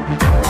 Bye.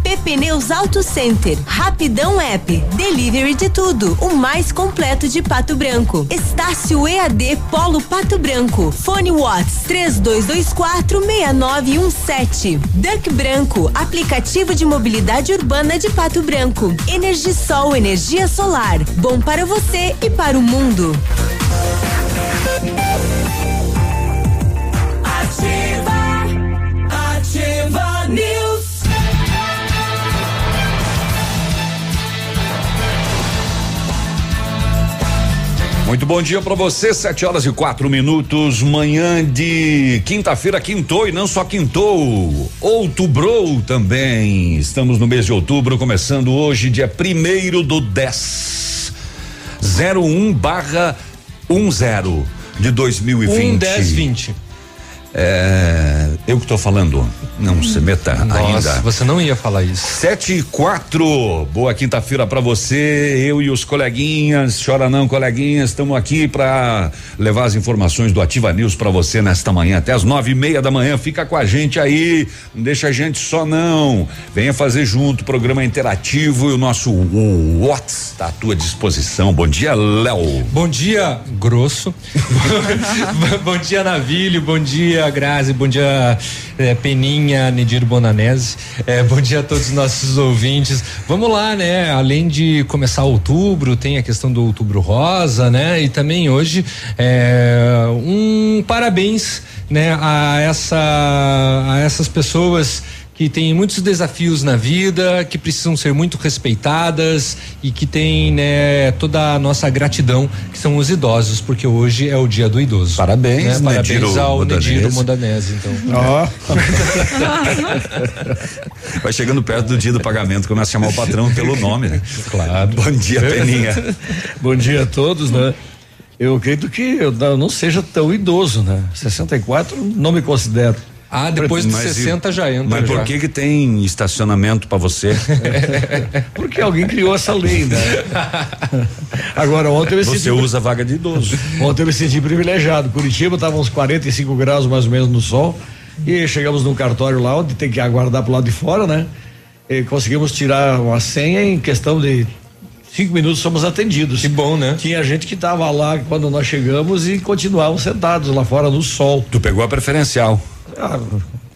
PP Neus Auto Center, Rapidão App, Delivery de tudo, o mais completo de Pato Branco. Estácio EAD Polo Pato Branco. Fone Watts 3224 6917. Duck Branco, aplicativo de mobilidade urbana de Pato Branco. Energisol, energia solar, bom para você e para o mundo. Muito bom dia para você, sete horas e quatro minutos, manhã de quinta-feira, quintou e não só quintou, outubrou também. Estamos no mês de outubro, começando hoje, dia primeiro do 10, 01 barra 10 de 2020. Um, dez, vinte. É, eu que tô falando, não se meta Nossa, ainda. você não ia falar isso. Sete e quatro, boa quinta-feira para você, eu e os coleguinhas, chora não coleguinhas, estamos aqui para levar as informações do Ativa News para você nesta manhã, até as nove e meia da manhã, fica com a gente aí, não deixa a gente só não, venha fazer junto, programa interativo e o nosso Whats está à tua disposição, bom dia Léo. Bom dia, grosso. bom dia, Navilho. Bom dia, Grazi. Bom dia, eh, Peninha, Nedir Bonanese. Eh, bom dia a todos os nossos ouvintes. Vamos lá, né? Além de começar outubro, tem a questão do outubro rosa, né? E também hoje eh, um parabéns, né? A essa a essas pessoas que têm muitos desafios na vida, que precisam ser muito respeitadas e que têm né, toda a nossa gratidão, que são os idosos, porque hoje é o dia do idoso. Parabéns, né? Parabéns Nediro ao Modanese. Nediro Modanese, então. Ó, Vai chegando perto do dia do pagamento, começa a chamar o patrão pelo nome, né? Claro. Bom dia, Peninha. bom dia a todos, né? Eu acredito que eu não não seja tão idoso, né? 64 não me considero. Ah, depois de Mas e- 60 já entra. Mas já. por que que tem estacionamento para você? Porque alguém criou essa lei, né? Agora, ontem eu me Você senti, usa vaga de idoso. ontem eu me senti privilegiado. Curitiba estava uns 45 graus mais ou menos no sol. E chegamos num cartório lá onde tem que aguardar pro lado de fora, né? E conseguimos tirar uma senha em questão de cinco minutos somos atendidos. Que bom, né? Tinha gente que estava lá quando nós chegamos e continuavam sentados lá fora no sol. Tu pegou a preferencial. Ah,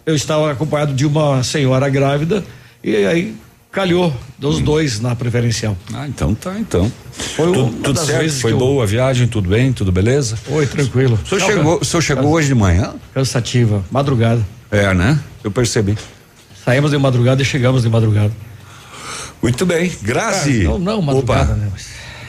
eu estava acompanhado de uma senhora grávida e aí calhou dos dois na preferencial. Ah, então tá, então. Foi tudo tudo certo? Foi eu- boa a viagem, tudo bem, tudo beleza? Oi, tranquilo. O senhor Não, chegou, o senhor chegou hoje de manhã? Cansativa, madrugada. É, né? Eu percebi. Saímos de madrugada e chegamos de madrugada. Muito bem, Grazi. Não, não, madrugada, Opa. né? Mas-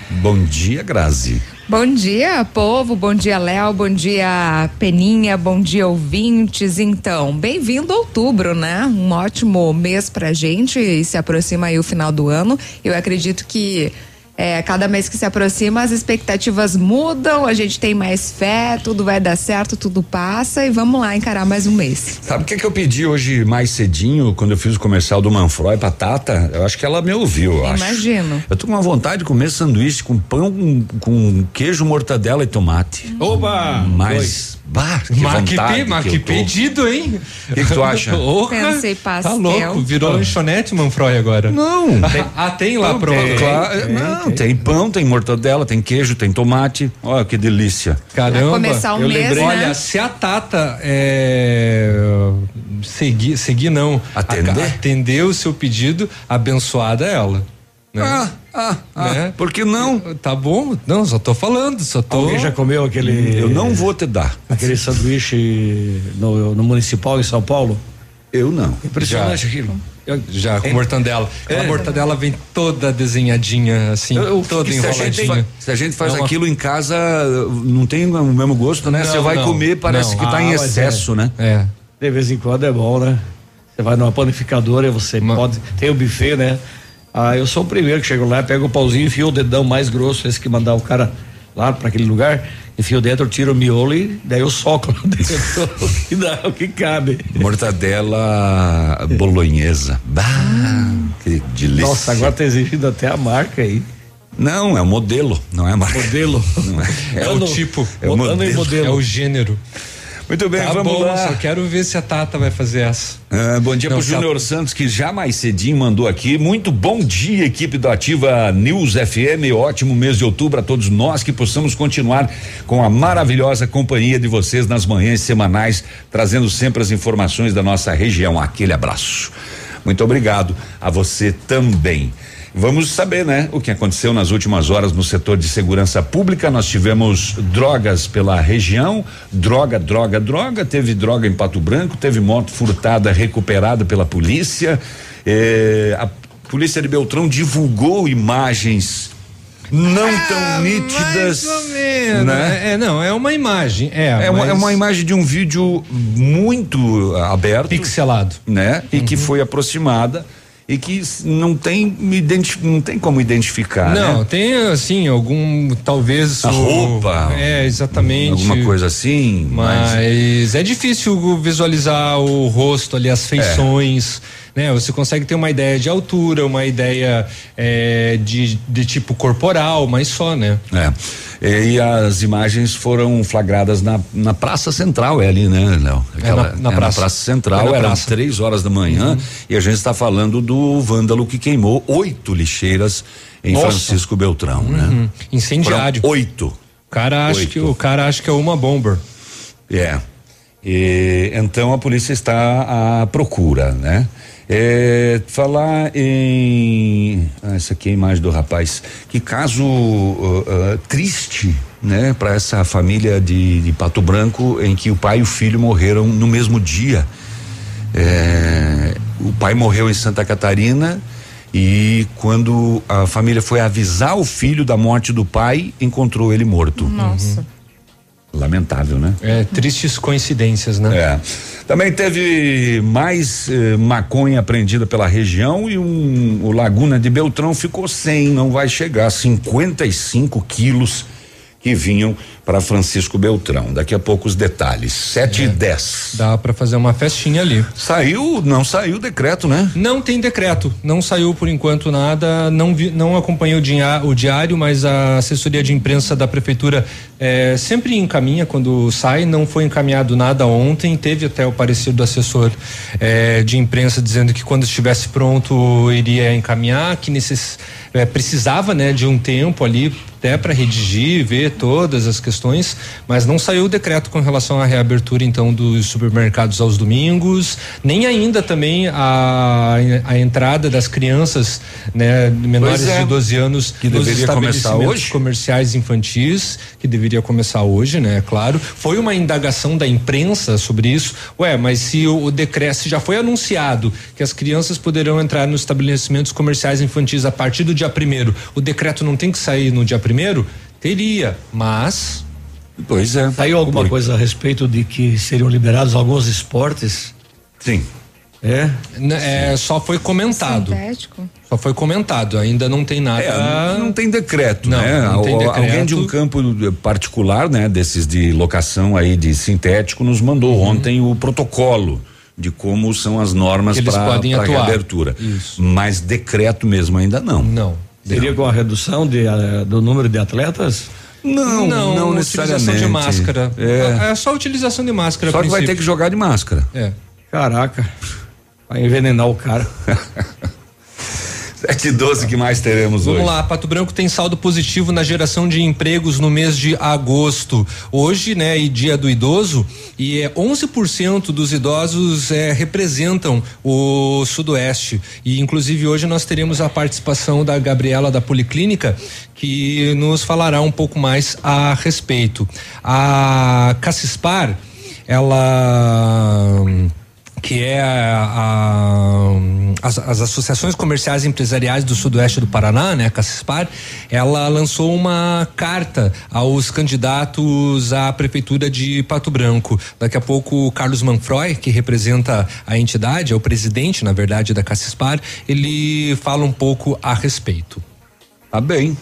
Bom dia, Grazi. Bom dia, povo. Bom dia, Léo. Bom dia, Peninha. Bom dia, ouvintes. Então, bem-vindo a outubro, né? Um ótimo mês pra gente e se aproxima aí o final do ano. Eu acredito que é, cada mês que se aproxima as expectativas mudam, a gente tem mais fé, tudo vai dar certo, tudo passa e vamos lá encarar mais um mês. Sabe o que, que eu pedi hoje mais cedinho, quando eu fiz o comercial do Manfroy pra Tata? Eu acho que ela me ouviu, eu acho. Imagino. Eu tô com uma vontade de comer sanduíche com pão, com, com queijo, mortadela e tomate. Oba! Mas, bah, que Mas que, vontade pe- mas que que eu tô. pedido, hein? O que, que tu acha? Pensei Tá pastel. louco, virou lanchonete, Manfroy, agora. Não. Ah, tem lá, Não, pronto. tem. Claro, não, tem. pão, tem mortadela, tem queijo, tem tomate. Olha que delícia. Caramba. começar o eu mês, lembrei- né? Olha, se a Tata é, seguir, seguir não, Atender? a- atender o seu pedido, abençoada ela. Né? Ah, ah, ah. Né? Por que não? Tá bom? Não, só tô falando, só tô. Alguém já comeu aquele. Eu não vou te dar. Aquele sanduíche no, no municipal em São Paulo? Eu não. Impressionante aquilo. Eu- Já, com É. mortandela. É. mortadela vem toda desenhadinha, assim, Eu- toda se, a gente, se a gente faz É uma- aquilo em casa, não tem o mesmo gosto, né? Você vai não, comer, parece não. que tá Ah, em mas excesso, é. né? É. De vez em quando é bom, né? Você vai numa panificadora, você pode. Tem o buffet, né? Ah, eu sou o primeiro que chego lá, pego o pauzinho, enfio o dedão mais grosso, esse que mandar o cara lá para aquele lugar, enfio dentro, tiro o miolo e daí eu soco lá dentro o que dá, o que cabe. Mortadela bolonhesa. Bah, que delícia. Nossa, agora tá exigindo até a marca aí. Não, é o modelo, não é a marca. Modelo. Não é. É o tipo, É o modelo. modelo. é o gênero. Muito bem, Tá vamos bom, lá. só quero ver se a Tata vai fazer essa. Ah, bom dia Não, pro se a- Júnior Santos, que já mais cedinho mandou aqui. Muito bom dia, equipe do Ativa News FM. Ótimo mês de outubro a todos nós que possamos continuar com a maravilhosa companhia de vocês nas manhãs semanais, trazendo sempre as informações da nossa região. Aquele abraço. Muito obrigado a você também. Vamos saber, né, o que aconteceu nas últimas horas no setor de segurança pública. Nós tivemos drogas pela região, droga, droga, droga. Teve droga em Pato Branco, teve moto furtada recuperada pela polícia. Eh, a polícia de Beltrão divulgou imagens não tão nítidas. Ah, ou menos. né? É, não, é uma imagem. É, É uma, é uma imagem de um vídeo muito ah, aberto pixelado. né? E Uhum. que foi aproximada e que não tem não tem como identificar, Não, né? tem assim, algum, talvez. A o- roupa. É, exatamente. Alguma coisa assim, mas, Mas é difícil visualizar o rosto ali, as feições, né? Você consegue ter uma ideia de altura, uma ideia é, de, de tipo corporal, mas só, né? é. E, e as imagens foram flagradas na, na Praça Central, é ali, né, Léo? Aquela- na é praça. Central, É na eram praça. três horas da manhã e a gente está falando do vândalo que queimou oito lixeiras em Nossa. Francisco Beltrão, Uhum. né? Incendiário. Foram oito. O cara acha Oito. que o cara acha que é uma bomber. É. E, então a polícia está à procura, né? É, falar em. Ah, essa aqui é a imagem do rapaz. Que caso uh, uh, triste, né? Para essa família de, de Pato Branco, em que o pai e o filho morreram no mesmo dia. É, o pai morreu em Santa Catarina e quando a família foi avisar o filho da morte do pai, encontrou ele morto. Nossa. Lamentável, né? É, tristes coincidências, né? É. Também teve mais eh, maconha apreendida pela região e um, o Laguna de Beltrão ficou sem, não vai chegar a 55 quilos que vinham para Francisco Beltrão. Daqui a pouco os detalhes. 7 e 10. Dá pra fazer uma festinha ali. Saiu, não saiu o decreto, né? Não tem decreto, não saiu por enquanto nada, não vi, não acompanhei o, dia- o diário, mas a assessoria de imprensa da prefeitura eh, sempre encaminha quando sai, não foi encaminhado nada ontem, teve até o parecer do assessor eh, de imprensa dizendo que quando estivesse pronto iria encaminhar, que necess, eh, precisava né de um tempo ali até para redigir, ver todas as questões, mas não saiu o decreto com relação à reabertura então dos supermercados aos domingos, nem ainda também a, a entrada das crianças, né, menores é. de 12 anos Que nos deveria começar estabelecimentos hoje. comerciais infantis, que deveria começar hoje, né, claro. Foi uma indagação da imprensa sobre isso. Ué, mas se o, o decreto se já foi anunciado que as crianças poderão entrar nos estabelecimentos comerciais infantis a partir do dia primeiro, o decreto não tem que sair no dia primeiro? Teria, mas Pois é. Saiu alguma Oi. coisa a respeito de que seriam liberados alguns esportes? Sim. É? né, é, só foi comentado. Sintético. Só foi comentado, ainda não tem nada. É, não tem decreto, Não, né? não tem decreto. Alguém de um campo particular, né, desses de locação aí de sintético, nos mandou Uhum. ontem o protocolo de como são as normas para atuar. reabertura. Isso. Mas decreto mesmo ainda não. Não. Seria com a redução de, eh, do número de atletas? Não, não, necessariamente. utilização de máscara. É. É só utilização de máscara. Só que vai ter princípio. que jogar de máscara. É. Caraca. Vai envenenar o cara. 7 e 12 que mais teremos Vamos hoje. lá, Pato Branco tem saldo positivo na geração de empregos no mês de agosto. Hoje, né, e dia do idoso, e é 11% dos idosos é, representam o Sudoeste. E inclusive hoje nós teremos a participação da Gabriela da Policlínica, que nos falará um pouco mais a respeito. A Cassispar, ela que é a, a, as, as, associações comerciais e empresariais do sudoeste do Paraná, né, a Cacispar, ela lançou uma carta aos candidatos à prefeitura de Pato Branco. Daqui a pouco o Carlos Manfroy, que representa a entidade, é o presidente, na verdade, da Cacispar, ele fala um pouco a respeito. Tá bem.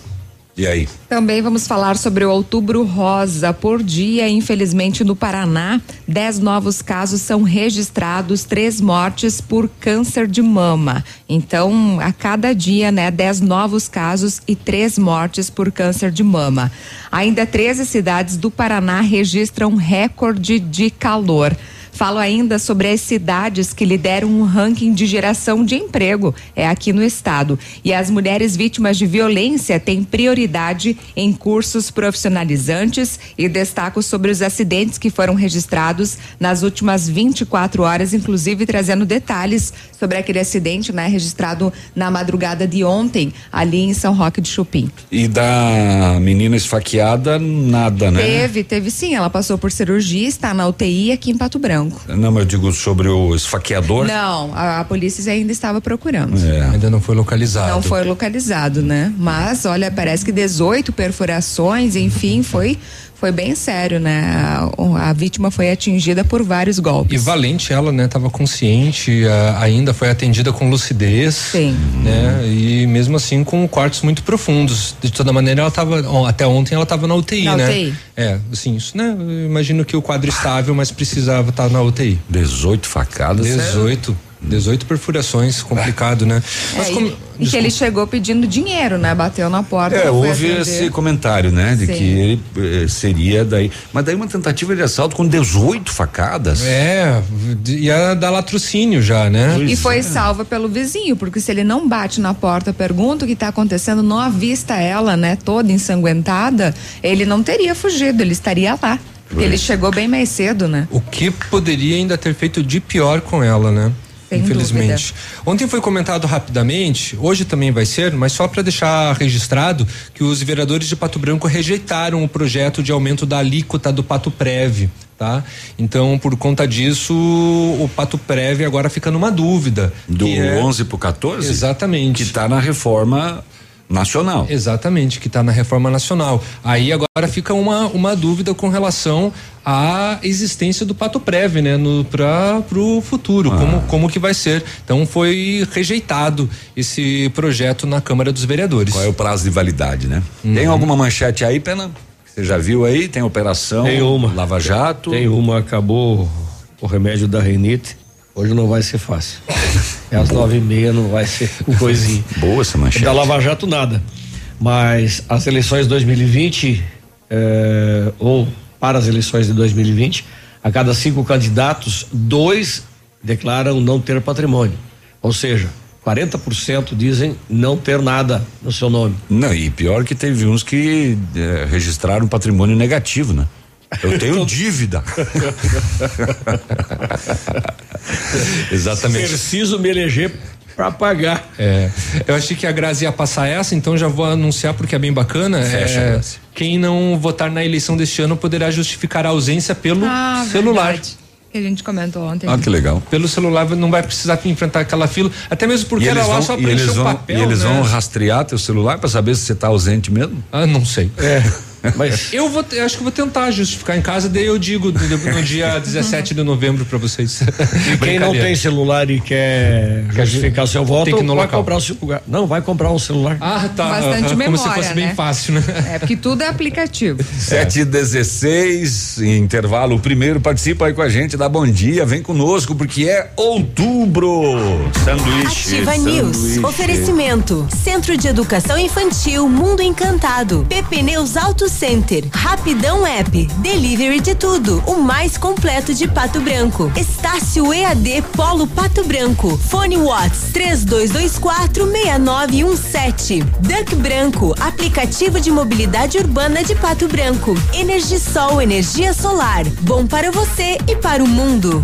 E aí? Também vamos falar sobre o outubro rosa. Por dia, infelizmente, no Paraná, dez novos casos são registrados, três mortes por câncer de mama. Então, a cada dia, né, dez novos casos e três mortes por câncer de mama. Ainda 13 cidades do Paraná registram recorde de calor. Falo ainda sobre as cidades que lideram um ranking de geração de emprego, é aqui no estado. E as mulheres vítimas de violência têm prioridade em cursos profissionalizantes e destaco sobre os acidentes que foram registrados nas últimas 24 horas, inclusive trazendo detalhes sobre aquele acidente, né, registrado na madrugada de ontem, ali em São Roque de Chupim. E da menina esfaqueada, nada, né? Teve, teve sim. Ela passou por cirurgia, está na UTI aqui em Pato Branco. Branco. Não, mas eu digo sobre o esfaqueador. Não, a, a polícia ainda estava procurando. É. Ainda não foi localizado. Não foi localizado, né? Mas, olha, parece que 18 perfurações, enfim, foi foi bem sério, né? A, a, vítima foi atingida por vários golpes. E valente ela, né? Tava consciente, a, ainda foi atendida com lucidez. Sim. Né? E mesmo assim com quartos muito profundos. De toda maneira, ela tava, até ontem ela estava na UTI, na né? UTI. É, assim, isso, né? Eu imagino que o quadro estável, mas precisava estar tá na UTI. 18 facadas. 18. 18 perfurações, complicado, né? É, Mas como, e, que ele chegou pedindo dinheiro, né? Bateu na porta. É, houve esse comentário, né? De Sim. que ele eh, seria daí. Mas daí uma tentativa de assalto com 18 facadas. É, ia dar latrocínio já, né? Pois e foi é. salva pelo vizinho, porque se ele não bate na porta, pergunta o que está acontecendo, não avista ela, né? Toda ensanguentada, ele não teria fugido, ele estaria lá. Porque ele chegou bem mais cedo, né? O que poderia ainda ter feito de pior com ela, né? Sem infelizmente. Dúvida. Ontem foi comentado rapidamente, hoje também vai ser, mas só para deixar registrado que os vereadores de Pato Branco rejeitaram o projeto de aumento da alíquota do Pato Prev. Tá? Então, por conta disso, o Pato Prev agora fica numa dúvida. Do é, 11 para 14? Exatamente. Que está na reforma nacional. Exatamente, que está na reforma nacional. Aí agora fica uma, uma dúvida com relação à existência do Pato Prev, né, no para o futuro, ah. como como que vai ser. Então foi rejeitado esse projeto na Câmara dos Vereadores. Qual é o prazo de validade, né? Uhum. Tem alguma manchete aí, Pena? Você já viu aí? Tem operação? Tem uma. Lava Jato? Tem uma, acabou o remédio da renite. Hoje não vai ser fácil. É às nove e meia não vai ser coisinha. Boa essa manchete. Da Lava Jato nada. Mas as eleições 2020, eh, ou para as eleições de 2020, a cada cinco candidatos, dois declaram não ter patrimônio. Ou seja, 40% dizem não ter nada no seu nome. Não, e pior que teve uns que eh, registraram patrimônio negativo, né? Eu tenho dívida. Exatamente. Preciso me eleger para pagar. É, eu achei que a Grazi ia passar essa, então já vou anunciar porque é bem bacana. Fecha, é, quem não votar na eleição deste ano poderá justificar a ausência pelo ah, celular. Verdade que a gente comentou ontem. Ah, que legal. Pelo celular não vai precisar enfrentar aquela fila, até mesmo porque era lá só preencher o papel. E eles né? vão rastrear teu celular para saber se você está ausente mesmo? Ah, não sei. É. Mas eu vou, eu acho que vou tentar justificar em casa, daí eu digo no, dia 17 de novembro para vocês. E quem não tem celular e quer justificar seu voto, tem que vai local. comprar o celular. Não, vai comprar um celular. Ah, tá. Bastante uh, memória, Como se fosse né? bem fácil, né? É, porque tudo é aplicativo. 7 e 16 intervalo. Primeiro participa aí com a gente, dá bom dia, vem conosco, porque é outubro. Sanduíche. Ativa sanduíche. News. Oferecimento. Centro de Educação Infantil Mundo Encantado. PP Neus Autos Center, Rapidão App, Delivery de tudo, o mais completo de Pato Branco. Estácio EAD Polo Pato Branco. Fone Watts 3224 6917. Duck Branco, aplicativo de mobilidade urbana de Pato Branco. Energisol, energia solar. Bom para você e para o mundo.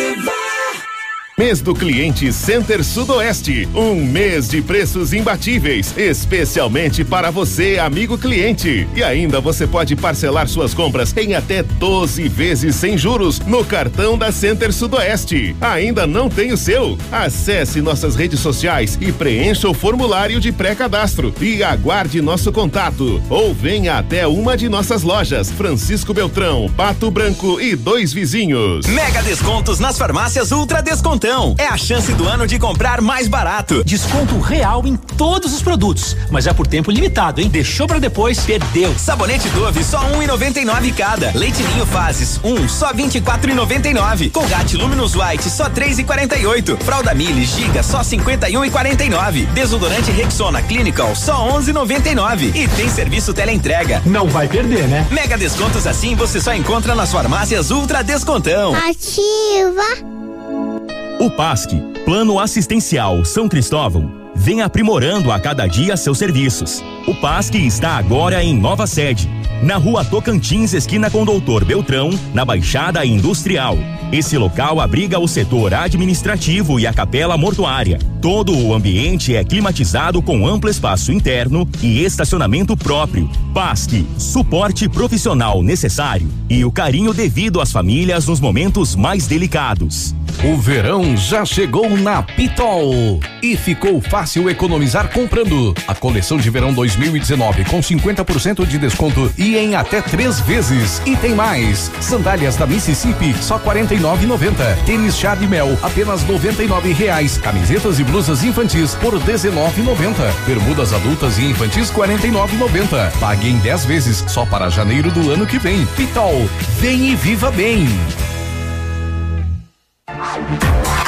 Mês do cliente Center Sudoeste. Um mês de preços imbatíveis, especialmente para você, amigo cliente. E ainda você pode parcelar suas compras em até 12 vezes sem juros no cartão da Center Sudoeste. Ainda não tem o seu? Acesse nossas redes sociais e preencha o formulário de pré-cadastro e aguarde nosso contato. Ou venha até uma de nossas lojas, Francisco Beltrão, Pato Branco e dois vizinhos. Mega descontos nas farmácias Ultra Descontão. É a chance do ano de comprar mais barato. Desconto real em todos os produtos, mas é por tempo limitado, hein? Deixou para depois, perdeu. Sabonete Dove só 1,99 cada. Leite Ninho Fases, um só 24,99. Colgate Luminous White só 3,48. Fralda Mili Giga só 51,49. Desodorante Rexona Clinical só 11,99. E tem serviço teleentrega. Não vai perder, né? Mega descontos assim você só encontra nas farmácias Ultra Descontão. Ativa. O PASC, Plano Assistencial São Cristóvão, vem aprimorando a cada dia seus serviços. O PASC está agora em nova sede, na rua Tocantins, esquina com Doutor Beltrão, na Baixada Industrial. Esse local abriga o setor administrativo e a capela mortuária. Todo o ambiente é climatizado com amplo espaço interno e estacionamento próprio. PASC, suporte profissional necessário e o carinho devido às famílias nos momentos mais delicados. O verão já chegou na Pitol e ficou fácil economizar comprando a coleção de verão 2019 com 50% de desconto e em até três vezes. E tem mais: sandálias da Mississippi só 49,90. Tênis chá de mel apenas 99 reais. Camisetas e blusas infantis por 19,90. Bermudas adultas e infantis 49,90. Pague em 10 vezes só para janeiro do ano que vem. Pitol, vem e viva bem.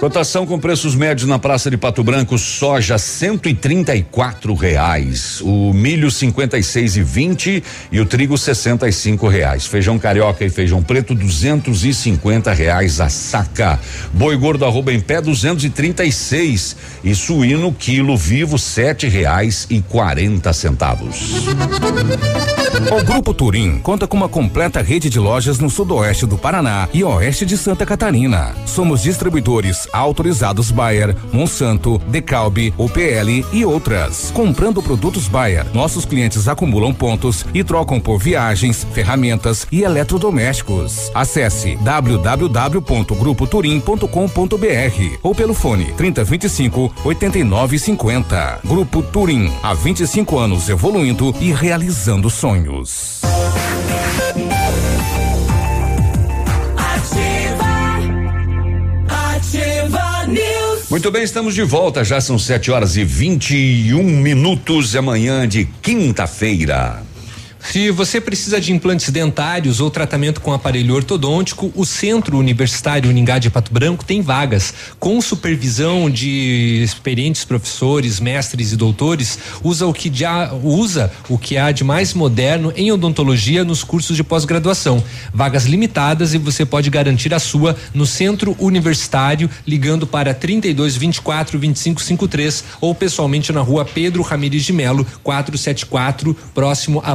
Cotação com preços médios na Praça de Pato Branco, soja cento e trinta e quatro reais, o milho cinquenta e seis e o trigo sessenta e cinco reais, feijão carioca e feijão preto duzentos e cinquenta reais a saca, boi gordo arroba em pé duzentos e e suíno quilo vivo sete reais e quarenta centavos. O Grupo Turim conta com uma completa rede de lojas no sudoeste do Paraná e oeste de Santa Catarina. Somos distribuidores autorizados Bayer, Monsanto, Decalbe, UPL e outras. Comprando produtos Bayer, nossos clientes acumulam pontos e trocam por viagens, ferramentas e eletrodomésticos. Acesse www.grupoturim.com.br ou pelo fone 3025 8950. Grupo Turim, há 25 anos evoluindo e realizando sonhos. Muito bem, estamos de volta. Já são 7 horas e 21 minutos. É manhã de quinta-feira. Se você precisa de implantes dentários ou tratamento com aparelho ortodôntico, o Centro Universitário Uningá de Pato Branco tem vagas. Com supervisão de experientes professores, mestres e doutores, usa o que já usa o que há de mais moderno em odontologia nos cursos de pós-graduação. Vagas limitadas e você pode garantir a sua no Centro Universitário ligando para 32 24 25 53 ou pessoalmente na Rua Pedro Ramires de Melo, 474, próximo à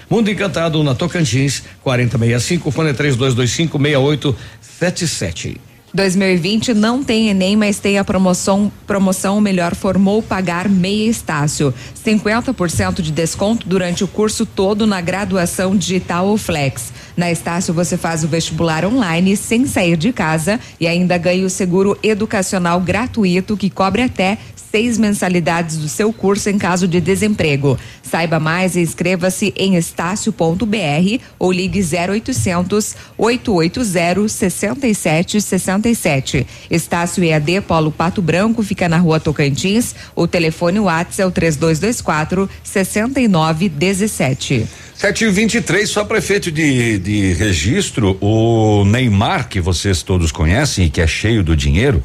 Mundo Encantado na Tocantins, 4065, fone 3225 6877. 2020 não tem Enem, mas tem a promoção promoção Melhor Formou Pagar Meia Estácio. 50% de desconto durante o curso todo na graduação digital ou flex. Na Estácio você faz o vestibular online sem sair de casa e ainda ganha o seguro educacional gratuito que cobre até seis mensalidades do seu curso em caso de desemprego. Saiba mais e inscreva-se em estácio.br ou ligue 0800 880 6767. Estácio EAD Polo Pato Branco fica na rua Tocantins. O telefone WhatsApp é o 3224 6917. 7 e 23 só prefeito de, de registro, o Neymar, que vocês todos conhecem e que é cheio do dinheiro,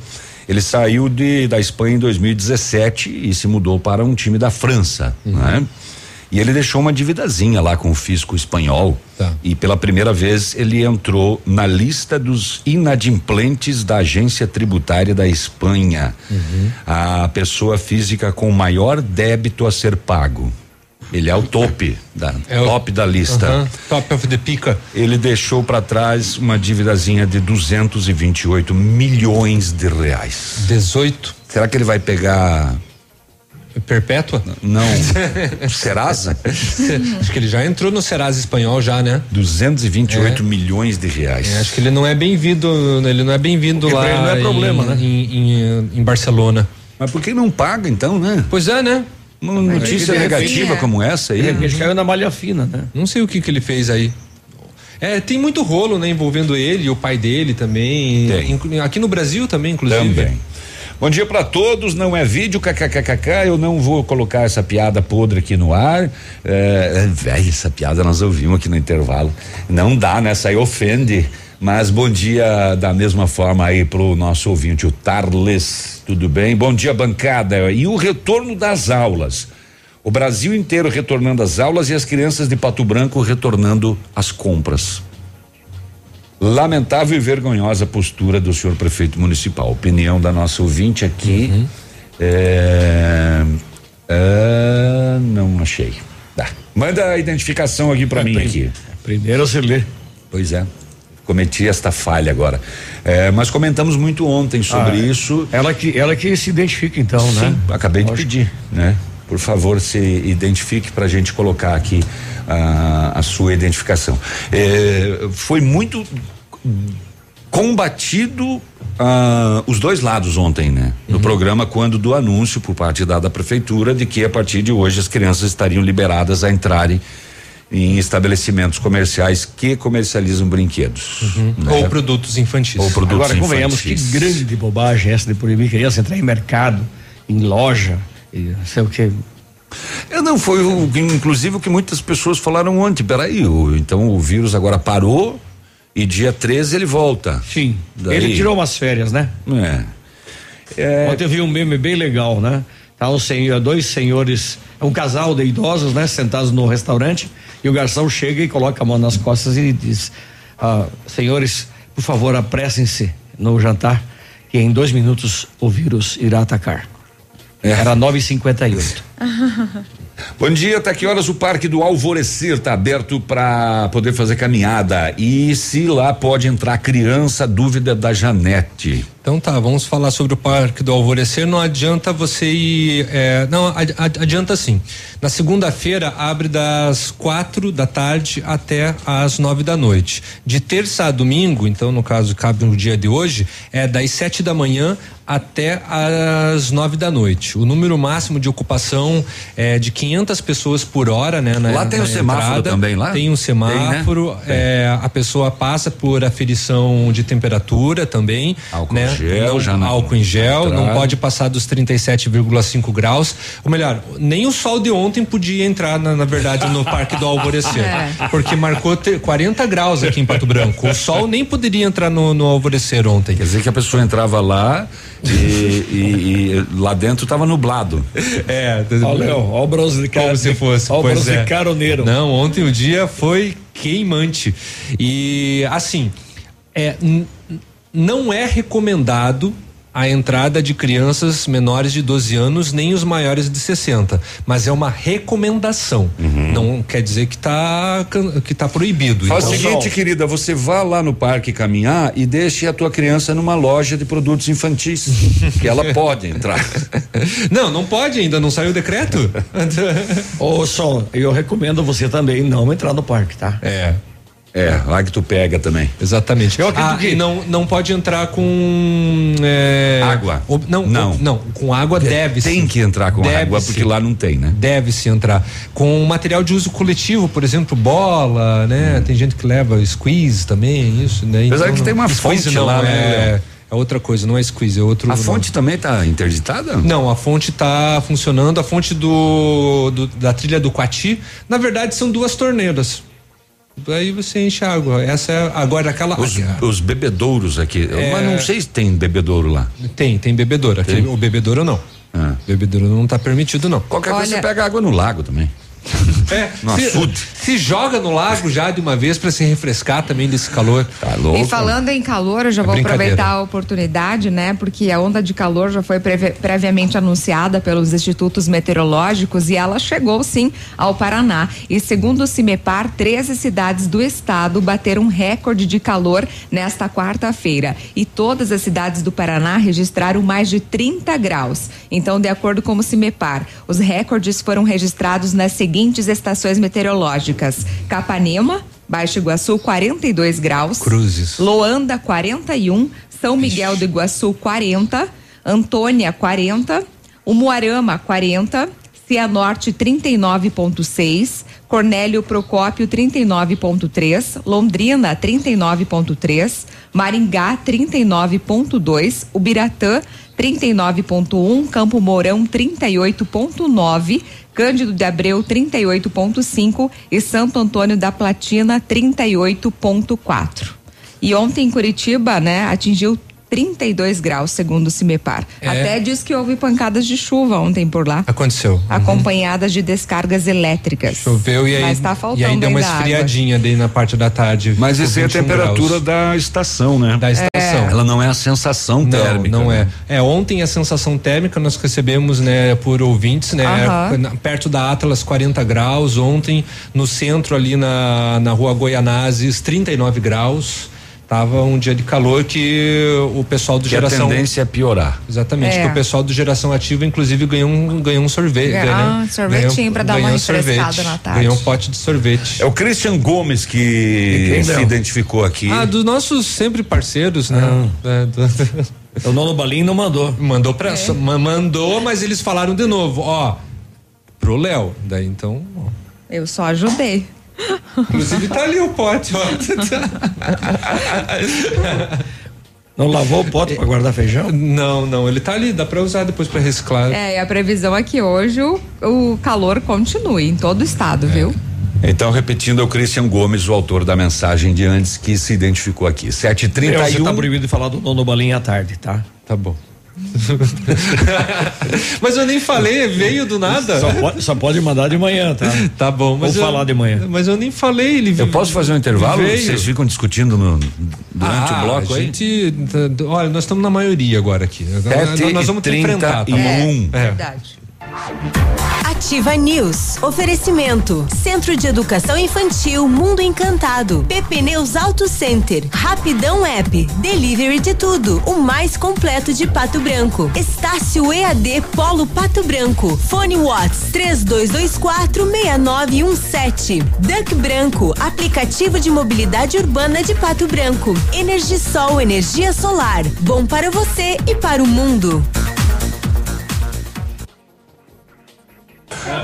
ele saiu de, da Espanha em 2017 e se mudou para um time da França, né? E ele deixou uma dividazinha lá com o fisco espanhol. E pela primeira vez ele entrou na lista dos inadimplentes da agência tributária da Espanha. A pessoa física com maior débito a ser pago. Ele é o tope da top da lista. Aham, top of the pica. Ele deixou para trás uma dívidazinha de 228 milhões de reais. 18. Será que ele vai pegar Perpétua? Não. Serasa? acho que ele já entrou no Serasa espanhol já, né? 228 milhões de reais. É, acho que ele não é bem-vindo, ele não é bem-vindo Porque lá. ele não é problema, em, né? Em, em, em Barcelona. Mas por que não paga então, né? Pois é, né? Uma notícia repente- negativa como essa aí. De repente caiu na malha fina, né? Não sei o que que ele fez aí. É, tem muito rolo, né, envolvendo ele e o pai dele também. Tem. Aqui no Brasil também, inclusive. Também. Bom dia pra todos, não é vídeo, kkkk, eu não vou colocar essa piada podre aqui no ar. É, véi, essa piada nós ouvimos aqui no intervalo. Não dá, né? Essa aí ofende. Mas bom dia da mesma forma aí pro nosso ouvinte, o Tarles. Tudo bem? Bom dia, bancada. E o retorno das aulas. O Brasil inteiro retornando às aulas e as crianças de Pato Branco retornando às compras. Lamentável e vergonhosa postura do senhor prefeito municipal. Opinião da nossa ouvinte aqui. É, é, não achei. Tá. Manda a identificação aqui para mim aqui. Primeiro você lê. Pois é. Cometi esta falha agora. É, mas comentamos muito ontem sobre Ah, isso. Ela que, ela que se identifica então, né? Sim, acabei de pedir, né? Por favor, se identifique para a gente colocar aqui ah, a sua identificação. É, foi muito combatido ah, os dois lados ontem, né? No programa, quando do anúncio por parte da, da prefeitura de que a partir de hoje as crianças estariam liberadas a entrarem em estabelecimentos comerciais que comercializam brinquedos. né? Ou produtos infantis. Ou produtos Agora, convenhamos, que infantis. grande bobagem essa de proibir criança entrar em mercado, em loja, e não sei o que. Eu não foi o inclusive o que muitas pessoas falaram ontem. Peraí, o, então o vírus agora parou e dia 13 ele volta. Sim. Daí- Ele tirou umas férias, né? É. Ontem eu vi um meme bem legal, né? Tá um senhor, dois senhores, um casal de idosos, né? Sentados no restaurante e o garçom chega e coloca a mão nas costas e diz: ah, senhores, por favor, apressem-se no jantar que em dois minutos o vírus irá atacar. Era 9h58. Bom dia, até que horas o Parque do Alvorecer está aberto para poder fazer caminhada? E se lá pode entrar criança, dúvida da Janete. Então tá, vamos falar sobre o Parque do Alvorecer. Não adianta você ir. é, não, ad- ad- adianta sim. Na segunda-feira abre das quatro da tarde até às nove da noite. De terça a domingo, então no caso cabe no dia de hoje, é das sete da manhã até às nove da noite. O número máximo de ocupação é de 500 pessoas por hora, né? na- Lá tem na um semáforo entrada. também, lá? Tem um semáforo. é, a pessoa passa por aferição de temperatura também. Álcool né? em gel, Não- já na álcool em gel, não pode passar dos 37,5 graus. Ou melhor, nem o sol de ontem podia entrar, na, na verdade, no Parque do Alvorecer. É. Porque marcou te- 40 graus aqui em Pato Branco. O sol nem poderia entrar no, no Alvorecer ontem. Quer dizer que a pessoa entrava lá E, e- e lá dentro tava nublado. É, Olha, Léo, olha o bronze de cara. Como se fosse. Olha o é. de caroneiro. Não, ontem o dia foi queimante. E assim, é, não é recomendado a entrada de crianças menores de 12 anos, nem os maiores de 60. Mas é uma recomendação. Uhum. Não quer dizer que tá, can- que tá proibido. Faz o Então, seguinte, querida, você vá lá no parque caminhar e deixe a tua criança numa loja de produtos infantis, que ela pode entrar. Não, não pode ainda, não saiu o decreto. Ô, Sol, eu recomendo você também não entrar no parque, tá? É. É, lá que tu pega também. Exatamente. Eu acredito Ah, que- não, não pode entrar com é, Água. o- não, Não. com- não, com água deve Tem que entrar com Deve água, porque lá não tem, né? Deve se entrar. Com material de uso coletivo, por exemplo, bola, né? Tem gente que leva squeeze também, isso, né? Hum. Apesar que não- tem uma fonte não, lá, né, é, Léo? é outra coisa, não é squeeze, é outro. A não. fonte também tá interditada? Não, a fonte está funcionando. A fonte do, do- da trilha do Quati, na verdade, são duas torneiras. Aí você enche a água. Essa é agora aquela. Os, os bebedouros aqui. É. Mas não sei se tem bebedouro lá. Tem, tem bebedouro. Aquele- Tem? o bebedouro não. Ah. Bebedouro não está permitido, não. Qualquer coisa Olha- você pega água no lago também. É, No se, açude. se joga no lago já de uma vez para se refrescar também desse calor. Tá louco? E falando em calor, eu já É vou aproveitar a oportunidade, né? Porque a onda de calor já foi preve- previamente anunciada pelos institutos meteorológicos e ela chegou sim ao Paraná. E segundo o CIMEPAR, 13 cidades do estado bateram um recorde de calor nesta quarta-feira. E todas as cidades do Paraná registraram mais de 30 graus. Então, de acordo com o CIMEPAR, os recordes foram registrados nas seguintes estações meteorológicas: Capanema, Baixo Iguaçu, 42 graus. Cruzes. Loanda 41, São Miguel do Iguaçu 40, Antônia 40, Umuarama 40, Cianorte 39.6, Cornélio Procópio 39.3, Londrina 39.3, Maringá 39.2, Ubiratã 39.1, Campo Mourão 38.9, Cândido de Abreu 38.5 e Santo Antônio da Platina 38.4. E ontem em Curitiba, né, atingiu 32 graus, segundo o CIMEPAR. É. Até diz que houve pancadas de chuva ontem por lá, Aconteceu. acompanhadas de descargas elétricas. Choveu e aí, Mas tá faltando e aí deu uma esfriadinha daí na parte da tarde. Mas isso é a 21 temperatura graus. da estação, né? da estação. Ela não é a sensação Não, térmica. não né? é. É, ontem a sensação térmica nós recebemos, né, por ouvintes, né, na- perto da Atlas 40 graus, ontem no centro ali na, na rua Goianazes 39 graus. Tava um dia de calor que o pessoal do Que a geração tendência é piorar. Exatamente, É. que o pessoal do Geração Ativa, inclusive, ganhou um, ganhou um sorvete. Ah, ganhou- sorvetinho ganhou- pra dar uma ganhou um sorvete, na tarde. Ganhou um pote de sorvete. É o Christian Gomes que se não? identificou aqui. Ah, dos nossos sempre parceiros, né? É, do- O Nono Balim não mandou. mandou pra, ma- mandou, mas eles falaram de novo, ó, pro Léo. Daí então, ó. Eu só ajudei. Inclusive tá ali o pote, ó. Não lavou o pote pra guardar feijão? Não, não, ele tá ali, dá pra usar depois pra reciclar. É, e a previsão é que hoje o, o calor continue em todo o estado, viu? Então, repetindo, é o Christian Gomes, o autor da mensagem de antes que se identificou aqui. Meu, 7h31. Você tá proibido de falar do Nono Balim à tarde, tá? Tá bom. mas eu nem falei, veio do nada. Só pode, só pode mandar de manhã, tá? Tá bom, mas Ou eu, falar de manhã. Mas eu nem falei, ele Eu posso fazer um intervalo? Veio. Vocês ficam discutindo no- durante Ah, o bloco a aí? gente, olha, nós estamos na maioria agora aqui. Agora Sete nós vamos e te enfrentar, tá bom? 31. É. Verdade. Ativa News. Oferecimento. Centro de Educação Infantil Mundo Encantado. PP Neus Auto Center. Rapidão App. Delivery de tudo. O mais completo de Pato Branco. Estácio EAD Polo Pato Branco. Fone Watts 32246917. Duck Branco. Aplicativo de mobilidade urbana de Pato Branco. Energisol energia solar. Bom para você e para o mundo.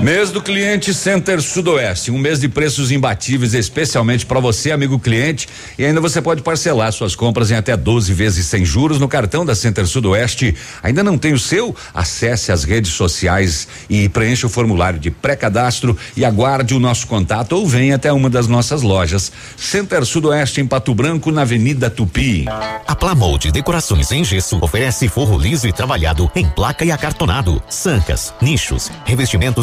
Mês do cliente Center Sudoeste, um mês de preços imbatíveis, especialmente para você, amigo cliente, e ainda você pode parcelar suas compras em até 12 vezes sem juros no cartão da Center Sudoeste. Ainda não tem o seu? Acesse as redes sociais e preencha o formulário de pré-cadastro e aguarde o nosso contato ou venha até uma das nossas lojas. Center Sudoeste em Pato Branco, na Avenida Tupi. A Plamold Decorações em Gesso oferece forro liso e trabalhado em placa e acartonado, sancas, nichos, revestimentos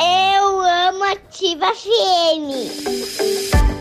Eu amo Ativa FM.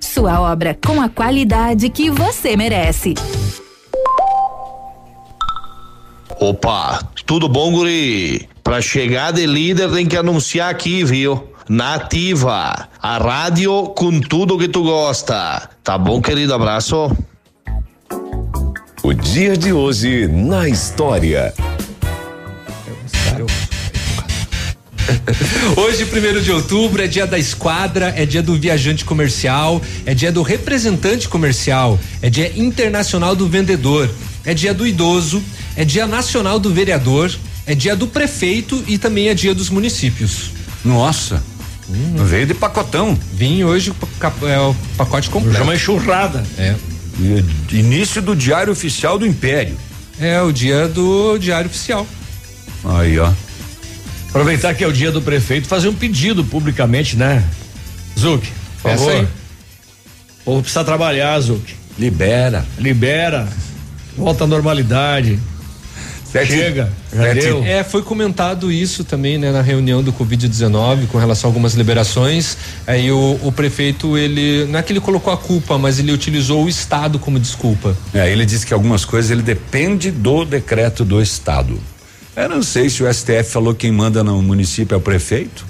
Sua obra com a qualidade que você merece. Opa, tudo bom, guri? Pra chegar de líder tem que anunciar aqui, viu? Nativa, a rádio com tudo que tu gosta. Tá bom, querido? Abraço. O dia de hoje na história. Hoje, primeiro de outubro, é dia da esquadra, é dia do viajante comercial, é dia do representante comercial, é dia internacional do vendedor, é dia do idoso, é dia nacional do vereador, é dia do prefeito e também é dia dos municípios. Nossa. Hum. Veio de pacotão. Vim hoje é o pacote completo. Já uma enxurrada. É. Início do Diário Oficial do Império. É, o dia do Diário Oficial. Aí, ó. Aproveitar que é o dia do prefeito, fazer um pedido publicamente, né? Zuc, por favor. Aí. O povo precisa trabalhar, Zuc. Libera. Libera. Volta à normalidade. Sete, Chega, já deu. É, foi comentado isso também, né, na reunião do Covid-19 com relação a algumas liberações. Aí o, o, prefeito, ele, não é que ele colocou a culpa, mas ele utilizou o Estado como desculpa. É, ele disse que algumas coisas ele depende do decreto do Estado. Eu não sei se o STF falou quem manda no município é o prefeito.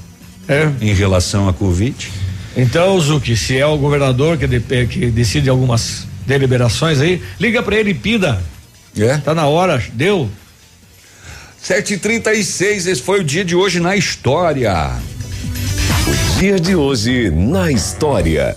É. Em relação à Covid. Então, Zuki, se é o governador que, de, que decide algumas deliberações aí, liga para ele e pida. É. Tá na hora, deu. Sete e trinta e seis, esse foi o dia de hoje na história. O dia de hoje na história.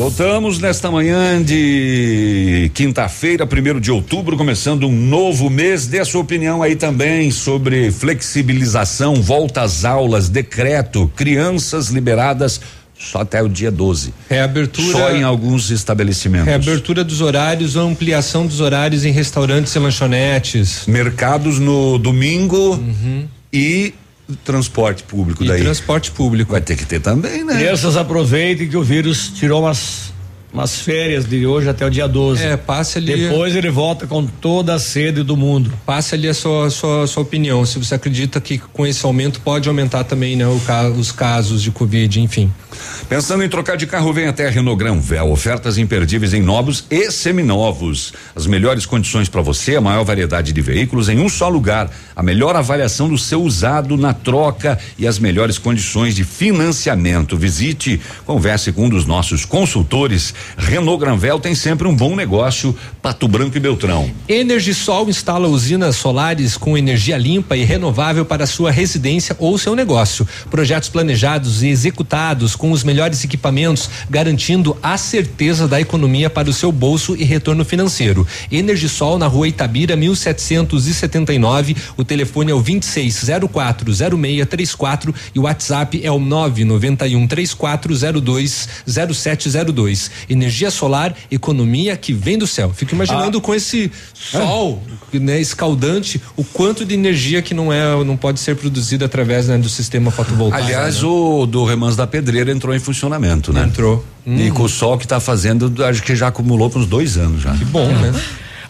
Voltamos nesta manhã de quinta-feira, primeiro de outubro, começando um novo mês. Dê a sua opinião aí também sobre flexibilização, volta às aulas, decreto, crianças liberadas só até o dia 12. Reabertura. Só em alguns estabelecimentos. Reabertura dos horários, ampliação dos horários em restaurantes e lanchonetes. Mercados no domingo e transporte público E daí. transporte público. Vai ter que ter também, né? Crianças aproveitem que o vírus tirou umas, umas férias de hoje até o dia 12. É, passe ali. Depois ele volta com toda a sede do mundo. Passe ali a sua, sua, sua opinião. Se você acredita que com esse aumento pode aumentar também, né, o os casos de Covid, enfim. Pensando em trocar de carro, vem até a Renault Granvel. Ofertas imperdíveis em novos e seminovos. As melhores condições para você, a maior variedade de veículos em um só lugar. A melhor avaliação do seu usado na troca e as melhores condições de financiamento. Visite, converse com um dos nossos consultores. Renault Granvel tem sempre um bom negócio. Pato Branco e Beltrão. Energisol instala usinas solares com energia limpa e renovável para sua residência ou seu negócio. Projetos planejados e executados com os melhores equipamentos, garantindo a certeza da economia para o seu bolso e retorno financeiro. Energisol na rua Itabira, 1779. O telefone é o 26040634 e o WhatsApp é o 99134020702. Energia solar, economia que vem do céu. Fico imaginando com esse sol, né, escaldante, o quanto de energia que não é, não pode ser produzida através né, do sistema fotovoltaico. Aliás, né? o do Remans da Pedreira entrou em funcionamento, né? Entrou. E com o sol que está fazendo, acho que já acumulou por uns dois anos já. Que bom, né?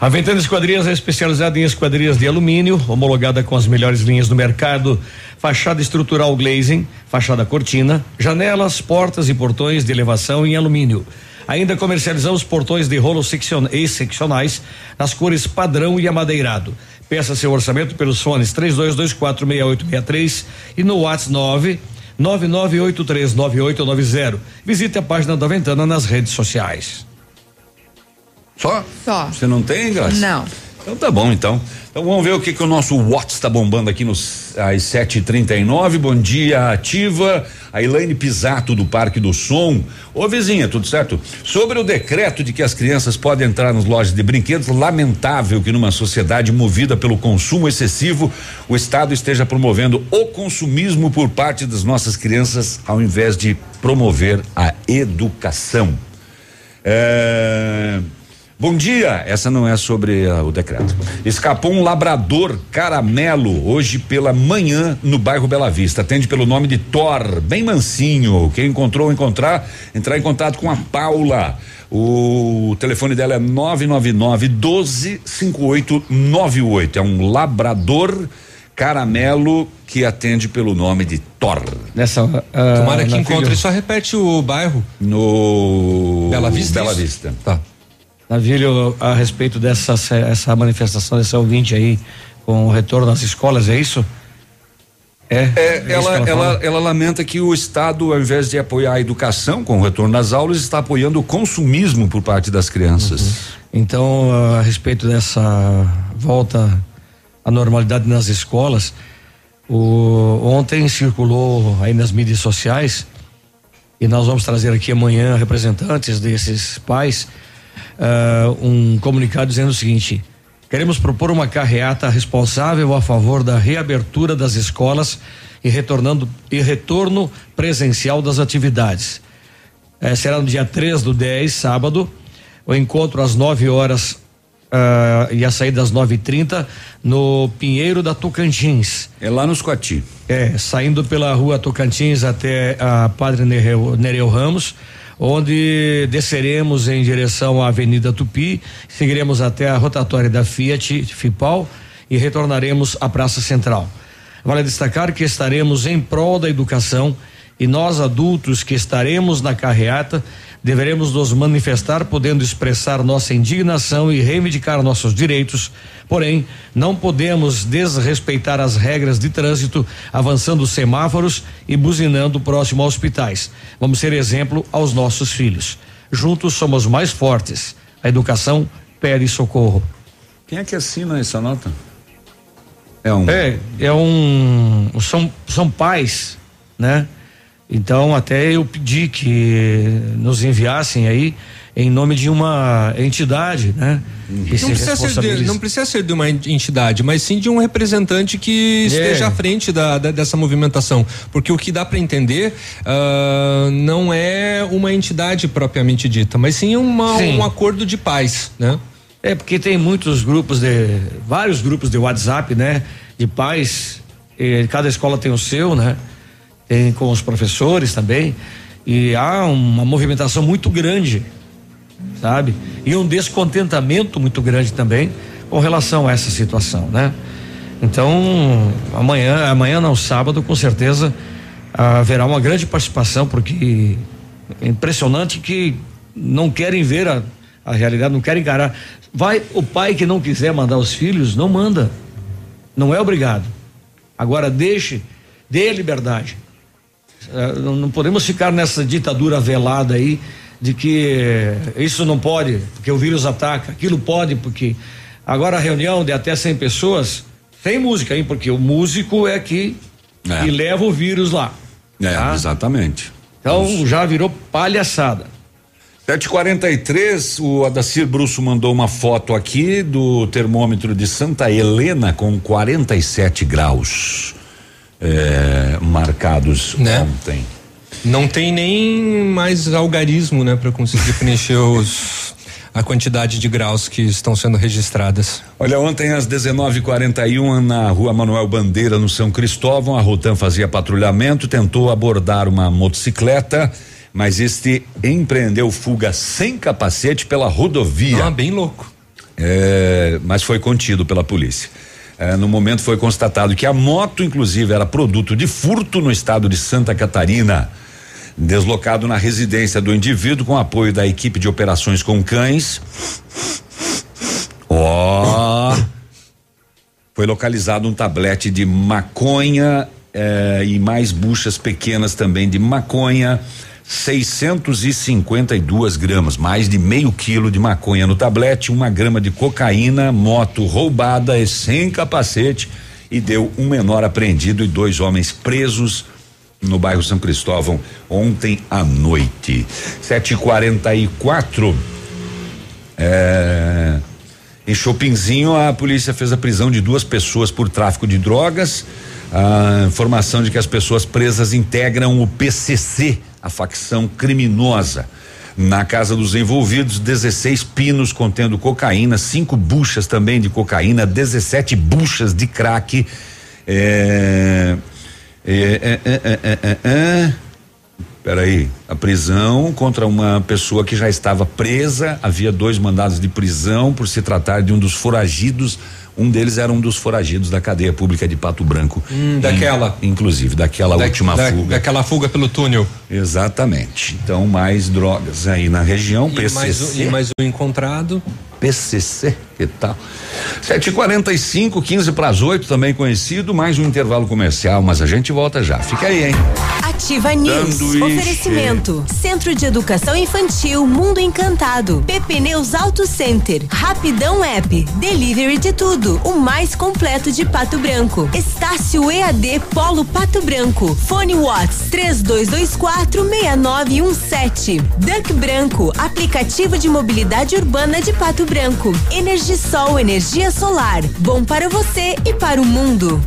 A Ventana Esquadrias é especializada em esquadrias de alumínio, homologada com as melhores linhas do mercado. Fachada estrutural glazing, fachada cortina, janelas, portas e portões de elevação em alumínio. Ainda comercializamos portões de rolo seccion- e seccionais nas cores padrão e amadeirado. Peça seu orçamento pelos fones 32246863 e no WhatsApp 9 99839890. Visite a página da Ventana nas redes sociais. Só? Só. Você não tem, Graça? Não. Então tá bom, então. Então vamos ver o que que o nosso Watts está bombando aqui nos às 7h39. Bom dia, ativa. A Elaine Pisato do Parque do Som. Ô vizinha, tudo certo? Sobre o decreto de que as crianças podem entrar nas lojas de brinquedos, lamentável que numa sociedade movida pelo consumo excessivo, o Estado esteja promovendo o consumismo por parte das nossas crianças, ao invés de promover a educação. É, Bom dia, essa não é sobre ah, o decreto. Escapou um labrador caramelo hoje pela manhã no bairro Bela Vista. Atende pelo nome de Thor, bem mansinho. Quem encontrou, encontrar, entrar em contato com a Paula. O telefone dela é 999 12 5898. É um labrador caramelo que atende pelo nome de Thor. Nessa Tomara que encontre. filho- Só repete o bairro. No Bela Vista. Bela isso? Vista. Tá. Navilho, a respeito dessa essa manifestação desse ouvinte aí com o retorno às escolas, é isso? É. É, isso ela, ela, fala? ela lamenta que o Estado, ao invés de apoiar a educação com o retorno às aulas, está apoiando o consumismo por parte das crianças. Então, a respeito dessa volta à normalidade nas escolas, o, ontem circulou aí nas mídias sociais e nós vamos trazer aqui amanhã representantes desses pais ah, um comunicado dizendo o seguinte: queremos propor uma carreata responsável a favor da reabertura das escolas e retornando e retorno presencial das atividades. Eh, será no dia 3 do 10, sábado. O encontro às 9 horas ah, e a saída às 9h30 no Pinheiro da Tocantins. É lá nos Coati. É, saindo pela rua Tocantins até a Padre Nereu, Nereu Ramos, onde desceremos em direção à Avenida Tupi, seguiremos até a rotatória da Fiat Fipal e retornaremos à Praça Central. Vale destacar que estaremos em prol da educação e nós adultos que estaremos na carreata deveremos nos manifestar podendo expressar nossa indignação e reivindicar nossos direitos, porém não podemos desrespeitar as regras de trânsito avançando semáforos e buzinando próximo a hospitais. Vamos ser exemplo aos nossos filhos. Juntos somos mais fortes. A educação pede socorro. Quem é que assina essa nota? É um. É, é um. São, são pais, né? Então até eu pedi que nos enviassem aí em nome de uma entidade, né? Que se Não precisa, ser de, não precisa ser de uma entidade, mas sim de um representante que É. esteja à frente da, da- dessa movimentação. Porque o que dá para entender ah, não é uma entidade propriamente dita, mas sim, uma- Sim. um acordo de paz, né? É porque tem muitos grupos de vários grupos de WhatsApp, né? De pais, cada escola tem o seu, né? Tem com os professores também e há uma movimentação muito grande, sabe? E um descontentamento muito grande também com relação a essa situação, né? Então amanhã, amanhã não sábado, com certeza haverá uma grande participação porque é impressionante que não querem ver a, a realidade, não querem encarar. Vai o pai que não quiser mandar os filhos, não manda. Não é obrigado. Agora deixe, dê liberdade. Eh, não, não podemos ficar nessa ditadura velada aí de que isso não pode, porque o vírus ataca, aquilo pode, porque agora a reunião de até 100 pessoas tem música, hein? Porque o músico é que, É. que leva o vírus lá. É, tá? exatamente. Então já virou palhaçada. 743, o Adacir Brusso mandou uma foto aqui do termômetro de Santa Helena com 47 graus é, marcados ontem. Não tem nem mais algarismo, né, para conseguir preencher os a quantidade de graus que estão sendo registradas. Olha, ontem às 19h41 na rua Manuel Bandeira, no São Cristóvão, a Rotan fazia patrulhamento, tentou abordar uma motocicleta, mas este empreendeu fuga sem capacete pela rodovia. Ah, bem louco. É, mas foi contido pela polícia. É, no momento foi constatado que a moto, inclusive, era produto de furto no estado de Santa Catarina. Deslocado na residência do indivíduo com apoio da equipe de operações com cães. Ó. Foi localizado um tablete de maconha eh, e mais buchas pequenas também de maconha. 652 gramas, mais de meio quilo de maconha no tablete, uma grama de cocaína, moto roubada e sem capacete e deu um menor apreendido e dois homens presos no bairro São Cristóvão ontem à noite. 7h44. É, em Chopinzinho, a polícia fez a prisão de duas pessoas por tráfico de drogas. A informação de que as pessoas presas integram o PCC, a facção criminosa. Na casa dos envolvidos, 16 pinos contendo cocaína, cinco buchas também de cocaína, 17 buchas de crack. É, é, é, é, é, é, é. Peraí, a prisão contra uma pessoa que já estava presa, havia dois mandados de prisão por se tratar de um dos foragidos. Um deles era um dos foragidos da cadeia pública de Pato Branco. Hum, daquela. In- inclusive, daquela Da- última da- fuga. Daquela fuga pelo túnel. Exatamente. Então, mais drogas aí na região. E PCC. mais, o- e mais o encontrado. PCC, que tal? 7h45, 15 para as 8, também conhecido. Mais um intervalo comercial, mas a gente volta já. Fica aí, hein? Ativa News. Oferecimento. Centro de Educação Infantil Mundo Encantado. PP Neus Auto Center. Rapidão App. Delivery de tudo. O mais completo de Pato Branco. Estácio EAD Polo Pato Branco. Fone Watts 3224 6917. Duck Branco. Aplicativo de mobilidade urbana de Pato Branco. Energisol energia solar. Bom para você e para o mundo.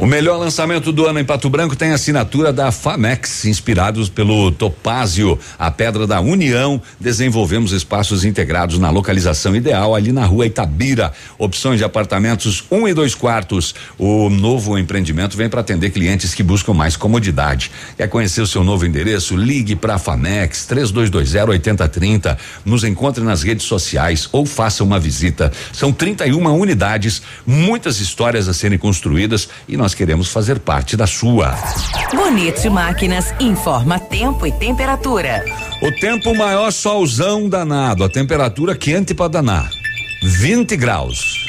O melhor lançamento do ano em Pato Branco tem a assinatura da Famex, inspirados pelo Topázio, a pedra da União. Desenvolvemos espaços integrados na localização ideal ali na rua Itabira. Opções de apartamentos um e dois quartos. O novo empreendimento vem para atender clientes que buscam mais comodidade. Quer conhecer o seu novo endereço? Ligue para a Famex 3220 8030. Nos encontre nas redes sociais ou faça uma visita. São 31 unidades, muitas histórias a serem construídas e nós queremos fazer parte da sua. Bonito Máquinas informa tempo e temperatura. O tempo maior solzão danado, a temperatura quente para danar. 20 graus.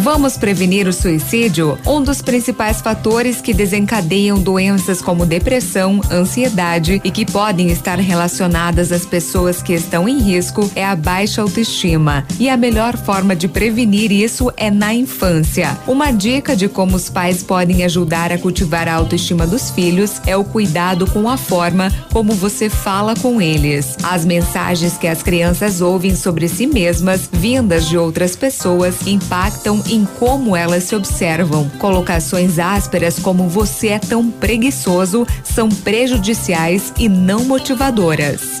Vamos prevenir o suicídio? Um dos principais fatores que desencadeiam doenças como depressão, ansiedade e que podem estar relacionadas às pessoas que estão em risco é a baixa autoestima. E a melhor forma de prevenir isso é na infância. Uma dica de como os pais podem ajudar a cultivar a autoestima dos filhos é o cuidado com a forma como você fala com eles. As mensagens que as crianças ouvem sobre si mesmas, vindas de outras pessoas, impactam em como elas se observam. Colocações ásperas como você é tão preguiçoso são prejudiciais e não motivadoras.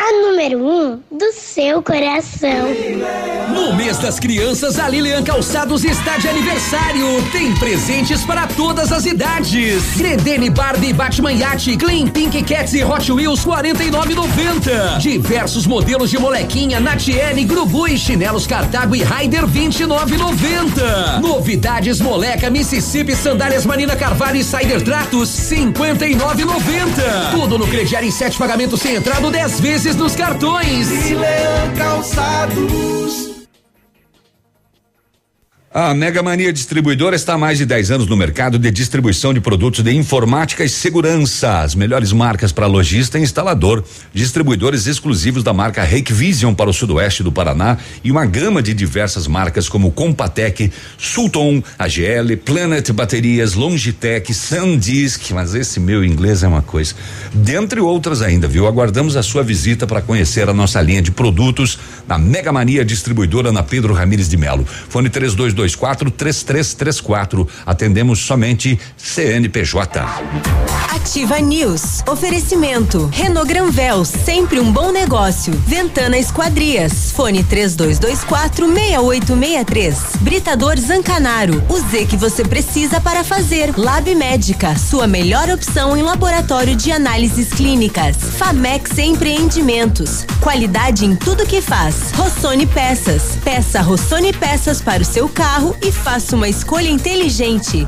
a número 1 um do seu coração. No mês das crianças, a Lilian Calçados está de aniversário. Tem presentes para todas as idades. Credene Barbie Batman Yacht, Clean Pink Cats e Hot Wheels 49,90. Diversos modelos de molequinha, Natiele, Grubu e chinelos Cartago e Raider 29,90. Novidades moleca Mississippi, sandálias Marina Carvalho e Cider Tratos 59,90. Tudo no crediário em sete pagamentos sem entrada 10 vezes nos cartões. Calçados. A Mega Mania Distribuidora está há mais de 10 anos no mercado de distribuição de produtos de informática e segurança. As melhores marcas para lojista e instalador. Distribuidores exclusivos da marca Vision para o sudoeste do Paraná e uma gama de diversas marcas como Compatec, Sulton, AGL, Planet Baterias, Longitech, Sandisk, mas esse meu inglês é uma coisa. Dentre outras ainda, viu? Aguardamos a sua visita para conhecer a nossa linha de produtos na Mega Mania Distribuidora na Pedro Ramires de Melo. Fone 3224 3334. Atendemos somente CNPJ. Ativa News. Oferecimento. Renault Granvel, sempre um bom negócio. Ventana Esquadrias. Fone 3224 6863. Britador Zancanaro. O Z que você precisa para fazer. Lab Médica, sua melhor opção em laboratório de análises clínicas. Famex Empreendimentos. Qualidade em tudo que faz. Rossoni Peças. Peça Rossoni Peças para o seu carro e faça uma escolha inteligente.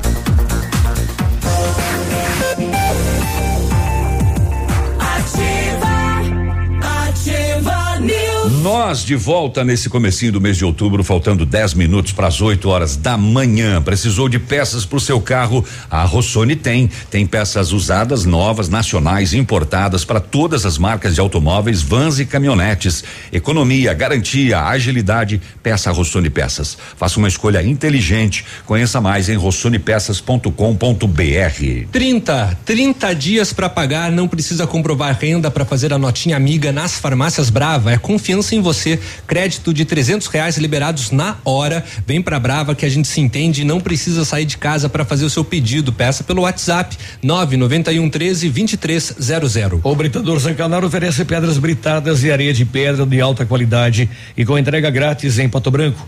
Nós de volta nesse comecinho do mês de outubro, faltando 10 minutos para as 8 horas da manhã. Precisou de peças para o seu carro? A Rossoni tem. Tem peças usadas, novas, nacionais, importadas para todas as marcas de automóveis, vans e caminhonetes. Economia, garantia, agilidade. Peça Rossoni Peças. Faça uma escolha inteligente. Conheça mais em rossonepeças.com.br. 30, 30 dias para pagar, não precisa comprovar renda para fazer a notinha amiga nas farmácias Brava. É confiança em você. Crédito de trezentos reais liberados na hora. Vem pra Brava que a gente se entende e não precisa sair de casa para fazer o seu pedido. Peça pelo WhatsApp 991 13 2300. O Britador Zancanaro oferece pedras britadas e areia de pedra de alta qualidade e com entrega grátis em Pato Branco.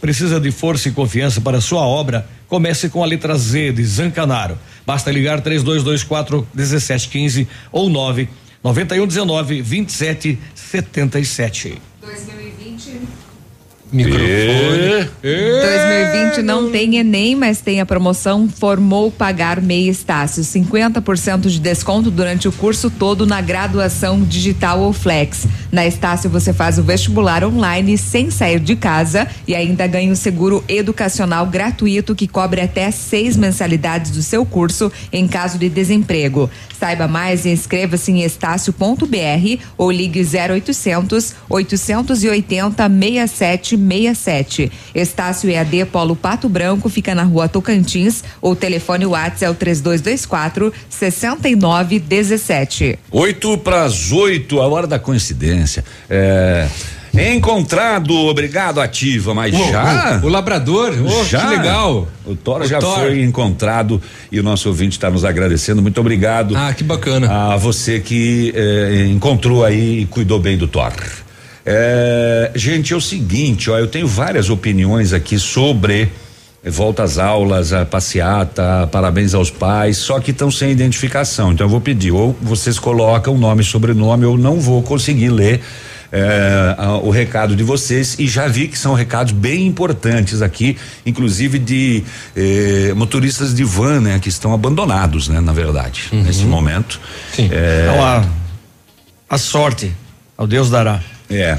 Precisa de força e confiança para sua obra? Comece com a letra Z de Zancanaro. Basta ligar 3224 1715 ou 9 9119 2777. 2020. Microfone. 2020 não tem Enem, mas tem a promoção Formou Pagar Meia Estácio. 50% de desconto durante o curso todo na graduação digital ou flex. Na Estácio você faz o vestibular online sem sair de casa e ainda ganha o seguro educacional gratuito que cobre até seis mensalidades do seu curso em caso de desemprego. Saiba mais e inscreva-se em estácio.br ou ligue 0800 880 6767. Estácio EAD Polo Pato Branco fica na rua Tocantins. O telefone WhatsApp é o 3224 6917. Oito para as oito, a hora da coincidência. É. Encontrado, obrigado, ativa, mas Uou, já. O, o labrador, oh, já. que legal. O Thor O já Thor. foi encontrado e o nosso ouvinte está nos agradecendo. Muito obrigado. Ah, que bacana. A você que eh, encontrou aí e cuidou bem do Thor. É, gente, é o seguinte, ó, eu tenho várias opiniões aqui sobre eh, volta às aulas, a passeata, parabéns aos pais, só que estão sem identificação. Então eu vou pedir, ou vocês colocam nome e sobrenome, ou não vou conseguir ler eh, a- o recado de vocês e já vi que são recados bem importantes aqui, inclusive de eh, motoristas de van, né, que estão abandonados, né, na verdade, nesse momento. Sim. Então, a, a sorte, ao Deus dará. É.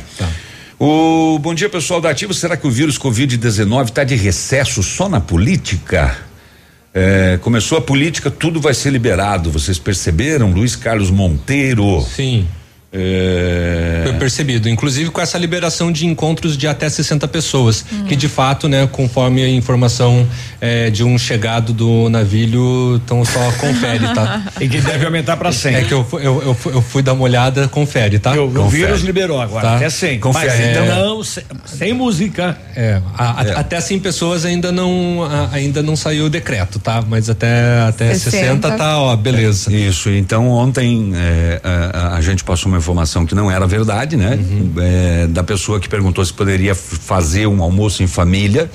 O bom dia pessoal da Ativa. Será que o vírus Covid-19 está de recesso só na política? É, começou a política, tudo vai ser liberado. Vocês perceberam? Luiz Carlos Monteiro. Sim. É, Foi percebido, inclusive com essa liberação de encontros de até 60 pessoas, Hum. que de fato, né, conforme a informação eh, de um chegado do navio, então só confere, tá? E que deve aumentar para 100. É que eu, eu, eu, eu fui dar uma olhada, confere, tá? O, o vírus liberou agora, Tá. até 100. Confere. Mas É. não, sem, sem música. É, a- a- É. até 100 pessoas ainda não a- ainda não saiu o decreto, tá? Mas até até 60, tá, ó, beleza. Isso, então ontem é, a, a gente passou uma informação que não era verdade, né? Uhum. É, da pessoa que perguntou se poderia fazer um almoço em família.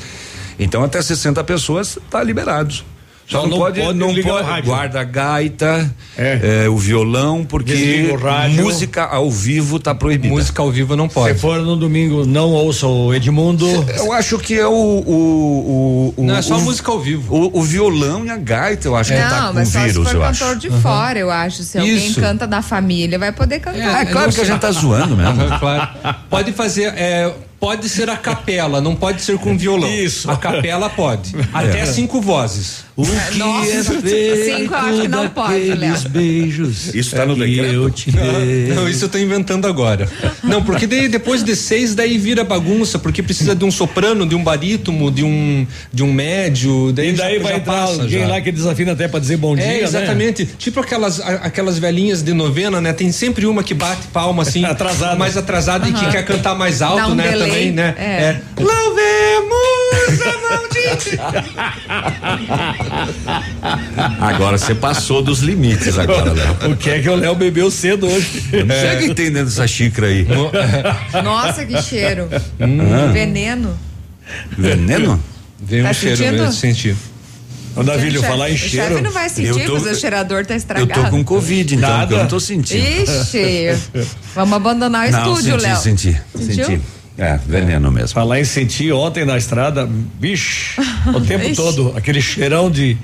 Então até 60 pessoas tá liberados. Só não, não pode, pode não pode rádio. guarda a gaita, É. é, o violão, porque o rádio. música ao vivo tá proibida. Música ao vivo não Se for no domingo, não ouça o Edmundo. Eu acho que é o. o, o, o Não, é só o- música ao vivo. O, o violão e a gaita, eu acho que tá Não, com mas só vírus, se for eu cantor acho. de fora, eu acho. Se alguém Isso. canta da família, vai poder cantar. É, claro que a gente tá zoando mesmo. claro. Pode fazer, é, pode ser a capela, não pode ser com violão. Isso. A capela pode. Até É. cinco vozes. O que Nossa, é cinco eu acho que não pode, Léo. beijos. Isso tá no decreto? Dei. Não, isso eu tô inventando agora. Não, porque daí, depois de seis, daí vira bagunça, porque precisa de um soprano, de um barítono, de um de um médio, daí E daí já- vai já entrar passa alguém já. lá que desafina até pra dizer bom dia, É, né? exatamente. Tipo aquelas, aquelas velhinhas de novena, né? Tem sempre uma que bate palma assim. Atrasada. Mais atrasada e que quer cantar mais alto, um né? delay. Também, né? É. Louvemos a mão de Agora você passou dos limites agora, Léo. O que é que o Léo bebeu cedo hoje? Eu Não sei o que tem dentro dessa xícara aí. Nossa, que cheiro. Hum. Veneno. Veneno? Veio Tá um cheiro sentindo? mesmo, senti. Ô, Davilho, falar em O chefe cheiro. não vai sentir, Eu tô- porque o cheirador tá Eu estragado. tô com Covid, então, Nada. eu não tô sentindo. Ixi, vamos abandonar o não, estúdio, senti, Léo. senti, Sentiu? Senti. É, veneno mesmo. Falar em sentir ontem na estrada, bicho, o tempo Ixi. todo, aquele cheirão de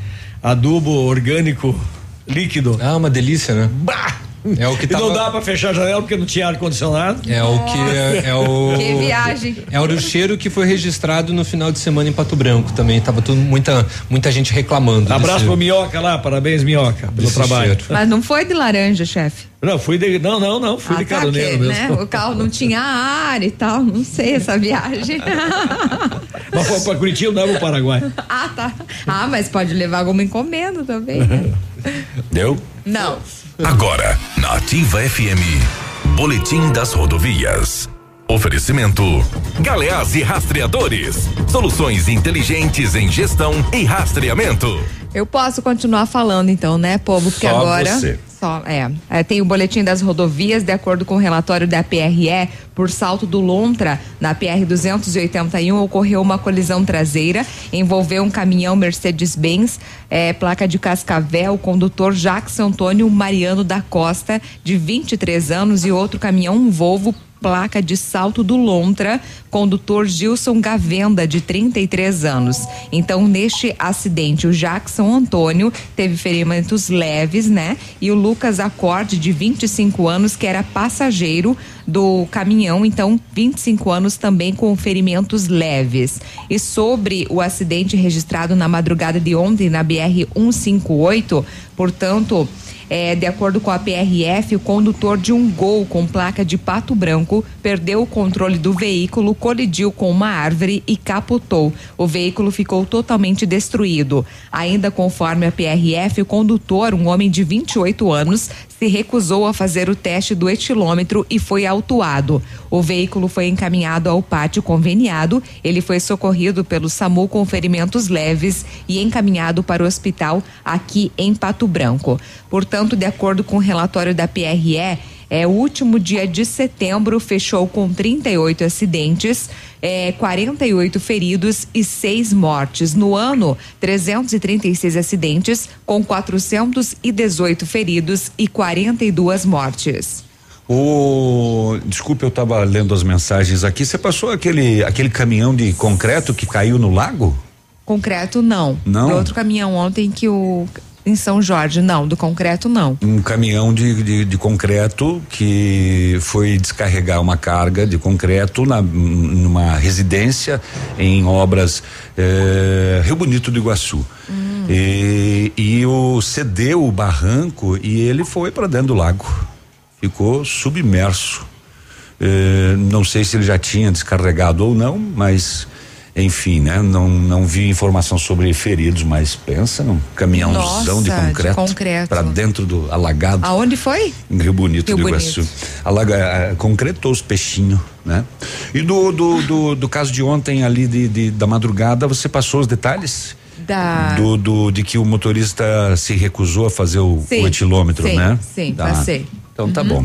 adubo orgânico líquido. Ah, uma delícia, né? Bah! É o que E não tava- dá pra fechar a janela porque não tinha ar-condicionado. É o que é, é o. Que viagem. É o cheiro que foi registrado no final de semana em Pato Branco também. Tava tudo, muita, muita gente reclamando. Abraço desse- pro Minhoca lá, parabéns, Minhoca, pelo trabalho. cheiro. Mas não foi de laranja, chefe. Não, fui de. Não, não, não, fui Ah, de tá, caroneiro porque, mesmo. né? O carro não tinha ar e tal, não sei essa viagem. Mas foi pra Curitiba, não é pro Paraguai. ah, tá. Ah, mas pode levar alguma encomenda também, né? Deu? Não. Agora, na Ativa FM, Boletim das Rodovias. Oferecimento: Galeás e Rastreadores. Soluções inteligentes em gestão e rastreamento. Eu posso continuar falando então, né, povo? Porque Só agora. você. Só, é. É, Tem o boletim das rodovias, de acordo com o relatório da PRE, por salto do Lontra, na PR 281, ocorreu uma colisão traseira, envolveu um caminhão Mercedes-Benz, é, placa de Cascavel, o condutor Jacques Antônio Mariano da Costa, de 23 anos, e outro caminhão, Volvo placa de Salto do Lontra, condutor Gilson Gavenda, de 33 anos. Então, neste acidente, o Jackson Antônio teve ferimentos leves, né? E o Lucas Acorde, de 25 anos, que era passageiro do caminhão, então 25 anos também com ferimentos leves. E sobre o acidente registrado na madrugada de ontem na BR 158, portanto, é, de acordo com a PRF, o condutor de um gol com placa de pato branco perdeu o controle do veículo, colidiu com uma árvore e capotou. O veículo ficou totalmente destruído. Ainda conforme a PRF, o condutor, um homem de 28 anos, se recusou a fazer o teste do etilômetro e foi autuado. O veículo foi encaminhado ao pátio conveniado. Ele foi socorrido pelo SAMU com ferimentos leves e encaminhado para o hospital aqui em Pato Branco. Portanto, de acordo com o relatório da PRE, é, o último dia de setembro fechou com 38 acidentes, é, 48 feridos e 6 mortes. No ano, 336 acidentes, com 418 feridos e 42 mortes. O desculpe, eu estava lendo as mensagens aqui. Você passou aquele aquele caminhão de concreto que caiu no lago? Concreto não. Não? Do outro caminhão ontem que o em São Jorge, não, do concreto não. Um caminhão de, de, de concreto que foi descarregar uma carga de concreto na, numa residência em obras eh, Rio Bonito do Iguaçu. E, e o cedeu o barranco e ele foi para dentro do lago. Ficou submerso. Eh, não sei se ele já tinha descarregado ou não, mas enfim, né? Não, não vi informação sobre feridos, mas pensa num caminhãozão Nossa, de concreto, concreto. para dentro do alagado Aonde foi? em Rio Bonito Rio do Bonito. Iguaçu. Alaga, eh, concretou os peixinhos, né? E do, do, do, do caso de ontem ali de, de- da madrugada, você passou os detalhes? Da. Do, do, de que o motorista se recusou a fazer o, Sim, o etilômetro, sim, né? sim, Tá. passei. Então tá bom.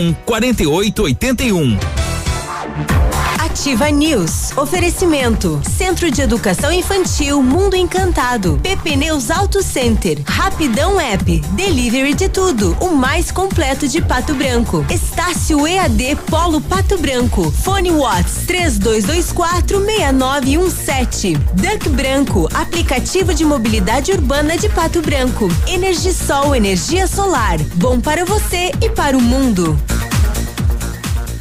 4881. Ativa News. Oferecimento. Centro de Educação Infantil Mundo Encantado. PP Neus Auto Center. Rapidão App. Delivery de tudo. O mais completo de Pato Branco. Estácio EAD Polo Pato Branco. Fone Watts 32246917. Duck Branco. Aplicativo de mobilidade urbana de Pato Branco. Energisol energia solar. Bom para você e para o mundo.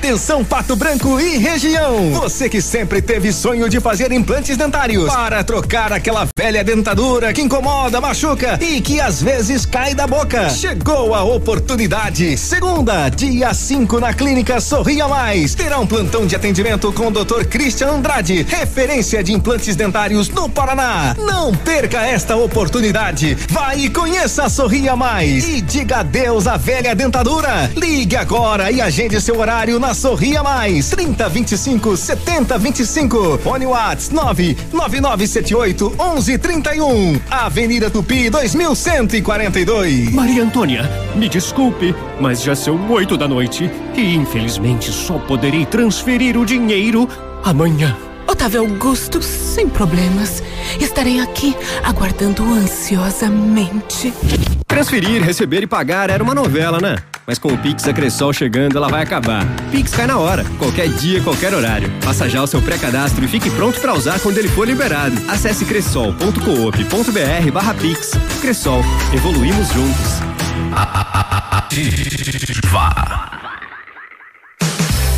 Atenção Pato Branco e região. Você que sempre teve sonho de fazer implantes dentários para trocar aquela velha dentadura que incomoda, machuca e que às vezes cai da boca. Chegou a oportunidade. Segunda, dia 5 na clínica Sorria Mais. Terá um plantão de atendimento com o Dr. Christian Andrade, referência de implantes dentários no Paraná. Não perca esta oportunidade. Vai e conheça a Sorria Mais e diga adeus à velha dentadura. Ligue agora e agende seu horário na Sorria Mais. 30 25 70 25. Fone Whats 99978 1131. Avenida Tupi 2142. Maria Antônia, me desculpe, mas já são oito da noite e infelizmente só poderei transferir o dinheiro amanhã. Otávio Augusto, sem problemas. Estarei aqui aguardando ansiosamente. Transferir, receber e pagar era uma novela, né? Mas com o Pix a Cressol chegando, ela vai acabar. Pix cai na hora, qualquer dia, qualquer horário. Faça já o seu pré-cadastro e fique pronto para usar quando ele for liberado. Acesse cressol.coop.br barra Pix. Cressol, evoluímos juntos.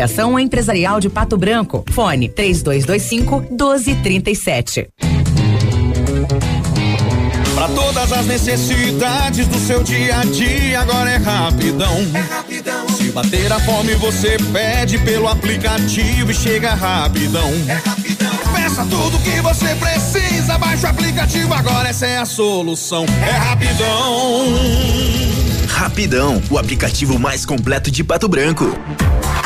Associação Empresarial de Pato Branco. Fone 3225 1237. Para todas as necessidades do seu dia a dia, agora é rapidão. É rapidão. Se bater a fome, você pede pelo aplicativo e chega rapidão. É rapidão. Peça tudo que você precisa, baixa o aplicativo, agora essa é a solução. É rapidão. Rapidão, o aplicativo mais completo de Pato Branco.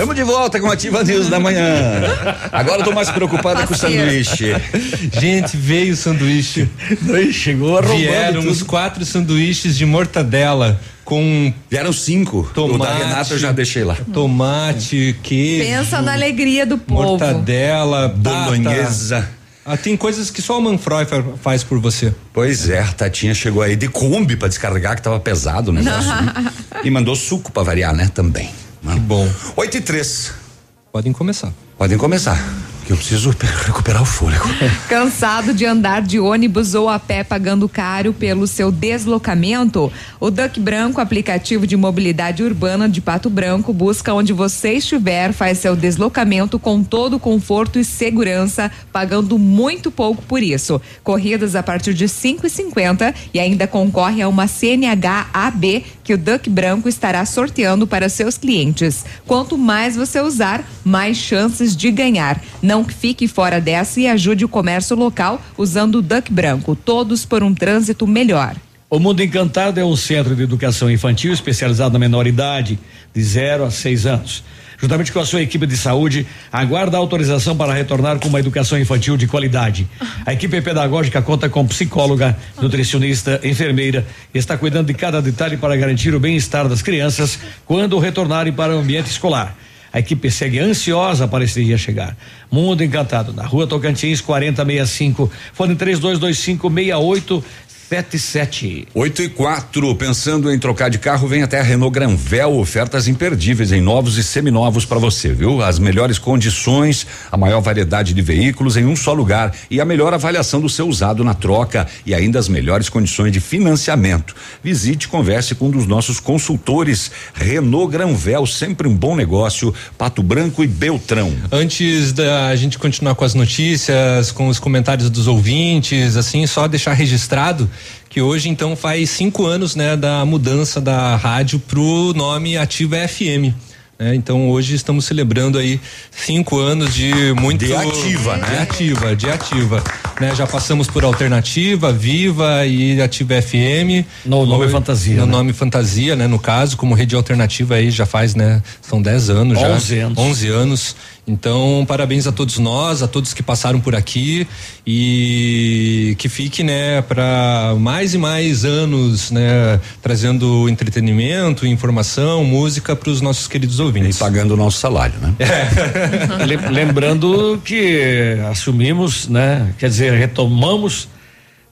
Estamos de volta com Ativa News da manhã. Agora eu tô mais preocupada com o sanduíche. Gente, veio o sanduíche. Chegou arrombando Vieram tudo. uns quatro sanduíches de mortadela com Vieram cinco. tomate. O da Renata eu já deixei lá. Tomate, queijo. Pensa na alegria do povo. Mortadela, Bolonhesa. Ah, tem coisas que só o Manfroy fa- faz por você. Pois é, a Tatinha chegou aí de Kombi pra descarregar que tava pesado o negócio. né? E mandou suco pra variar, né? Também. Que bom. 8 e 3. Podem começar. Podem começar. Eu preciso pe- recuperar o fôlego. Cansado de andar de ônibus ou a pé pagando caro pelo seu deslocamento? O Duck Branco, aplicativo de mobilidade urbana de Pato Branco, busca onde você estiver, faz seu deslocamento com todo conforto e segurança, pagando muito pouco por isso. Corridas a partir de 5,50 e ainda concorre a uma CNH AB que o Duck Branco estará sorteando para seus clientes. Quanto mais você usar, mais chances de ganhar. Não fique fora dessa e ajude o comércio local usando o Duck Branco. Todos por um trânsito melhor. O Mundo Encantado é um centro de educação infantil especializado na menor idade, de 0 a 6 anos. Juntamente com a sua equipe de saúde, aguarda autorização para retornar com uma educação infantil de qualidade. A equipe pedagógica conta com psicóloga, nutricionista, enfermeira e está cuidando de cada detalhe para garantir o bem-estar das crianças quando retornarem para o ambiente escolar. A equipe segue ansiosa para esse dia chegar. Mundo Encantado, na rua Tocantins, 4065. Fone 3225 6877. 8 e 4, pensando em trocar de carro, vem até a Renault Granvel, ofertas imperdíveis em novos e seminovos para você, viu? As melhores condições, a maior variedade de veículos em um só lugar e a melhor avaliação do seu usado na troca e ainda as melhores condições de financiamento. Visite e converse com um dos nossos consultores. Renault Granvel, sempre um bom negócio, Pato Branco e Beltrão. Antes da gente continuar com as notícias, com os comentários dos ouvintes, assim, só deixar registrado que hoje então faz cinco anos, né, da mudança da rádio pro nome Ativa FM. né? então hoje estamos celebrando aí cinco anos de muito De ativa, né? De ativa, de ativa. Né? Já passamos por alternativa, viva e ativa FM. No nome fantasia, No né? nome fantasia, né? No caso, como rede alternativa aí já faz, né? São 10 anos já. 11 anos. 11 anos. Então, parabéns a todos nós, a todos que passaram por aqui e que fique, né, para mais e mais anos, né, trazendo entretenimento, informação, música para os nossos queridos ouvintes. E pagando o nosso salário, né? Lem- Lembrando que assumimos, né? Quer dizer, retomamos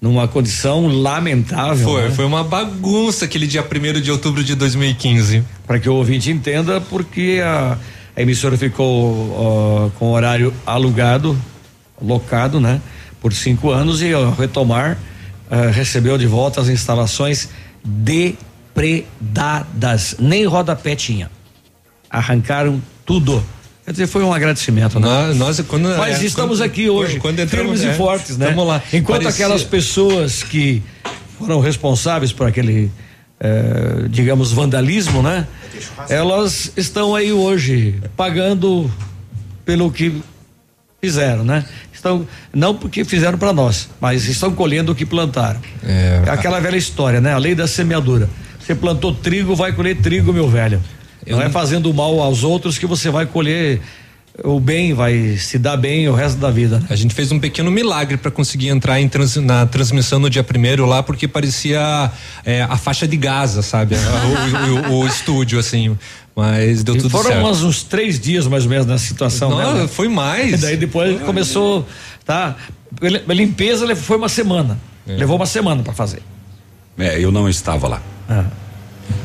numa condição lamentável. Foi, né? foi uma bagunça aquele dia 1 de outubro de 2015. Para que o ouvinte entenda, porque a, a emissora ficou ó, com horário alugado, locado, né? por cinco anos e ao retomar eh, recebeu de volta as instalações depredadas, nem rodapé tinha. Arrancaram tudo. Quer dizer, foi um agradecimento, né? Nós, nós quando, Mas é, estamos quando- aqui hoje, quando entramos, firmes é, e fortes, né? Tamo lá. Enquanto Parecia- aquelas pessoas que foram responsáveis por aquele, eh, digamos, vandalismo, né? Elas estão aí hoje pagando pelo que fizeram, né? Estão não porque fizeram para nós, mas estão colhendo o que plantaram. É, Aquela velha história, né? A lei da semeadura. Você plantou trigo, vai colher trigo, meu velho. não é fazendo mal aos outros que você vai colher o bem, vai se dar bem o resto da vida. né? A gente fez um pequeno milagre para conseguir entrar em trans- na transmissão no dia primeiro lá, porque parecia é, a faixa de Gaza, sabe? o, o- o- o estúdio, assim. Mas deu E tudo foram certo. umas, uns três dias mais ou menos nessa situação. Não, né? foi mais. E daí depois começou, tá? A limpeza foi uma semana. É. Levou uma semana para fazer. É, eu não estava lá.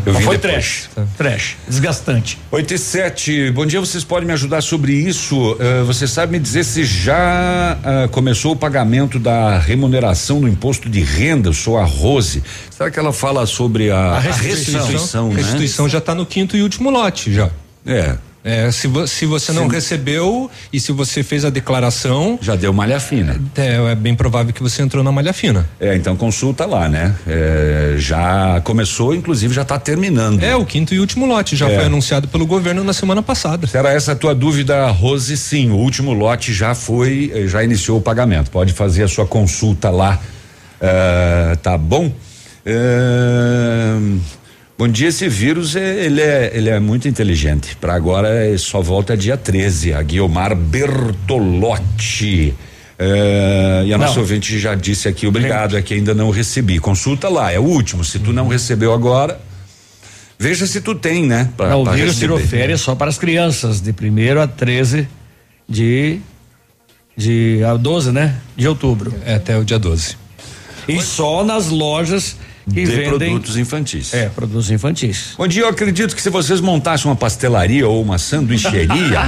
Eu Mas vim foi depois. trash, trash, desgastante. 8 e 7, bom dia, vocês podem me ajudar sobre isso? Eh, você sabe me dizer se já ah, começou o pagamento da remuneração do imposto de renda? Eu sou a Rose. Será que ela fala sobre a, A a restituição, restituição, a né? restituição já está no quinto e último lote já. É. É, se, vo- se você não Sim. recebeu e se você fez a declaração. Já deu malha fina. É, é bem provável que você entrou na malha fina. É, então consulta lá, né? É, já começou, inclusive já está terminando. É, o quinto e último lote já É. foi anunciado pelo governo na semana passada. Se era essa a tua dúvida, Rose, sim, o último lote já foi, eh, já iniciou o pagamento. Pode fazer a sua consulta lá, eh, tá bom? Eh, bom dia, esse vírus, eh, ele é, ele é muito inteligente. Para agora eh, só volta dia 13, a Guiomar Bertolotti. Eh, e a Não. nossa ouvinte já disse aqui, obrigado, é que ainda não recebi. Consulta lá, é o último. Se tu não recebeu agora, veja se tu tem, né? Pra, Não, o pra vírus tirou férias só para as crianças, de 1 a 13 de. de a 12, né? De outubro. É até o dia 12. E só nas lojas que de vendem. produtos infantis. É, produtos infantis. Bom dia, eu acredito que se vocês montassem uma pastelaria ou uma sanduicheria,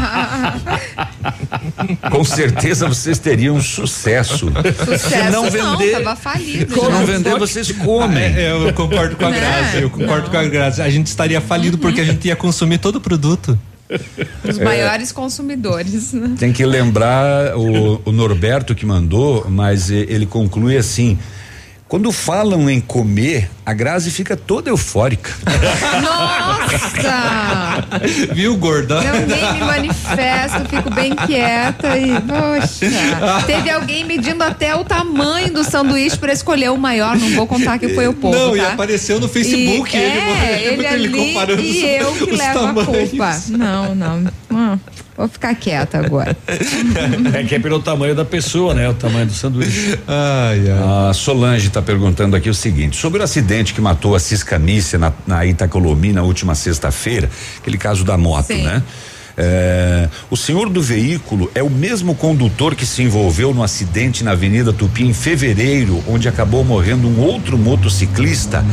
com certeza vocês teriam sucesso. Sucesso se não não, vender, tava falido. se não vender, vocês comem. É, eu concordo com a Né? Grazi, eu concordo com a Grazi. A gente estaria falido porque a gente ia consumir todo o produto. Os maiores consumidores. né? Tem que lembrar o, o Norberto que mandou, mas eh, ele conclui assim. Quando falam em comer, a Grazi fica toda eufórica. Nossa! Viu, gorda? Eu nem me manifesto, fico bem quieta e. Poxa! Teve alguém medindo até o tamanho do sanduíche para escolher o maior. Não vou contar que foi o povo. Não, e tá? apareceu no Facebook E, ele, é, ele, ele ali comparando os- e eu que levo tamanhos. a culpa. Não, não. Hum, vou ficar quieta agora. É que é pelo tamanho da pessoa, né? O tamanho do sanduíche. A Solange está perguntando aqui o seguinte: sobre o acidente que matou a Cisca Nícia na, na Itacolomi na última sexta-feira, aquele caso da moto, Sim. né? É, o senhor do veículo é o mesmo condutor que se envolveu no acidente na Avenida Tupi em fevereiro, onde acabou morrendo um outro motociclista?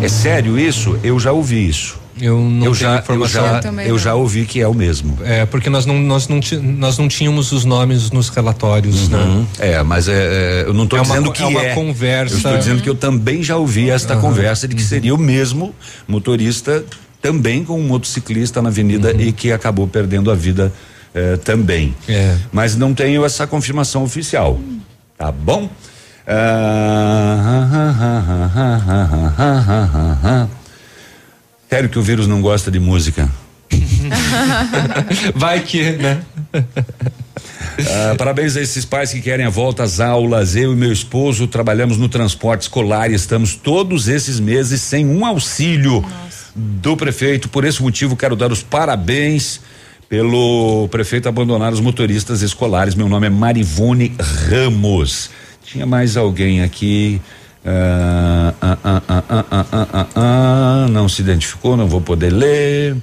É sério isso? Eu já ouvi isso. Eu não eu tenho já, eu informação. já, Eu também eu não. já ouvi que é o mesmo. É, porque nós não, nós não, nós não tínhamos os nomes nos relatórios, né? É, mas é, é, eu não estou É uma dizendo co- que é uma é. conversa- Eu estou dizendo que eu também já ouvi esta conversa de que seria o mesmo motorista também com um motociclista na avenida e que acabou perdendo a vida eh, também. É. Mas não tenho essa confirmação oficial. Tá bom? Ah, Sério que o vírus não gosta de música? Vai que, né? Ah, parabéns a esses pais que querem a volta às aulas. Eu e meu esposo trabalhamos no transporte escolar e estamos todos esses meses sem um auxílio do prefeito. Por esse motivo, quero dar os parabéns pelo prefeito abandonar os motoristas escolares. Meu nome é Marivone Ramos. Tinha mais alguém aqui. Ah, ah, ah, ah, ah, ah, não se identificou, não vou poder ler.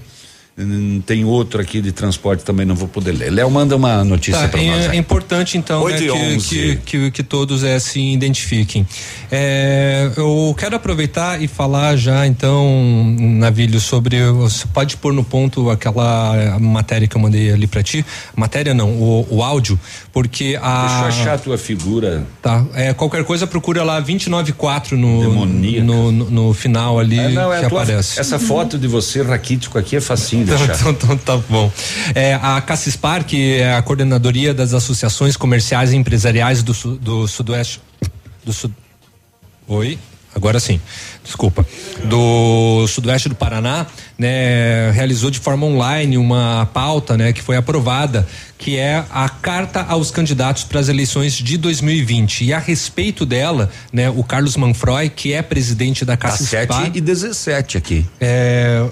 Tem outro aqui de transporte também não vou poder ler. Léo manda uma notícia Tá, para é, nós. é aí. importante então né, 8 que, 11. que, que, que todos é, se identifiquem. É, eu quero aproveitar e falar já então, Navilho, sobre você pode pôr no ponto aquela matéria que eu mandei ali para ti, matéria não, o, o áudio, porque a Deixa eu achar a tua figura. Tá, é, qualquer coisa procura lá 294 no no, no, no final ali É, não, é que a tua- aparece. essa foto de você raquítico aqui é facinho Então, então, então tá bom. É, a Cassispar, que é a coordenadoria das associações comerciais e empresariais do, do Sudoeste. Do Sud... Oi? Agora sim, desculpa. Do Sudoeste do Paraná, né, realizou de forma online uma pauta, né, que foi aprovada, que é a carta aos candidatos para as eleições de 2020. E a respeito dela, né, o Carlos Manfroy, que é presidente da Tá Cassispar, 7 e 17 aqui. é,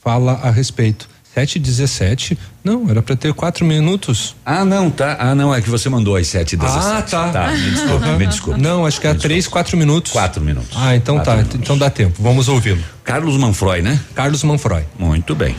fala a respeito. 7 e 17? Não, era para ter quatro minutos. Ah, não, tá. Ah, não, é que você mandou às 7 e 17. Ah, tá. Tá, me desculpa, me desculpa. Não, acho que é três, quatro minutos. Quatro minutos. Ah, então Quatro tá. minutos. Então dá tempo. Vamos ouvi-lo. Carlos Manfroy, né? Carlos Manfroy. Muito bem.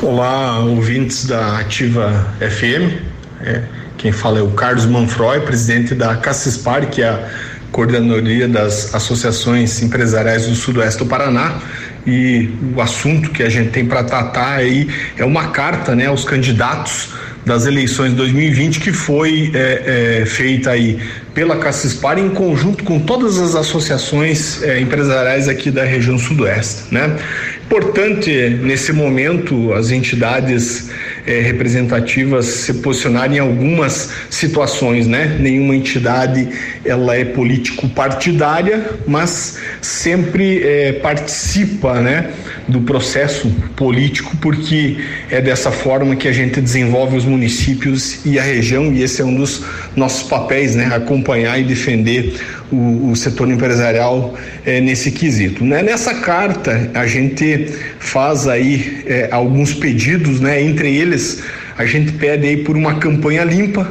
Olá, ouvintes da Ativa FM. É, quem fala é o Carlos Manfroy, presidente da Cassispar, que é a coordenadoria das associações empresariais do Sudoeste do Paraná. E o assunto que a gente tem para tratar aí é uma carta né, aos candidatos das eleições 2020 que foi é, é, feita aí pela Cassispar em conjunto com todas as associações é, empresariais aqui da região sudoeste, né? Importante nesse momento as entidades eh, representativas se posicionarem em algumas situações, né? Nenhuma entidade ela é político partidária, mas sempre eh, participa, né? Do processo político, porque é dessa forma que a gente desenvolve os municípios e a região e esse é um dos nossos papéis, né? Acompanhar e defender o, o setor empresarial eh, nesse quesito. Né? Nessa carta a gente faz aí eh, alguns pedidos, né? Entre eles a gente pede aí por uma campanha limpa,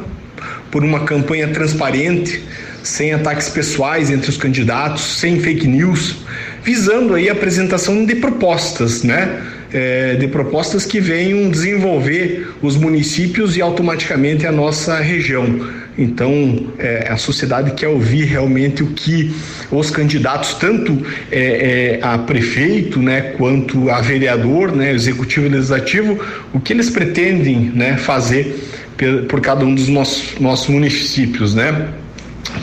por uma campanha transparente, sem ataques pessoais entre os candidatos, sem fake news, visando aí a apresentação de propostas, né? É, de propostas que venham desenvolver os municípios e automaticamente a nossa região. Então, é, a sociedade quer ouvir realmente o que os candidatos, tanto é, é, a prefeito, né, quanto a vereador, né, executivo e legislativo, o que eles pretendem, né, fazer por, por cada um dos nossos, nossos municípios, né?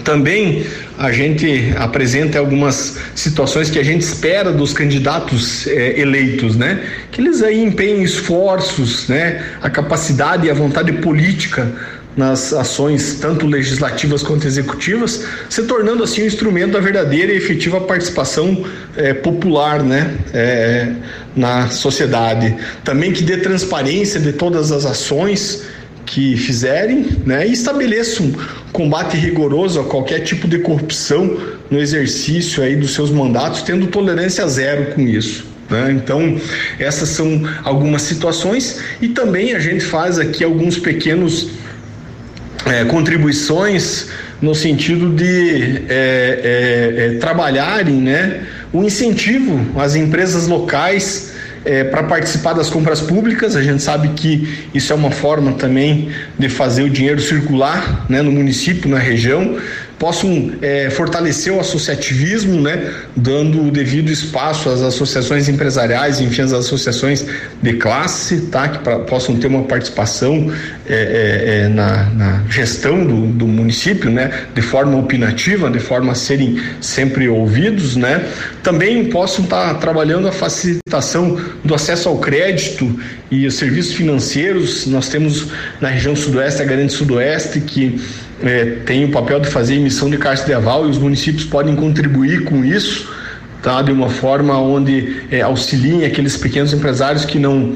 Também a gente apresenta algumas situações que a gente espera dos candidatos eh, eleitos, né? Que eles aí empenhem esforços, né? A capacidade e a vontade política nas ações tanto legislativas quanto executivas, se tornando assim um instrumento da verdadeira e efetiva participação eh, popular, né, eh, na sociedade. Também que dê transparência de todas as ações que fizerem, né, e estabeleçam um combate rigoroso a qualquer tipo de corrupção no exercício aí dos seus mandatos, tendo tolerância zero com isso. né? Então, essas são algumas situações e também a gente faz aqui alguns pequenos é, contribuições no sentido de é, é, é, trabalharem né, o incentivo às empresas locais é, para participar das compras públicas. A gente sabe que isso é uma forma também de fazer o dinheiro circular né, no município, na região. Possam é, fortalecer o associativismo, né, dando o devido espaço às associações empresariais, enfim, às associações de classe, tá, que pra, possam ter uma participação é, é, na, na, gestão do, do, município, né, de forma opinativa, de forma a serem sempre ouvidos, né. Também possam estar tá trabalhando a facilitação do acesso ao crédito e os serviços financeiros. Nós temos na região sudoeste a Grande Sudoeste que é, tem o papel de fazer emissão de cartas de aval e os municípios podem contribuir com isso, tá? De uma forma onde é, auxiliem aqueles pequenos empresários que não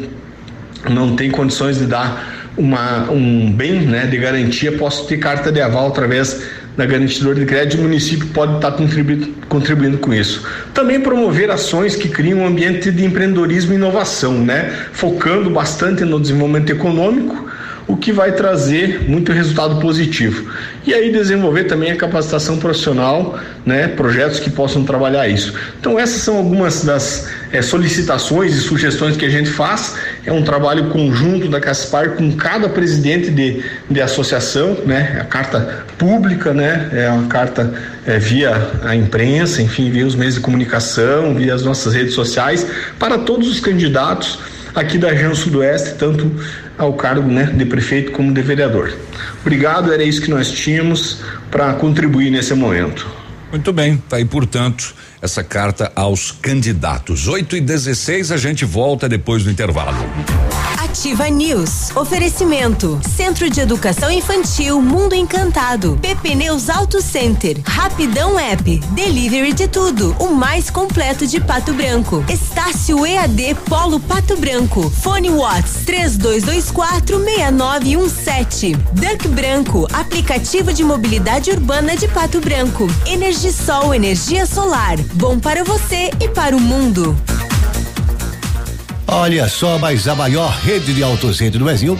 não têm condições de dar uma, um bem, né, de garantia, posso ter carta de aval através da garantidora de crédito, o município pode estar contribuindo, contribuindo com isso. Também promover ações que criam um ambiente de empreendedorismo e inovação, né? Focando bastante no desenvolvimento econômico, o que vai trazer muito resultado positivo. E aí desenvolver também a capacitação profissional, né, projetos que possam trabalhar isso. Então essas são algumas das é, solicitações e sugestões que a gente faz. É um trabalho conjunto da Caspar com cada presidente de, de associação, né, a carta pública, né, é uma carta é, via a imprensa, enfim, via os meios de comunicação, via as nossas redes sociais, para todos os candidatos aqui da região sudoeste, tanto ao cargo né, de prefeito como de vereador. Obrigado, era isso que nós tínhamos para contribuir nesse momento. Muito bem, tá aí, portanto, essa carta aos candidatos. 8 e 16 a gente volta depois do intervalo. Ativa News. Oferecimento. Centro de Educação Infantil Mundo Encantado. PP Neus Auto Center. Rapidão App. Delivery de tudo. O mais completo de Pato Branco. Estácio EAD Polo Pato Branco. Fone Watts 3224 6917. Duck Branco. Aplicativo de mobilidade urbana de Pato Branco. Energisol energia solar. Bom para você e para o mundo. Olha só, mas a maior rede de autocentro do Brasil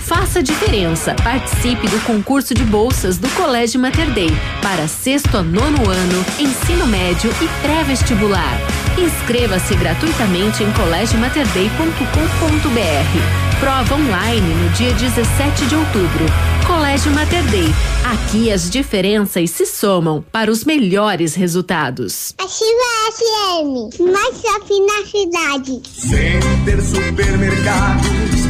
Faça a diferença. Participe do concurso de bolsas do Colégio Mater Dei para sexto a nono ano, ensino médio e pré-vestibular. Inscreva-se gratuitamente em colégiomaterdei.com.br. Prova online no dia 17 de outubro. Colégio Mater Dei. Aqui as diferenças se somam para os melhores resultados. Ativa FM, mais shopping na cidade. Center Supermercados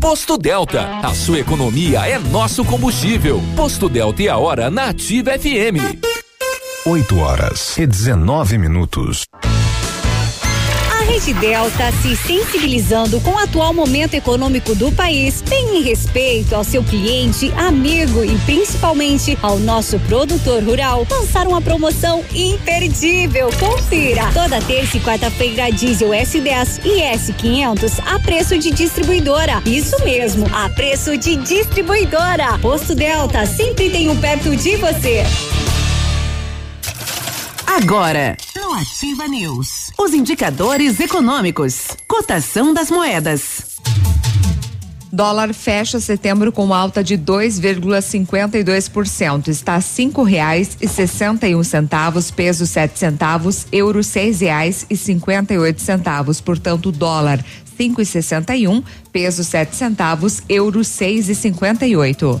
Posto Delta, a sua economia é nosso combustível. Posto Delta e a hora na Ativa FM. 8 horas e 19 minutos. Rede Delta, se sensibilizando com o atual momento econômico do país, tem em respeito ao seu cliente, amigo e principalmente ao nosso produtor rural, lançar uma promoção imperdível. Confira! Toda terça e quarta-feira, diesel S10 e S500 a preço de distribuidora. Isso mesmo, a preço de distribuidora. Posto Delta sempre tem um perto de você. Agora, no Ativa News, os indicadores econômicos, cotação das moedas. Dólar fecha setembro com alta de 2,52%. Está a cinco reais e sessenta e um centavos, peso sete centavos, euro seis reais e cinquenta e oito centavos. Portanto, dólar cinco e sessenta e um, peso sete centavos, euro seis e cinquenta e oito.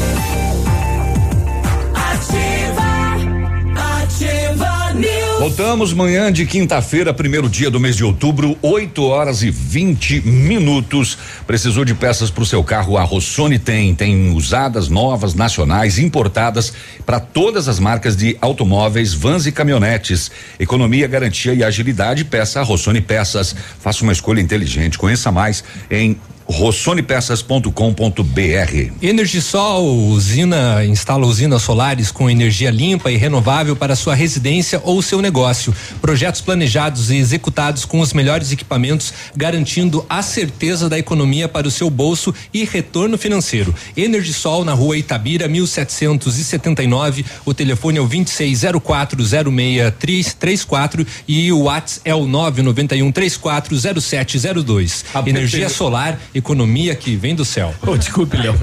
Voltamos manhã de quinta-feira, primeiro dia do mês de outubro, 8 horas e 20 minutos. Precisou de peças para o seu carro? A Rossoni tem. Tem usadas, novas, nacionais, importadas para todas as marcas de automóveis, vans e caminhonetes. Economia, garantia e agilidade. Peça a Rossoni Peças. Faça uma escolha inteligente. Conheça mais em rossonepeças.com.br. Energisol usina instala usinas solares com energia limpa e renovável para sua residência ou seu negócio. Projetos planejados e executados com os melhores equipamentos, garantindo a certeza da economia para o seu bolso e retorno financeiro. Energisol na rua Itabira, 1779. O telefone é o 26040634 e o WhatsApp é o 991340702. Energia solar economia que vem do céu. Oh, desculpe, Léo.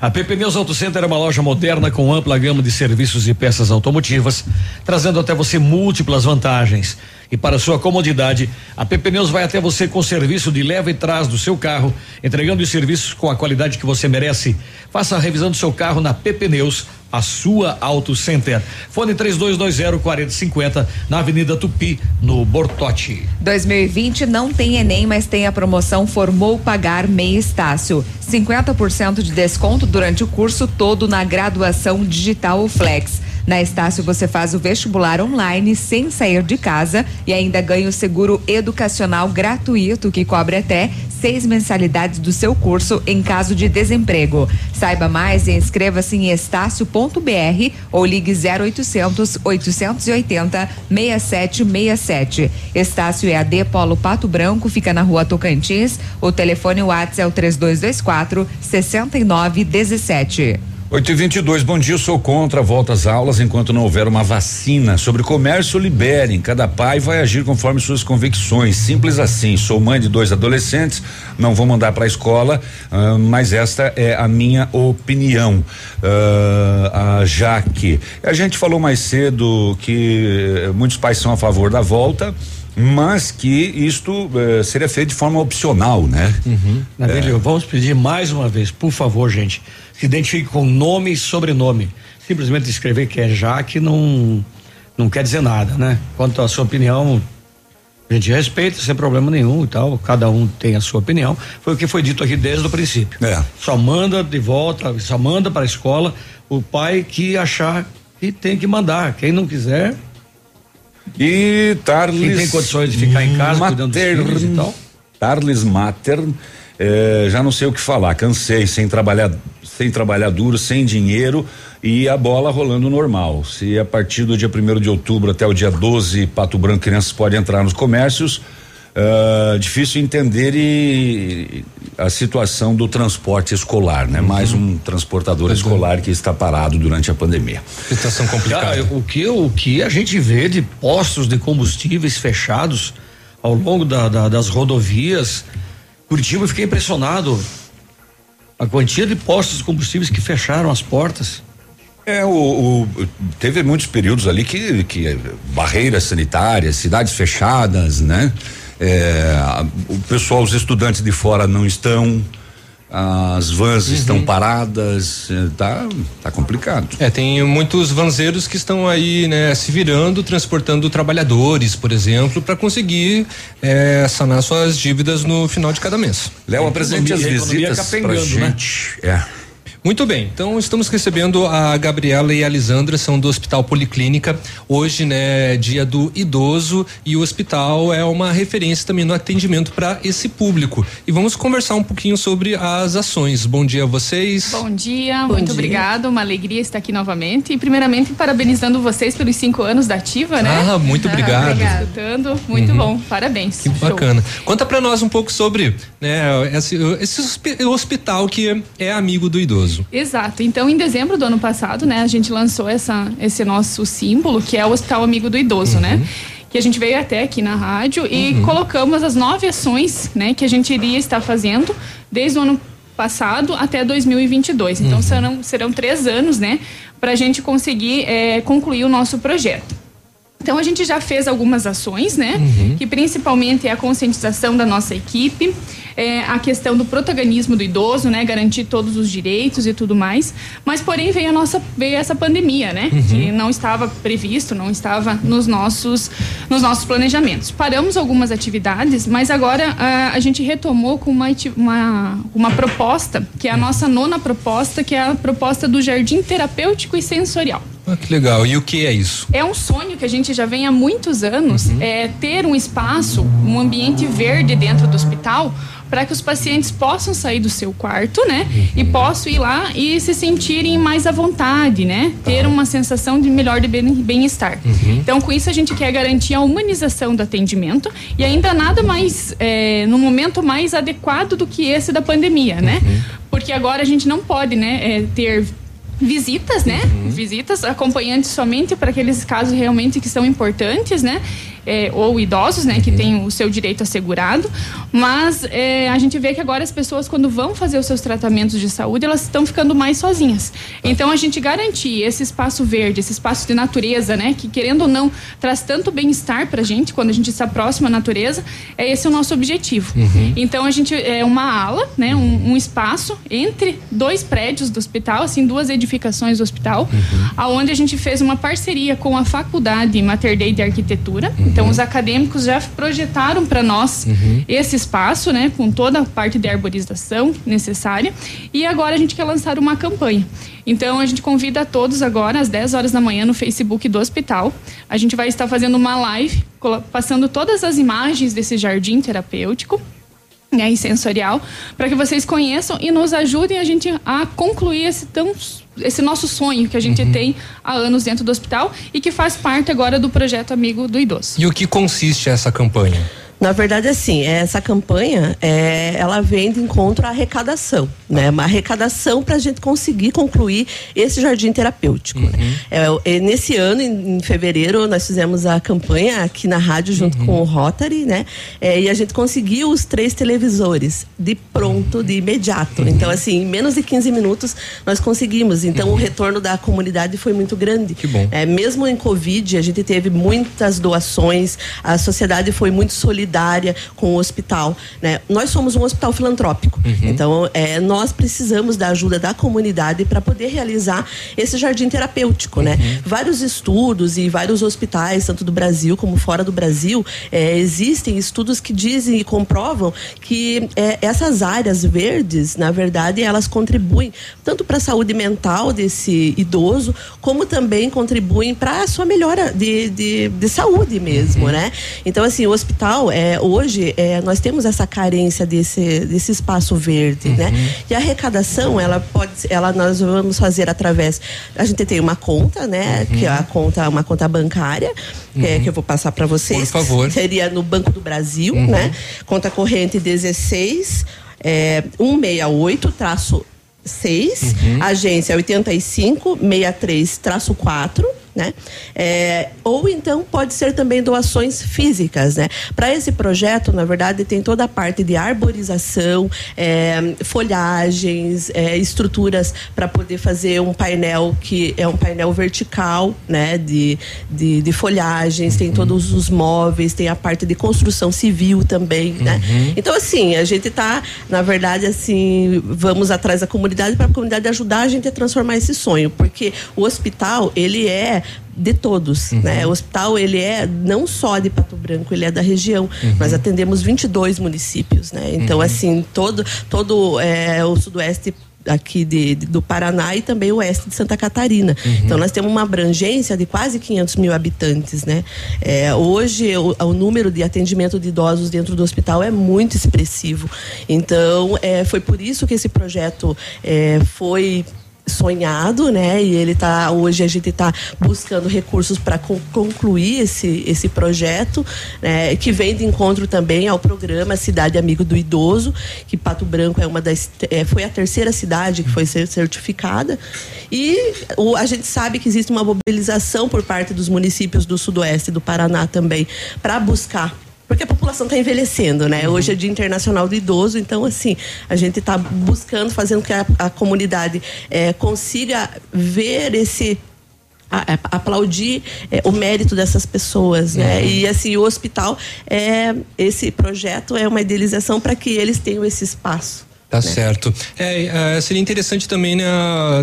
A PP Neus Auto Center é uma loja moderna com ampla gama de serviços e peças automotivas, trazendo até você múltiplas vantagens. E para sua comodidade, a PP Neus vai até você com serviço de leva e trás do seu carro, entregando os serviços com a qualidade que você merece. Faça a revisão do seu carro na PP Neus, a sua Auto Center. Fone 3220 4050 na Avenida Tupi, no Bortote. 2020 não tem Enem, mas tem a promoção Formou Pagar Meia Estácio. 50% de desconto durante o curso todo na graduação digital Flex. Na Estácio você faz o vestibular online sem sair de casa e ainda ganha o seguro educacional gratuito que cobre até seis mensalidades do seu curso em caso de desemprego. Saiba mais e inscreva-se em estácio.br ou ligue 0800 880 6767. Estácio EAD Polo Pato Branco fica na rua Tocantins. O telefone WhatsApp é o 3224 6917. 8 e 22 bom dia. Eu sou contra a volta às aulas enquanto não houver uma vacina. Sobre comércio, liberem. Cada pai vai agir conforme suas convicções. Simples assim. Sou mãe de dois adolescentes, não vou mandar para a escola, uh, mas esta é a minha opinião. Uh, a Jaque. A gente falou mais cedo que muitos pais são a favor da volta mas que isto eh, seria feito de forma opcional, né? Uhum. Navilho, é. vamos pedir mais uma vez, por favor, gente, se identifique com nome e sobrenome. Simplesmente escrever que é Jaque não não quer dizer nada, né? Quanto à sua opinião, a gente respeita sem problema nenhum e tal. Cada um tem a sua opinião. Foi o que foi dito aqui desde o princípio. É. Só manda de volta, só manda para a escola o pai que achar que tem que mandar. Quem não quiser, e Tarles. Quem tem condições de ficar em casa Mater, cuidando dos filhos e tal. Tarles Mater, eh, já não sei o que falar, cansei, sem trabalhar, sem trabalhar duro, sem dinheiro e a bola rolando normal. Se a partir do dia 1 de outubro até o dia 12, Pato Branco crianças podem entrar nos comércios, Uh, difícil entender e, a situação do transporte escolar, né? Uhum. Mais um transportador uhum. escolar que está parado durante a pandemia. Situação complicada. o que o que a gente vê de postos de combustíveis fechados ao longo da, da, das rodovias, Curitiba, eu fiquei impressionado. A quantia de postos de combustíveis que fecharam as portas. É, o, o, teve muitos períodos ali que, que barreiras sanitárias, cidades fechadas, né? É, o pessoal, os estudantes de fora não estão, as vans uhum. estão paradas, é, tá, tá complicado. É, tem muitos vanzeiros que estão aí, né, se virando, transportando trabalhadores, por exemplo, para conseguir é, sanar suas dívidas no final de cada mês. Léo, apresente as visitas pra né? gente. Né? É. Muito bem, então estamos recebendo a Gabriela e a Lisandra, são do Hospital Policlínica. Hoje, né, dia do idoso e o hospital é uma referência também no atendimento para esse público. E vamos conversar um pouquinho sobre as ações. Bom dia a vocês. Bom dia, Bom muito dia. obrigado, uma alegria estar aqui novamente. E primeiramente parabenizando vocês pelos cinco anos da Ativa, né? Ah, muito obrigado. Obrigado. Escutando, muito uhum. bom, parabéns. Que Show. bacana. Conta para nós um pouco sobre, né, esse, esse hospital que é amigo do idoso. Exato. Então, em dezembro do ano passado, né, a gente lançou essa, esse nosso símbolo, que é o Hospital Amigo do Idoso, né? uhum. né? Que a gente veio até aqui na rádio e uhum. colocamos as nove ações, né, que a gente iria estar fazendo desde o ano passado até 2022. Então, uhum. serão, serão três anos, né, para a gente conseguir é, concluir o nosso projeto. Então a gente já fez algumas ações, né? Uhum. Que principalmente é a conscientização da nossa equipe, é a questão do protagonismo do idoso, né? Garantir todos os direitos e tudo mais. Mas porém veio a nossa veio essa pandemia, né? Uhum. Que não estava previsto, não estava nos nossos nos nossos planejamentos. Paramos algumas atividades, mas agora ah, a gente retomou com uma, uma uma proposta que é a nossa nona proposta, que é a proposta do jardim terapêutico e sensorial. Ah, que legal. E o que é isso? É um sonho que a gente já vem há muitos anos, é ter um espaço, um ambiente verde dentro do hospital para que os pacientes possam sair do seu quarto, né? E possam ir lá e se sentirem mais à vontade, né? Ter uma sensação de melhor de bem- bem-estar. Então, com isso, a gente quer garantir a humanização do atendimento e ainda nada mais, é, no momento mais adequado do que esse da pandemia, né? Porque agora a gente não pode, né, é, ter visitas, né? Visitas acompanhantes somente para aqueles casos realmente que são importantes, né? É, ou idosos, né, que têm o seu direito assegurado, mas é, a gente vê que agora as pessoas quando vão fazer os seus tratamentos de saúde elas estão ficando mais sozinhas. Então a gente garantir esse espaço verde, esse espaço de natureza, né, que querendo ou não traz tanto bem-estar para a gente quando a gente se aproxima à natureza, é esse o nosso objetivo. Então a gente é uma ala, né, um, um espaço entre dois prédios do hospital, assim duas edificações do hospital, aonde a gente fez uma parceria com a faculdade Mater Dei de Arquitetura. Então os acadêmicos já projetaram para nós esse espaço, né, com toda a parte de arborização necessária. E agora a gente quer lançar uma campanha. Então a gente convida a todos agora às 10 horas da manhã no Facebook do hospital. A gente vai estar fazendo uma live passando todas as imagens desse jardim terapêutico né, e sensorial, para que vocês conheçam e nos ajudem a gente a concluir esse tão esse nosso sonho que a gente tem há anos dentro do hospital e que faz parte agora do projeto Amigo do Idoso. E o que consiste essa campanha? Na verdade, assim, essa campanha, é, ela vem de encontro à arrecadação, né? Uma arrecadação para a gente conseguir concluir esse jardim terapêutico. né? É, é, nesse ano, em, em fevereiro, nós fizemos a campanha aqui na rádio junto com o Rotary, né? É, e a gente conseguiu os três televisores de pronto, de imediato. Então, assim, em menos de 15 minutos nós conseguimos. Então, o retorno da comunidade foi muito grande. Que bom. É, mesmo em Covid, a gente teve muitas doações, a sociedade foi muito solidária com o hospital. Né? Nós somos um hospital filantrópico, então é, nós precisamos da ajuda da comunidade para poder realizar esse jardim terapêutico. Né? Vários estudos e vários hospitais, tanto do Brasil como fora do Brasil, é, existem estudos que dizem e comprovam que é, essas áreas verdes, na verdade, elas contribuem tanto para a saúde mental desse idoso, como também contribuem para a sua melhora de, de, de saúde mesmo, né? Então, assim, o hospital, é, hoje, é, nós temos essa carência desse, desse espaço verde, né? E a arrecadação, ela pode, ela nós vamos fazer através, a gente tem uma conta, né? Que é a conta, uma conta bancária, que, é, que eu vou passar para vocês. Por favor. Seria no Banco do Brasil, Uhum. né? Conta corrente 16 é, 168 traço 6, agência 85 63 traço 4. Né? É, ou então pode ser também doações físicas, né? Para esse projeto, na verdade, tem toda a parte de arborização, é, folhagens, é, estruturas para poder fazer um painel que é um painel vertical, né? De, de, de folhagens, tem todos os móveis, tem a parte de construção civil também, né? Então, assim, a gente tá, na verdade, assim, vamos atrás da comunidade para a comunidade ajudar a gente a transformar esse sonho, porque o hospital, ele é de todos, né? O hospital, ele é não só de Pato Branco, ele é da região. Nós atendemos 22 municípios, né? Então, assim, todo, todo é, o sudoeste aqui de, de- do Paraná e também o oeste de Santa Catarina. Então nós temos uma abrangência de quase 500 mil habitantes, né? É, hoje o, o número de atendimento de idosos dentro do hospital é muito expressivo. Então é, foi por isso que esse projeto é, foi sonhado, né? E ele tá hoje a gente está buscando recursos para concluir esse esse projeto, né? Que vem de encontro também ao programa Cidade Amigo do Idoso, que Pato Branco é uma das é, foi a terceira cidade que foi certificada e o, a gente sabe que existe uma mobilização por parte dos municípios do sudoeste do Paraná também para buscar porque a população está envelhecendo, né? Hoje é Dia Internacional do Idoso, então, assim, a gente está buscando, fazendo que a, a comunidade eh, consiga ver esse a- a- aplaudir é, o mérito dessas pessoas, né? Uhum. E assim, o hospital é esse projeto é uma idealização para que eles tenham esse espaço. Tá certo. É, é, seria interessante também, né,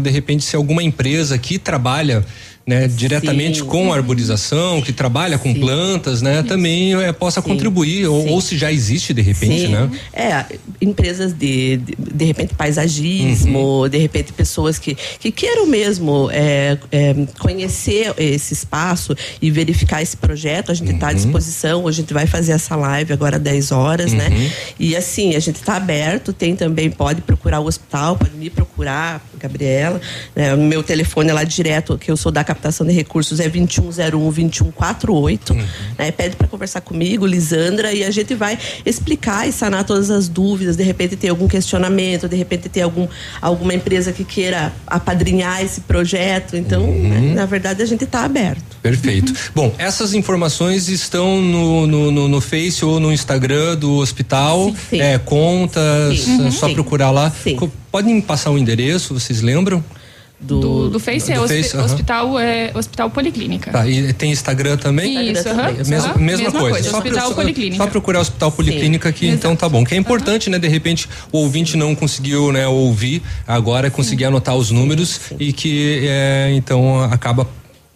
de repente, se alguma empresa que trabalha né, diretamente com a arborização, que trabalha com plantas, né, também é, possa contribuir, ou, ou se já existe de repente, Sim. né? É, empresas de, de, de repente, paisagismo, Uhum. de repente, pessoas que, que queiram mesmo é, é, conhecer esse espaço e verificar esse projeto. A gente está Uhum. à disposição, a gente vai fazer essa live agora às 10 horas, né? Uhum. E assim, a gente está aberto, tem também, pode procurar o hospital, pode me procurar, Gabriela. né? Meu telefone é lá direto, que eu sou da captação de recursos, é 2101-2148. né? Pede para conversar comigo, Lisandra, e a gente vai explicar e sanar todas as dúvidas. De repente tem algum questionamento, de repente tem algum, alguma empresa que queira apadrinhar esse projeto. Então, né, na verdade, a gente está aberto. Perfeito. Bom, essas informações estão no, no, no, no Face ou no Instagram do hospital, é, contas, Sim. é só Sim. procurar lá. Co- Podem passar o endereço, vocês lembram? Do, do Face é do hospi- Face, hospital, é hospital Policlínica. Tá, e tem Instagram também? Isso, aham. Mesma, Aham, mesma, mesma coisa. coisa, Só, Hospital só- Policlínica. só procurar Hospital Policlínica que então tá bom. Que é importante, né? De repente o ouvinte não conseguiu, né, ouvir, agora conseguir anotar os números e que é, então acaba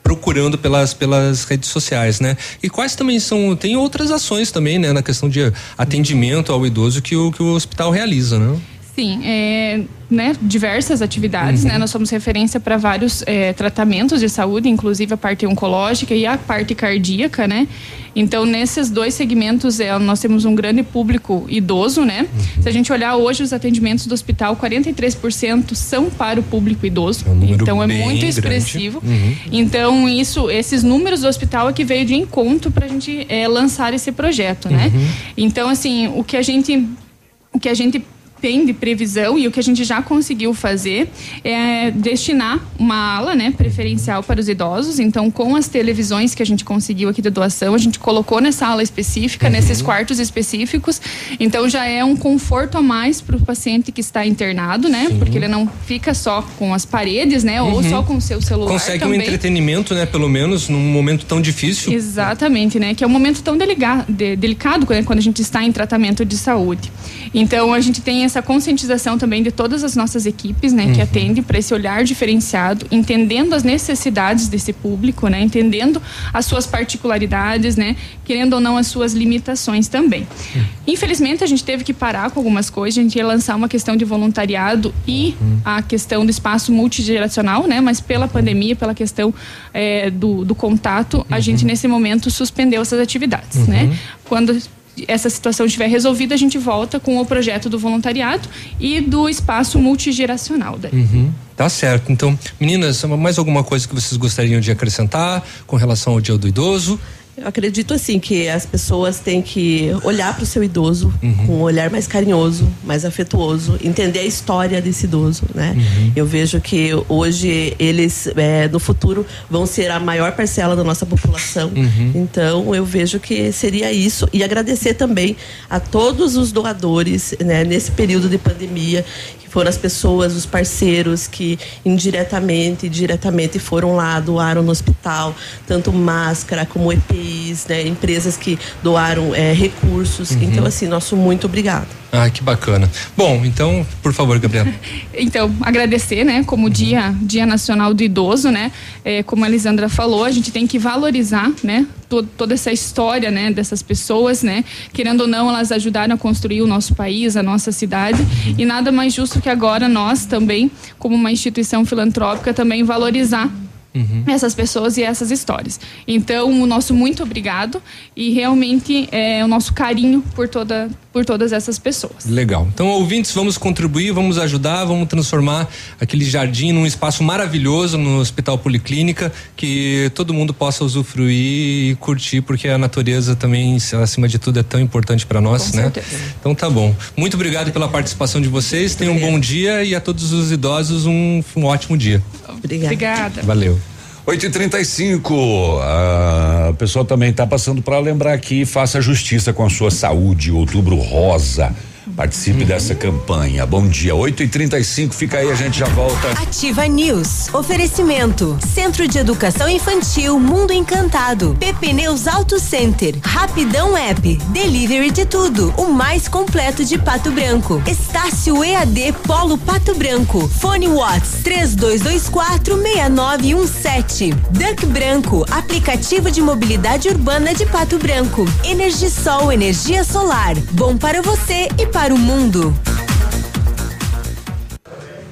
procurando pelas pelas redes sociais, né? E quais também são tem outras ações também, né, na questão de atendimento ao idoso que o que o hospital realiza, né? Sim, é, né, diversas atividades, Uhum. né? Nós somos referência para vários é, tratamentos de saúde, inclusive a parte oncológica e a parte cardíaca, né? Então, nesses dois segmentos, é, nós temos um grande público idoso, né? Uhum. Se a gente olhar hoje os atendimentos do hospital, 43% são para o público idoso. número então, é muito grande. expressivo. Uhum. Então, isso, esses números do hospital é que veio de encontro para a gente é, lançar esse projeto, né? Uhum. Então, assim, o que a gente, o que a gente tem de previsão e o que a gente já conseguiu fazer é destinar uma ala, né, preferencial para os idosos. Então, com as televisões que a gente conseguiu aqui de doação, a gente colocou nessa ala específica, nesses quartos específicos. Então, já é um conforto a mais para o paciente que está internado, né? Sim. Porque ele não fica só com as paredes, né, ou Uhum. só com o seu celular Consegue um também. entretenimento, né, pelo menos num momento tão difícil. Exatamente, né? Que é um momento tão delega- de- delicado quando quando a gente está em tratamento de saúde. Então a gente tem essa conscientização também de todas as nossas equipes, né, que Uhum. atendem para esse olhar diferenciado, entendendo as necessidades desse público, né, entendendo as suas particularidades, né, querendo ou não as suas limitações também. Infelizmente a gente teve que parar com algumas coisas, a gente ia lançar uma questão de voluntariado e a questão do espaço multigeracional, né, mas pela pandemia, pela questão eh, do, do contato, a gente nesse momento suspendeu essas atividades, né? Quando essa situação estiver resolvida, a gente volta com o projeto do voluntariado e do espaço multigeracional. Uhum. Tá certo. Então, meninas, mais alguma coisa que vocês gostariam de acrescentar com relação ao Dia do Idoso? Eu acredito assim que as pessoas têm que olhar para o seu idoso Uhum. com um olhar mais carinhoso, mais afetuoso, entender a história desse idoso, né? Uhum. Eu vejo que hoje eles é, no futuro vão ser a maior parcela da nossa população. Uhum. Então eu vejo que seria isso e agradecer também a todos os doadores né, nesse período de pandemia que foram as pessoas, os parceiros que indiretamente e diretamente foram lá, doaram no hospital, tanto máscara como EPIs, né, empresas que doaram é, recursos. Uhum. Então, assim, nosso muito obrigado. Ah, que bacana. Bom, então, por favor, Gabriela. Então, agradecer, né, como dia, dia Nacional do Idoso, né, é, como a Elisandra falou, a gente tem que valorizar, né, to- toda essa história, né, dessas pessoas, né, querendo ou não, elas ajudaram a construir o nosso país, a nossa cidade, e nada mais justo que agora nós também, como uma instituição filantrópica, também valorizar essas pessoas e essas histórias. Então, o nosso muito obrigado e realmente é, o nosso carinho por, toda, por todas essas pessoas. Legal. Então, ouvintes, vamos contribuir, vamos ajudar, vamos transformar aquele jardim num espaço maravilhoso no Hospital Policlínica, que todo mundo possa usufruir e curtir, porque a natureza também, acima de tudo, é tão importante para nós, Com né? certeza. Então tá bom. Muito obrigado pela participação de vocês. Tenham um bom dia e a todos os idosos um, um ótimo dia. Obrigada. Valeu. 8h35. A pessoa também está passando para lembrar aqui: faça justiça com a sua saúde. Outubro Rosa. Participe dessa campanha. Bom dia, 8 e 35 fica aí, a gente já volta. Ativa News. Oferecimento. Centro de Educação Infantil Mundo Encantado. PP Neus Auto Center. Rapidão App. Delivery de tudo. O mais completo de Pato Branco. Estácio EAD Polo Pato Branco. Fone Watts 3224 6917. Duck Branco. Aplicativo de mobilidade urbana de Pato Branco. Energisol energia solar. Bom para você e para o mundo.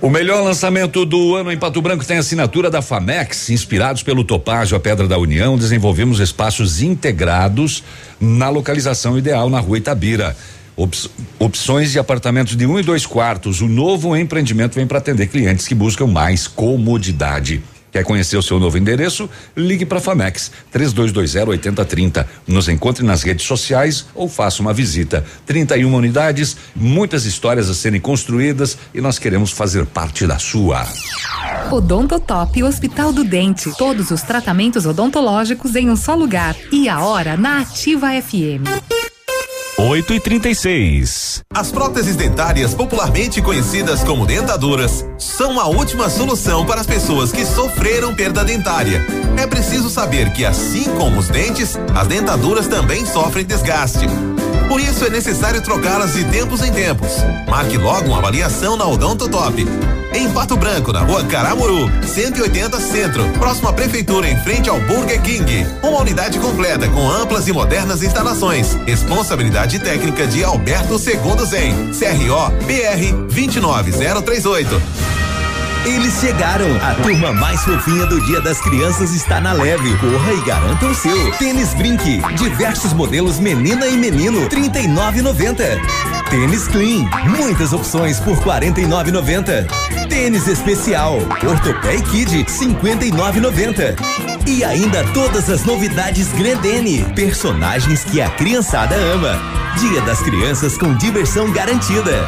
O melhor lançamento do ano em Pato Branco tem a assinatura da Famex. Inspirados pelo Topázio, a Pedra da União, desenvolvemos espaços integrados na localização ideal na rua Itabira. Opções de apartamentos de um e dois quartos. O novo empreendimento vem para atender clientes que buscam mais comodidade. Quer conhecer o seu novo endereço? Ligue para Famex 3220 8030. Nos encontre nas redes sociais ou faça uma visita. 31 unidades, muitas histórias a serem construídas e nós queremos fazer parte da sua. Odontotop Hospital do Dente. Todos os tratamentos odontológicos em um só lugar. E a hora na Ativa FM. 8 e 36 As próteses dentárias, popularmente conhecidas como dentaduras, são a última solução para as pessoas que sofreram perda dentária. É preciso saber que, assim como os dentes, as dentaduras também sofrem desgaste. Por isso é necessário trocá-las de tempos em tempos. Marque logo uma avaliação na Odonto Top. Em Pato Branco, na rua Caramuru, 180 Centro, próximo à prefeitura, em frente ao Burger King. Uma unidade completa com amplas e modernas instalações. Responsabilidade técnica de Alberto Segundo Zen. CRO BR 29038. Eles chegaram. A turma mais fofinha do Dia das Crianças está na leve. Corra e garanta o seu. Tênis Brinque, diversos modelos menina e menino, 39,90. Tênis Clean, muitas opções por 49,90. Tênis especial, Ortopé Kid, 59,90. E ainda todas as novidades Grandene, personagens que a criançada ama. Dia das Crianças com diversão garantida.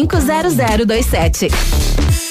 0027.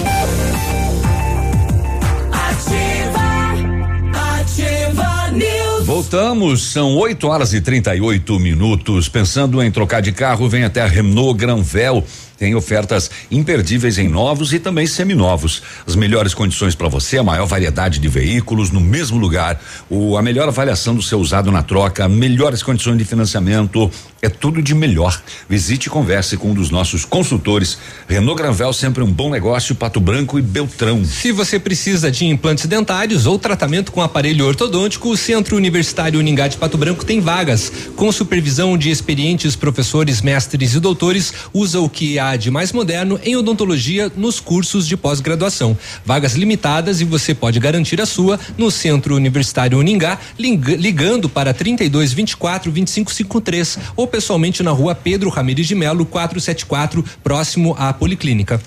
Voltamos, são 8 horas e 38 minutos. Pensando em trocar de carro, vem até a Renault Granvel. Tem ofertas imperdíveis em novos e também seminovos. As melhores condições para você, a maior variedade de veículos no mesmo lugar, o, a melhor avaliação do seu usado na troca, melhores condições de financiamento, é tudo de melhor. Visite e converse com um dos nossos consultores. Renault Granvel, sempre um bom negócio, Pato Branco e Beltrão. Se você precisa de implantes dentários ou tratamento com aparelho ortodôntico, o Centro Universitário Uningá de Pato Branco tem vagas. Com supervisão de experientes professores, mestres e doutores, usa o que há de mais moderno em odontologia nos cursos de pós-graduação. Vagas limitadas e você pode garantir a sua no Centro Universitário Uningá, lig- ligando para 32 24 25 53 ou pessoalmente na rua Pedro Ramires de Melo, 474, próximo à Policlínica.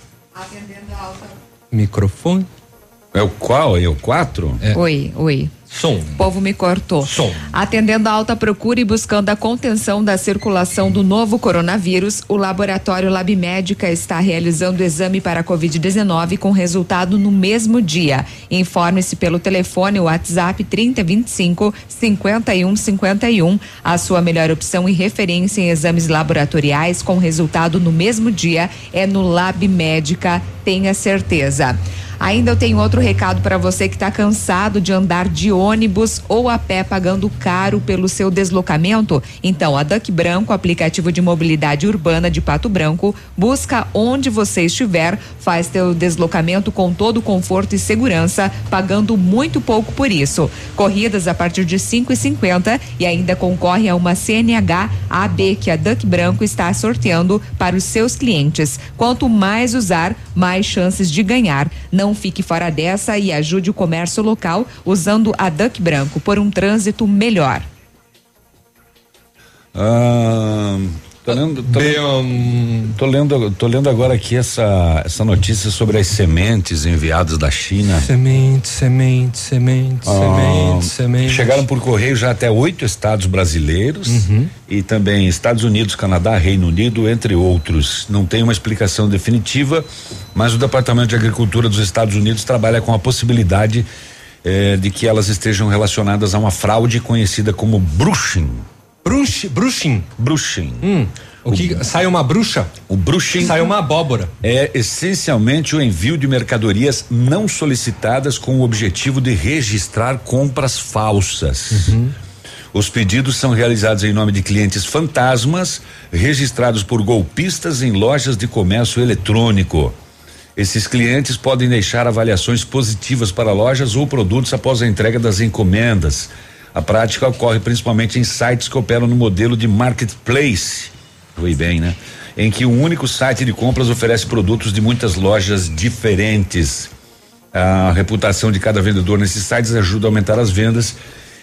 Microfone. É o qual? É o quatro? Oi, oi. Som. O povo me cortou. Som. Atendendo a alta procura e buscando a contenção da circulação do novo coronavírus, o laboratório Lab Médica está realizando o exame para a Covid-19 com resultado no mesmo dia. Informe-se pelo telefone WhatsApp 3025 5151. A sua melhor opção e referência em exames laboratoriais com resultado no mesmo dia é no Lab Médica, tenha certeza. Ainda eu tenho outro recado para você que está cansado de andar de ônibus ou a pé pagando caro pelo seu deslocamento. Então, a Duck Branco, aplicativo de mobilidade urbana de Pato Branco, busca onde você estiver, faz teu deslocamento com todo conforto e segurança, pagando muito pouco por isso. Corridas a partir de cinco e cinquenta e ainda concorre a uma CNH AB que a Duck Branco está sorteando para os seus clientes. Quanto mais usar, mais chances de ganhar. Não fique fora dessa e ajude o comércio local usando a Duck Branco por um trânsito melhor. Ah, tô lendo, tô, lendo, tô lendo, tô lendo agora aqui essa, essa notícia sobre as sementes enviadas da China. Semente, semente, semente, Ah, semente, semente. Chegaram por correio já até oito estados brasileiros Uhum. e também Estados Unidos, Canadá, Reino Unido, entre outros. Não tem uma explicação definitiva, mas o Departamento de Agricultura dos Estados Unidos trabalha com a possibilidade eh, de que elas estejam relacionadas a uma fraude conhecida como bruxing. Bruxi, bruxing. Bruxing. Hum, o que sai uma bruxa? O bruxing sai uma abóbora. É essencialmente o envio de mercadorias não solicitadas com o objetivo de registrar compras falsas. Os pedidos são realizados em nome de clientes fantasmas, registrados por golpistas em lojas de comércio eletrônico. Esses clientes podem deixar avaliações positivas para lojas ou produtos após a entrega das encomendas. A prática ocorre principalmente em sites que operam no modelo de marketplace. Foi bem, né? Em que um único site de compras oferece produtos de muitas lojas diferentes. A reputação de cada vendedor nesses sites ajuda a aumentar as vendas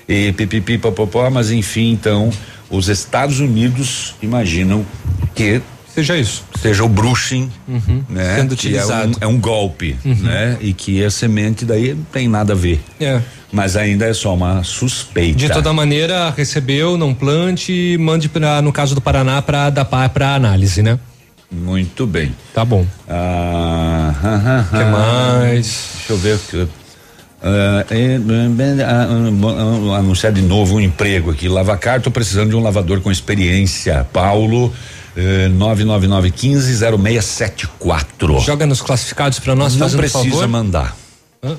e pipipi popopó, mas enfim, então, os Estados Unidos imaginam que seja isso, seja o bruxing, Uhum. né? Sendo Que é um, utilizado. é um golpe, Uhum. né? E que a semente daí não tem nada a ver. É. Mas ainda é só uma suspeita. De toda maneira, recebeu, não plante, mande para no caso do Paraná para dar para análise, né? Muito bem. Tá bom. Ah, ah, que mais? Deixa eu ver. que- ah, ah, ah, ah, anunciar de novo um emprego aqui. Lavacar, tô precisando de um lavador com experiência. Paulo, eh, 999150674. Joga nos classificados para nós, Não fazendo precisa favor. mandar. Hã?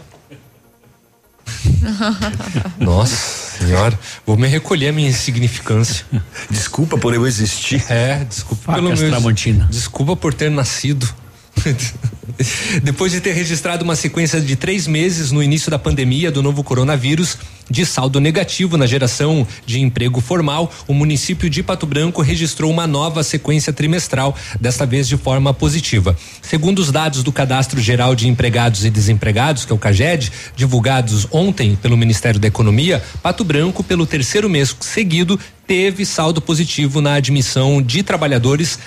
Nossa senhora, vou me recolher a minha insignificância. Desculpa por eu existir. É, desculpa pelo meu. Tramontina. Desculpa por ter nascido. Depois de ter registrado uma sequência de três meses no início da pandemia do novo coronavírus, de saldo negativo na geração de emprego formal, o município de Pato Branco registrou uma nova sequência trimestral, desta vez de forma positiva. Segundo os dados do Cadastro Geral de Empregados e Desempregados, que é o CAGED, divulgados ontem pelo Ministério da Economia, Pato Branco, pelo terceiro mês seguido, teve saldo positivo na admissão de trabalhadores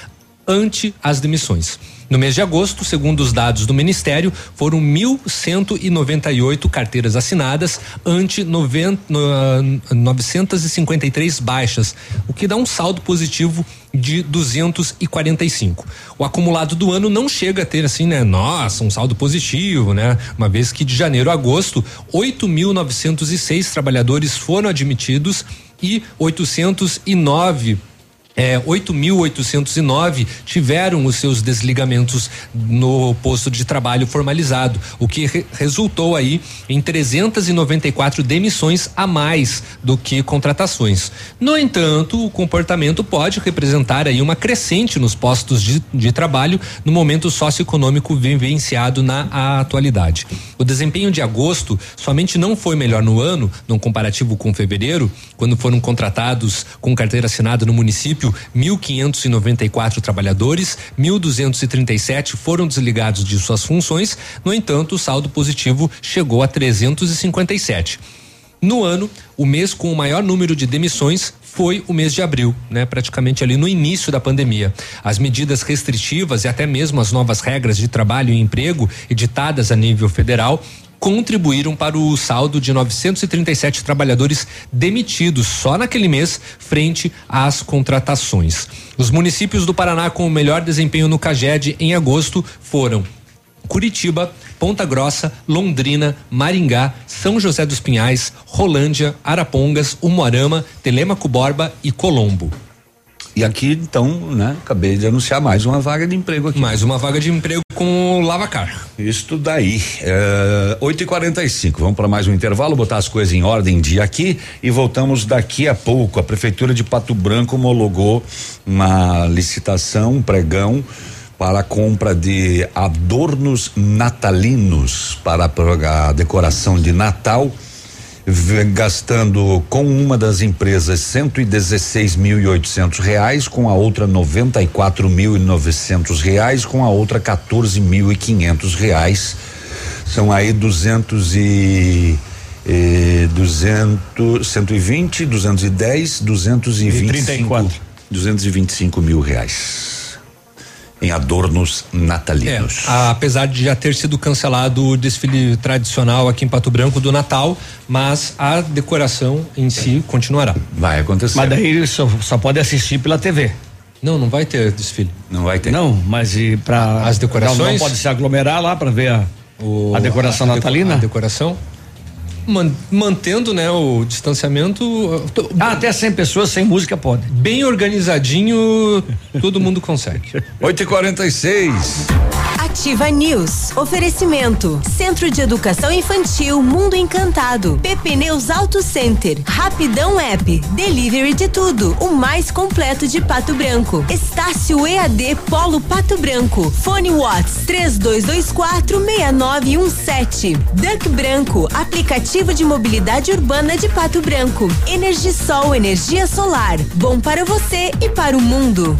ante as demissões. No mês de agosto, segundo os dados do Ministério, foram 1.198 carteiras assinadas ante noven- no- ah, 953 baixas, o que dá um saldo positivo de 245. O acumulado do ano não chega a ter assim, né? Nossa, um saldo positivo, né? Uma vez que de janeiro a agosto, 8.906 trabalhadores foram admitidos e 809 é, 8.809 tiveram os seus desligamentos no posto de trabalho formalizado, o que re- resultou aí em 394 demissões a mais do que contratações. No entanto, o comportamento pode representar aí uma crescente nos postos de, de trabalho no momento socioeconômico vivenciado na atualidade. O desempenho de agosto somente não foi melhor no ano, num comparativo com fevereiro, quando foram contratados com carteira assinada no município 1.594 trabalhadores, 1.237 foram desligados de suas funções. No entanto, o saldo positivo chegou a 357. No ano, o mês com o maior número de demissões foi o mês de abril, né? Praticamente ali no início da pandemia. As medidas restritivas e até mesmo as novas regras de trabalho e emprego editadas a nível federal contribuíram para o saldo de 937 trabalhadores demitidos só naquele mês frente às contratações. Os municípios do Paraná com o melhor desempenho no CAGED em agosto foram Curitiba, Ponta Grossa, Londrina, Maringá, São José dos Pinhais, Rolândia, Arapongas, Umuarama, Telemaco Borba e Colombo. E aqui, então, né, acabei de anunciar mais uma vaga de emprego aqui. Mais uma vaga de emprego com o Lavacar. Isto daí. É, 8 e 45 Vamos para mais um intervalo, botar as coisas em ordem dia aqui e voltamos daqui a pouco. A Prefeitura de Pato Branco homologou uma licitação, um pregão para a compra de adornos natalinos para a decoração de Natal gastando com uma das empresas cento e dezesseis mil e oitocentos reais, com a outra noventa e quatro mil e novecentos reais, com a outra quatorze mil e quinhentos reais. São aí duzentos e eh, duzentos, cento e vinte, duzentos e dez, duzentos e vinte e cinco, duzentos e vinte e cinco mil reais em adornos natalinos. É, apesar de já ter sido cancelado o desfile tradicional aqui em Pato Branco do Natal, mas a decoração em si continuará. Vai acontecer. Mas daí só, só pode assistir pela TV. Não, não vai ter desfile. Não vai ter. Não, mas e para as decorações? Não, não, pode se aglomerar lá para ver a, o, a decoração a, natalina? A decoração? Mantendo né, o distanciamento. Ah, até 100 pessoas sem música pode. Bem organizadinho, todo mundo consegue. 8 e 46 Ativa News. Oferecimento. Centro de Educação Infantil Mundo Encantado. PP Neus Auto Center. Rapidão App. Delivery de tudo. O mais completo de Pato Branco. Estácio EAD Polo Pato Branco. Fone Watts 3224 6917. Duck Branco. Aplicativo de mobilidade urbana de Pato Branco. Energisol energia solar. Bom para você e para o mundo.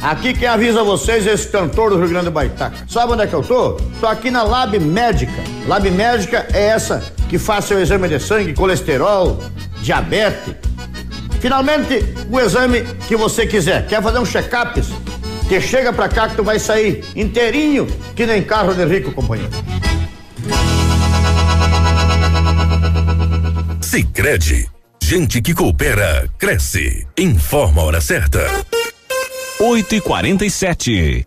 Aqui quem avisa vocês é esse cantor do Rio Grande do Baitaca. Sabe onde é que eu tô? Tô aqui na Lab Médica. Lab Médica é essa que faz seu exame de sangue, colesterol, diabetes. Finalmente, o exame que você quiser. Quer fazer um check-up? Que chega pra cá que tu vai sair inteirinho, que nem carro de rico, companheiro. Sicredi, gente que coopera, cresce. Informa a hora certa. 8 e 47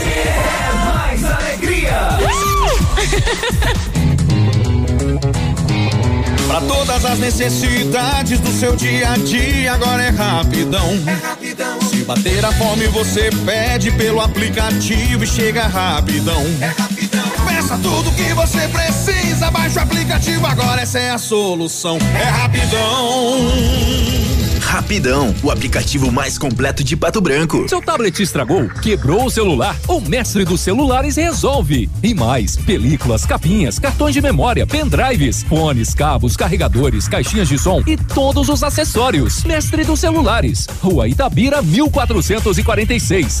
É mais alegria! Para todas as necessidades do seu dia a dia, agora é rapidão. É rapidão. Se bater a fome, você pede pelo aplicativo e chega rapidão. É rapidão. Peça tudo que você precisa, baixa o aplicativo, agora essa é a solução. É rapidão. Rapidão, o aplicativo mais completo de Pato Branco. Seu tablet estragou, quebrou o celular, o mestre dos celulares resolve. E mais, películas, capinhas, cartões de memória, pendrives, fones, cabos, carregadores, caixinhas de som e todos os acessórios. Mestre dos celulares, Rua Itabira, 1446.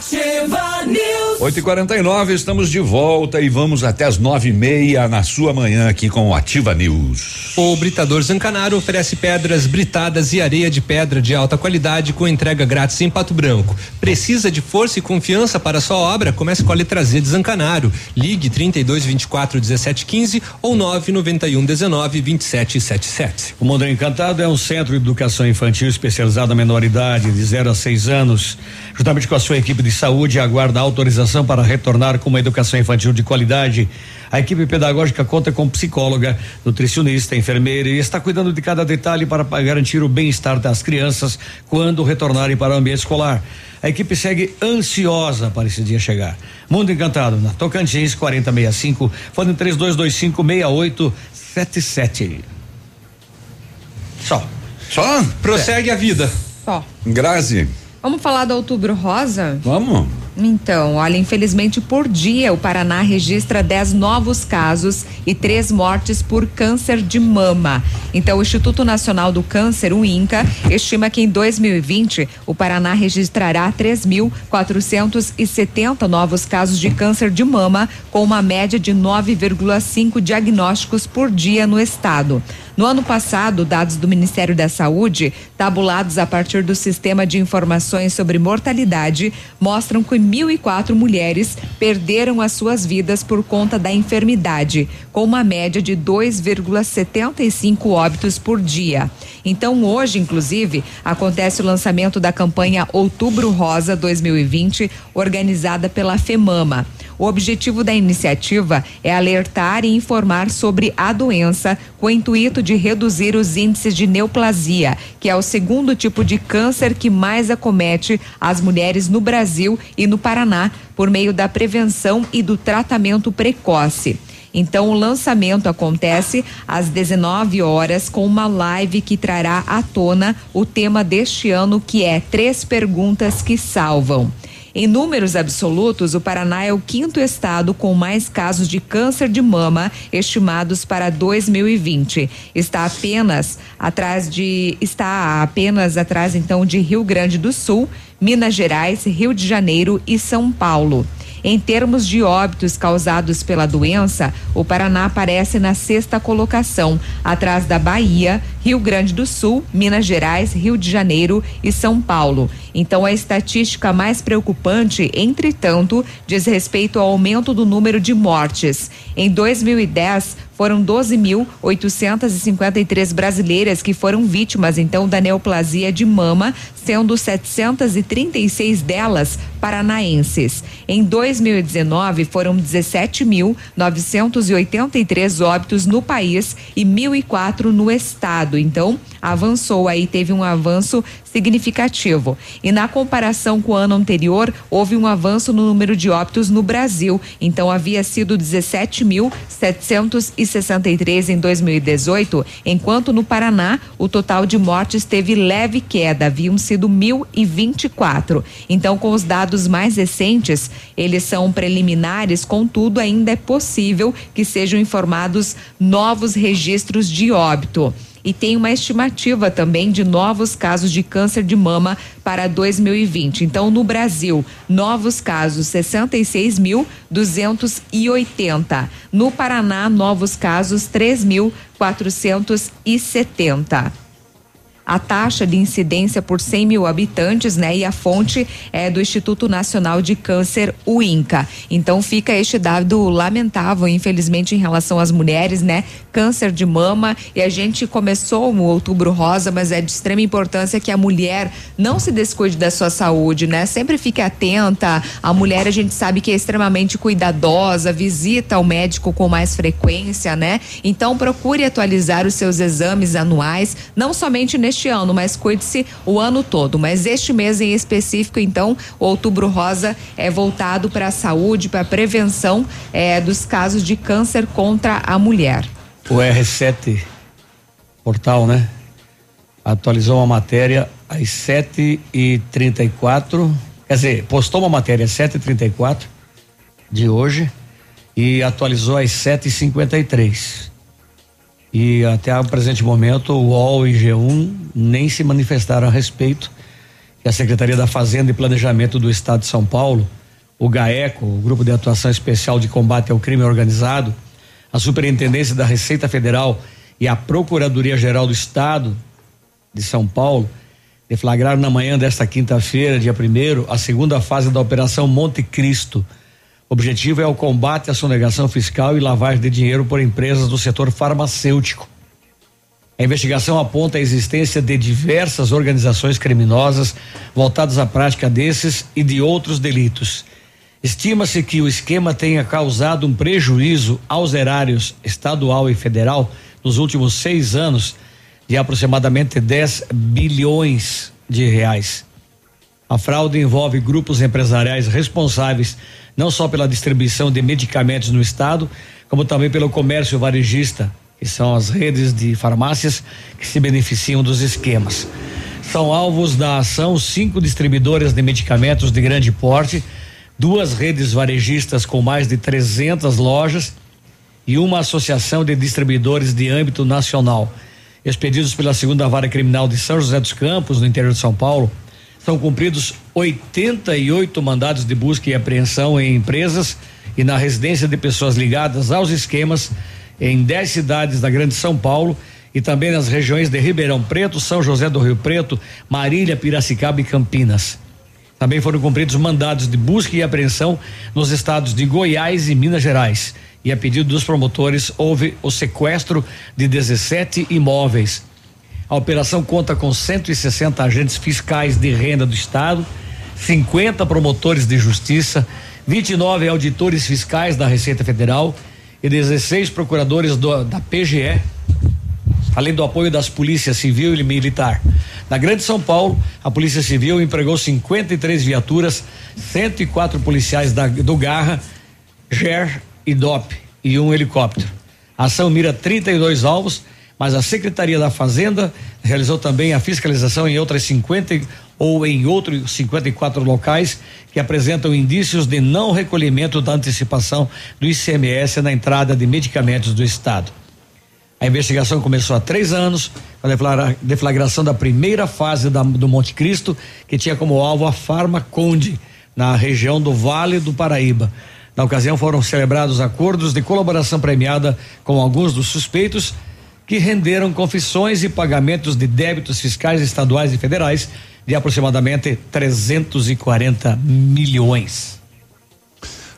Ativa. Ativa News. 8 e 49 estamos de volta e vamos até as nove e meia na sua manhã aqui com o Ativa News. O Britador Zancanaro oferece pedras britadas e areia de pedra de alta qualidade com entrega grátis em Pato Branco. Precisa de força e confiança para sua obra? Comece com a letra Z de Zancanaro. Ligue 32 24 17 15 ou 991 19 27 77. O Mundo Encantado é um centro de educação infantil especializado na menoridade de 0 a 6 anos. Juntamente com a sua equipe de saúde, aguarda autorização para retornar com uma educação infantil de qualidade. A equipe pedagógica conta com psicóloga, nutricionista, enfermeira e está cuidando de cada detalhe para garantir o bem-estar das crianças quando retornarem para o ambiente escolar. A equipe segue ansiosa para esse dia chegar. Mundo Encantado, na Tocantins 4065, fone 3225 6877. Só. Só? Prossegue a vida. Só. Grazi. Vamos falar do outubro rosa? Vamos. Então, olha, infelizmente por dia o Paraná registra 10 novos casos e três mortes por câncer de mama. Então, o Instituto Nacional do Câncer, o INCA, estima que em 2020 o Paraná registrará 3.470 novos casos de câncer de mama, com uma média de 9,5 diagnósticos por dia no estado. No ano passado, dados do Ministério da Saúde, tabulados a partir do Sistema de Informações sobre Mortalidade, mostram que 1.004 mulheres perderam as suas vidas por conta da enfermidade, com uma média de 2,75 óbitos por dia. Então, hoje, inclusive, acontece o lançamento da campanha Outubro Rosa 2020, organizada pela FEMAMA. O objetivo da iniciativa é alertar e informar sobre a doença com o intuito de reduzir os índices de neoplasia, que é o segundo tipo de câncer que mais acomete as mulheres no Brasil e no Paraná, por meio da prevenção e do tratamento precoce. Então, o lançamento acontece às 19 horas com uma live que trará à tona o tema deste ano, que é Três Perguntas que Salvam. Em números absolutos, o Paraná é o quinto estado com mais casos de câncer de mama estimados para 2020. Está apenas atrás de está apenas atrás então de Rio Grande do Sul, Minas Gerais, Rio de Janeiro e São Paulo. Em termos de óbitos causados pela doença, o Paraná aparece na sexta colocação, atrás da Bahia, Rio Grande do Sul, Minas Gerais, Rio de Janeiro e São Paulo. Então, a estatística mais preocupante, entretanto, diz respeito ao aumento do número de mortes. Em 2010, foram 12.853 brasileiras que foram vítimas então da neoplasia de mama, sendo 736 delas paranaenses. Em 2019 foram 17.983 óbitos no país e 1.004 no estado. Então, avançou aí, teve um avanço significativo. E na comparação com o ano anterior, houve um avanço no número de óbitos no Brasil. Então havia sido 17.763 em 2018, enquanto no Paraná o total de mortes teve leve queda, haviam sido 1.024. Então, com os dados mais recentes, eles são preliminares, contudo, ainda é possível que sejam informados novos registros de óbito e tem uma estimativa também de novos casos de câncer de mama para 2020. Então, no Brasil, novos casos 66.280. No Paraná, novos casos 3.470 a taxa de incidência por 100 mil habitantes, né? E a fonte é do Instituto Nacional de Câncer, o INCA. Então fica este dado lamentável, infelizmente, em relação às mulheres, né? Câncer de mama e a gente começou o Outubro Rosa, mas é de extrema importância que a mulher não se descuide da sua saúde, né? Sempre fique atenta. A mulher a gente sabe que é extremamente cuidadosa, visita o médico com mais frequência, né? Então procure atualizar os seus exames anuais, não somente neste ano, mas cuide-se o ano todo. Mas este mês em específico, então, o Outubro Rosa é voltado para a saúde, para a prevenção é, dos casos de câncer contra a mulher. O R7 portal, né? Atualizou uma matéria às 7 e 34 quer dizer, postou uma matéria às 7 e 34 de hoje e atualizou às 7 e 53 e até o presente momento o UOL e G1 nem se manifestaram a respeito. E a Secretaria da Fazenda e Planejamento do Estado de São Paulo o GAECO, o Grupo de Atuação Especial de Combate ao Crime Organizado, a Superintendência da Receita Federal e a Procuradoria Geral do Estado de São Paulo deflagraram na manhã desta quinta-feira, dia 1 a segunda fase da Operação Monte Cristo. Objetivo é o combate à sonegação fiscal e lavagem de dinheiro por empresas do setor farmacêutico. A investigação aponta a existência de diversas organizações criminosas voltadas à prática desses e de outros delitos. Estima-se que o esquema tenha causado um prejuízo aos erários estadual e federal nos últimos seis anos de aproximadamente 10 bilhões de reais. A fraude envolve grupos empresariais responsáveis não só pela distribuição de medicamentos no estado, como também pelo comércio varejista, que são as redes de farmácias que se beneficiam dos esquemas. São alvos da ação cinco distribuidoras de medicamentos de grande porte, duas redes varejistas com mais de 300 lojas e uma associação de distribuidores de âmbito nacional. Expedidos pela segunda vara criminal de São José dos Campos, no interior de São Paulo, são cumpridos 88 mandados de busca e apreensão em empresas e na residência de pessoas ligadas aos esquemas em 10 cidades da Grande São Paulo e também nas regiões de Ribeirão Preto, São José do Rio Preto, Marília, Piracicaba e Campinas. Também foram cumpridos mandados de busca e apreensão nos estados de Goiás e Minas Gerais. E a pedido dos promotores, houve o sequestro de 17 imóveis. A operação conta com 160 agentes fiscais de renda do estado, 50 promotores de justiça, 29 auditores fiscais da Receita Federal e 16 procuradores do, da PGE, além do apoio das polícias civil e militar. Na Grande São Paulo, a Polícia Civil empregou 53 viaturas, 104 policiais da, do Garra, GER e DOP e um helicóptero. A ação mira 32 alvos, mas a Secretaria da Fazenda realizou também a fiscalização em outras 50 ou em outros 54 locais que apresentam indícios de não recolhimento da antecipação do ICMS na entrada de medicamentos do Estado. A investigação começou há três anos, com a deflagração da primeira fase da, do Monte Cristo, que tinha como alvo a Farma Conde, na região do Vale do Paraíba. Na ocasião foram celebrados acordos de colaboração premiada com alguns dos suspeitos, que renderam confissões e pagamentos de débitos fiscais estaduais e federais de aproximadamente 340 milhões.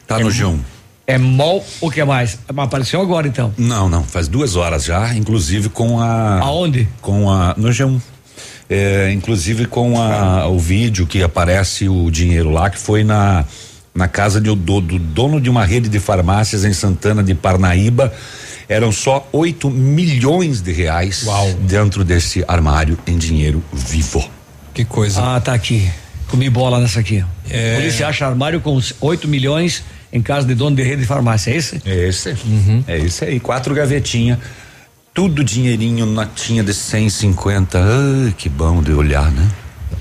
Tá no G1. É mol o que mais? Apareceu agora então? Não, não, faz duas horas já, inclusive com a. Aonde? Com a. No G1. É, inclusive com a, o vídeo que aparece o dinheiro lá, que foi na, na casa de, do, do dono de uma rede de farmácias em Santana de Parnaíba. Eram só 8 milhões de reais Uau. dentro desse armário em dinheiro vivo. Que coisa. Ah, tá aqui. Comi bola nessa aqui. É. Polícia acha armário com 8 milhões em casa de dono de rede de farmácia, é esse? É esse. É esse aí. Quatro gavetinhas. Tudo dinheirinho, notinha de 150. Ai, que bom de olhar, né?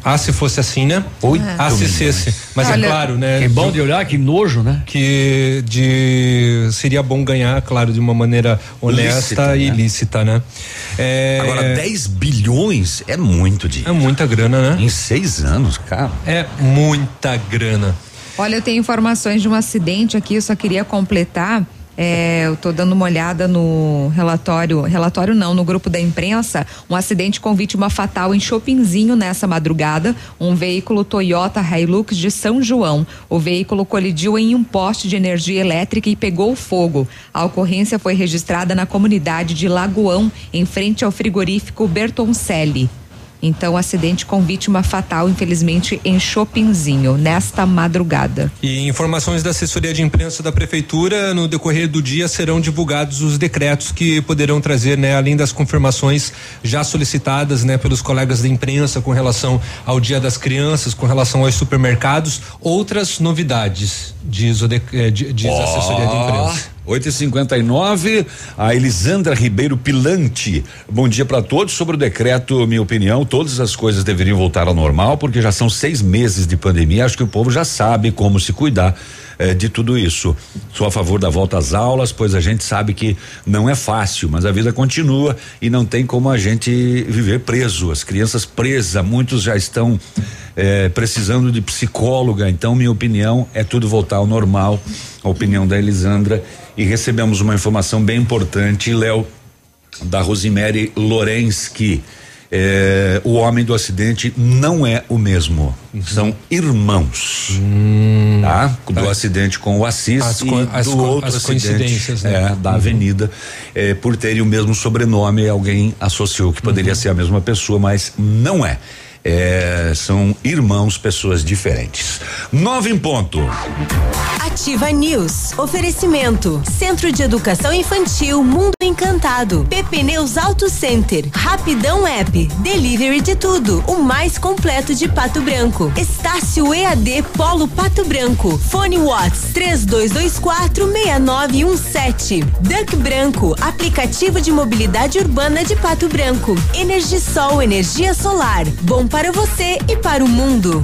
Ah, se fosse assim, né? Oito Ah, se fosse. Mas Olha, é claro, né? Que bom de olhar, que nojo, né? Que de seria bom ganhar, claro, de uma maneira honesta Lícita, e né? lícita, né? É, Agora, 10 bilhões é muito dinheiro. é muita grana, né? Em seis anos, cara. É muita grana. Olha, eu tenho informações de um acidente aqui, eu só queria completar. É, eu tô dando uma olhada no relatório, relatório não, no grupo da imprensa, um acidente com vítima fatal em Chopinzinho nessa madrugada, um veículo Toyota Hilux de São João. O veículo colidiu em um poste de energia elétrica e pegou fogo. A ocorrência foi registrada na comunidade de Lagoão, em frente ao frigorífico Bertoncelli. Então, acidente com vítima fatal, infelizmente, em Chopinzinho, nesta madrugada. E informações da assessoria de imprensa da prefeitura, no decorrer do dia serão divulgados os decretos que poderão trazer, né, além das confirmações já solicitadas, né, pelos colegas da imprensa com relação ao Dia das Crianças, com relação aos supermercados, outras novidades, diz, o de, eh, di- diz a assessoria de imprensa. 8 e 59 a Elisandra Ribeiro Pilante. Bom dia para todos. Sobre o decreto, minha opinião, todas as coisas deveriam voltar ao normal, porque já são seis meses de pandemia. Acho que o povo já sabe como se cuidar eh, de tudo isso. Sou a favor da volta às aulas, pois a gente sabe que não é fácil, mas a vida continua e não tem como a gente viver preso. As crianças presas, muitos já estão eh, precisando de psicóloga. Então, minha opinião é tudo voltar ao normal. A opinião da Elisandra e recebemos uma informação bem importante, Léo, da Rosemary Lorensky. É, o homem do acidente não é o mesmo, Uhum. são irmãos, tá? Do acidente com o Assis Hum. As e as do co- outro as acidente coincidências, né? é, da avenida, é, por terem o mesmo sobrenome, alguém associou que Uhum. poderia ser a mesma pessoa, mas não é. É, são irmãos, pessoas diferentes. Nove em ponto. Ativa News. Oferecimento. Centro de Educação Infantil Mundo Encantado. PP Neus Auto Center. Rapidão App. Delivery de tudo. O mais completo de Pato Branco. Estácio EAD Polo Pato Branco. Fone Watts 32246917. Duck Branco. Aplicativo de mobilidade urbana de Pato Branco. Energisol energia solar. Bom para você e para o mundo.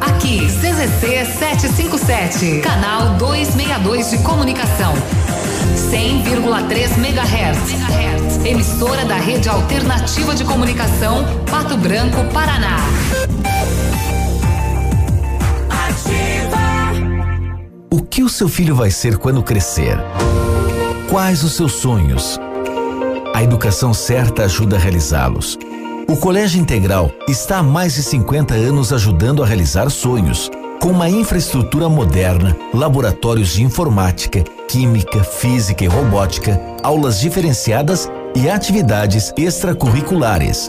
Aqui, CZC 757, canal 262 de comunicação. 100,3 MHz. Emissora da Rede Alternativa de Comunicação, Pato Branco, Paraná. O que o seu filho vai ser quando crescer? Quais os seus sonhos? A educação certa ajuda a realizá-los. O Colégio Integral está há mais de 50 anos ajudando a realizar sonhos, com uma infraestrutura moderna, laboratórios de informática, química, física e robótica, aulas diferenciadas e atividades extracurriculares.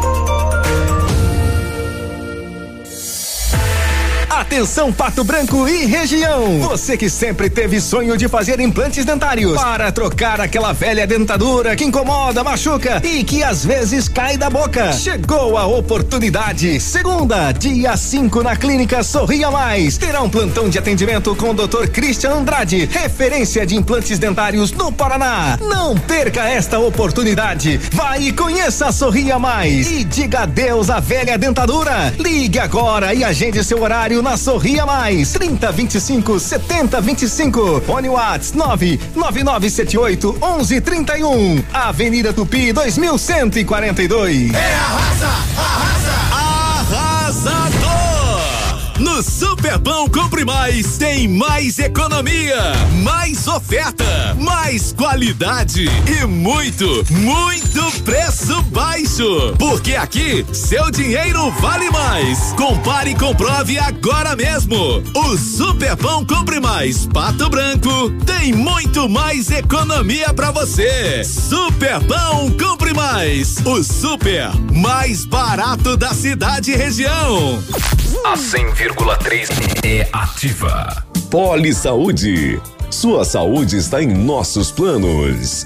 Atenção Pato Branco e região. Você que sempre teve sonho de fazer implantes dentários para trocar aquela velha dentadura que incomoda, machuca e que às vezes cai da boca. Chegou a oportunidade. Segunda, dia 5 na clínica Sorria Mais. Terá um plantão de atendimento com o Dr. Christian Andrade, referência de implantes dentários no Paraná. Não perca esta oportunidade. Vai e conheça a Sorria Mais e diga adeus à velha dentadura. Ligue agora e agende seu horário na Sorria Mais. 30 25 70 25. Fone Whats 99978 1131. Avenida Tupi 2142. É Arrasador! No Superpão Compre Mais tem mais economia, mais oferta, mais qualidade e muito, muito preço baixo. Porque aqui seu dinheiro vale mais. Compare e comprove agora mesmo. O Superpão Compre Mais Pato Branco tem muito mais economia pra você. Superpão Compre Mais, o super mais barato da cidade e região. A 100,3 é ativa. Poli Saúde. Sua saúde está em nossos planos.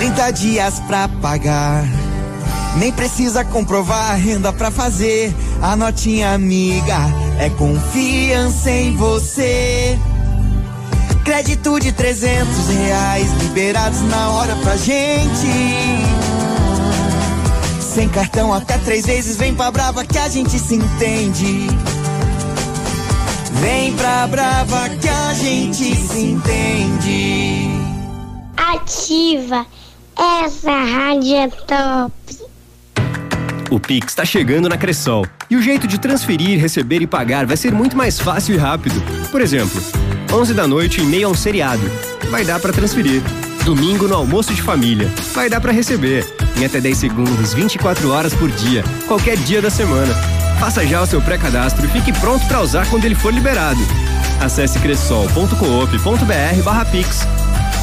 30 dias pra pagar. Nem precisa comprovar renda pra fazer a notinha amiga. é confiança em você. Crédito de 300 reais liberados na hora pra gente. Sem cartão até três vezes, vem pra Brava que a gente se entende. Vem pra Brava que a gente se entende. Ativa. Essa rádio é top. O Pix está chegando na Cressol. E o jeito de transferir, receber e pagar vai ser muito mais fácil e rápido. Por exemplo, 11 da noite em meio a um seriado. Vai dar para transferir. Domingo no almoço de família. Vai dar para receber. Em até 10 segundos, 24 horas por dia. Qualquer dia da semana. Faça já o seu pré-cadastro e fique pronto para usar quando ele for liberado. Acesse cressol.coop.br barra Pix.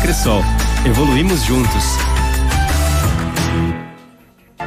Cressol. Evoluímos juntos.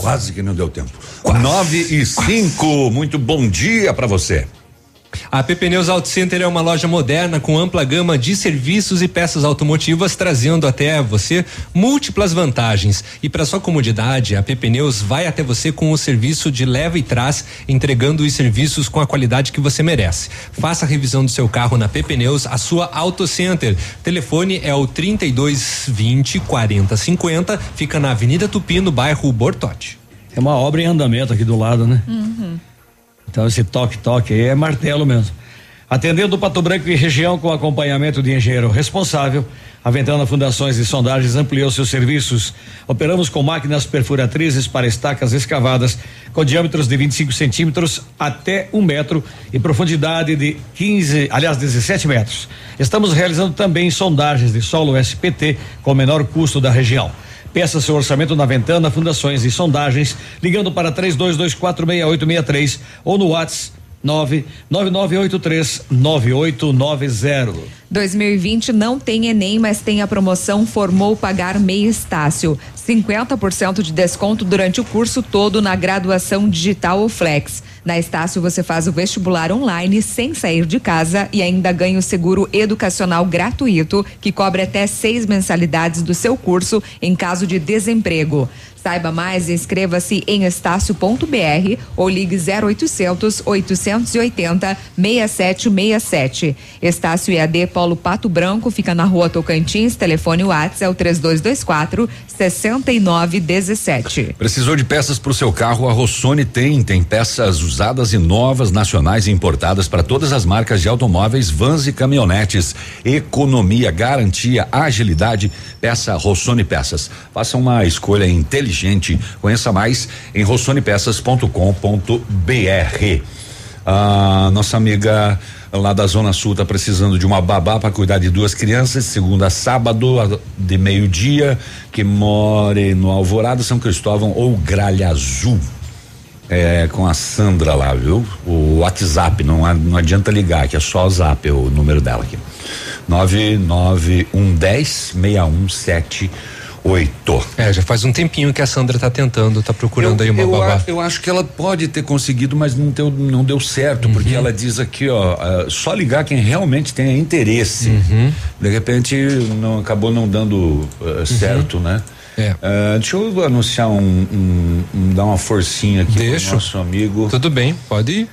Quase que não deu tempo. Nove e cinco. Muito bom dia para você. A PP Neus Auto Center é uma loja moderna com ampla gama de serviços e peças automotivas, trazendo até você múltiplas vantagens. E para sua comodidade, a PP Neus vai até você com o serviço de leva e traz, entregando os serviços com a qualidade que você merece. Faça a revisão do seu carro na PP Neus, a sua Auto Center. Telefone é o 3220 4050, fica na Avenida Tupi, no bairro Bortote. É uma obra em andamento aqui do lado, né? Uhum. Então esse toque-toque aí é martelo mesmo. Atendendo Pato Branco e região com acompanhamento de engenheiro responsável, a Ventana Fundações e Sondagens ampliou seus serviços. Operamos com máquinas perfuratrizes para estacas escavadas com diâmetros de 25 centímetros até um metro e profundidade de 15, aliás, 17 metros. Estamos realizando também sondagens de solo SPT com menor custo da região. Peça seu orçamento na Ventana Fundações e Sondagens, ligando para 32246863 ou no WhatsApp 999839890. 2020 não tem Enem, mas tem a promoção Formou Pagar Meia Estácio. 50% de desconto durante o curso todo na graduação digital ou flex. Na Estácio você faz o vestibular online sem sair de casa e ainda ganha o seguro educacional gratuito, que cobre até seis mensalidades do seu curso em caso de desemprego. Saiba mais e inscreva-se em estácio.br ou ligue 0800 880 6767. Estácio EAD Polo Pato Branco fica na rua Tocantins, telefone WhatsApp é o 3224 6917. Precisou de peças para o seu carro? A Rossoni tem. Tem peças usadas e novas, nacionais e importadas para todas as marcas de automóveis, vans e caminhonetes. Economia, garantia, agilidade. Peça Rossoni Peças. Faça uma escolha inteligente. Conheça mais em rossonepeças.com.br. A nossa amiga lá da Zona Sul está precisando de uma babá para cuidar de duas crianças, segunda a sábado, de meio-dia, que more no Alvorada, São Cristóvão ou Gralha Azul. É, com a Sandra lá, viu? O WhatsApp, não, não adianta ligar, que é só o zap, é o número dela aqui. 99110 6178. É, já faz um tempinho que a Sandra tá tentando, tá procurando aí uma eu, babá. a- eu acho que ela pode ter conseguido, mas não deu, não deu certo, Uhum. porque ela diz aqui, ó, ah, só ligar quem realmente tenha interesse. Uhum. De repente não acabou não dando ah, certo, né? É. Ah, deixa eu anunciar um, um- um- dar uma forcinha aqui Deixa. pro nosso amigo. Tudo bem, pode ir.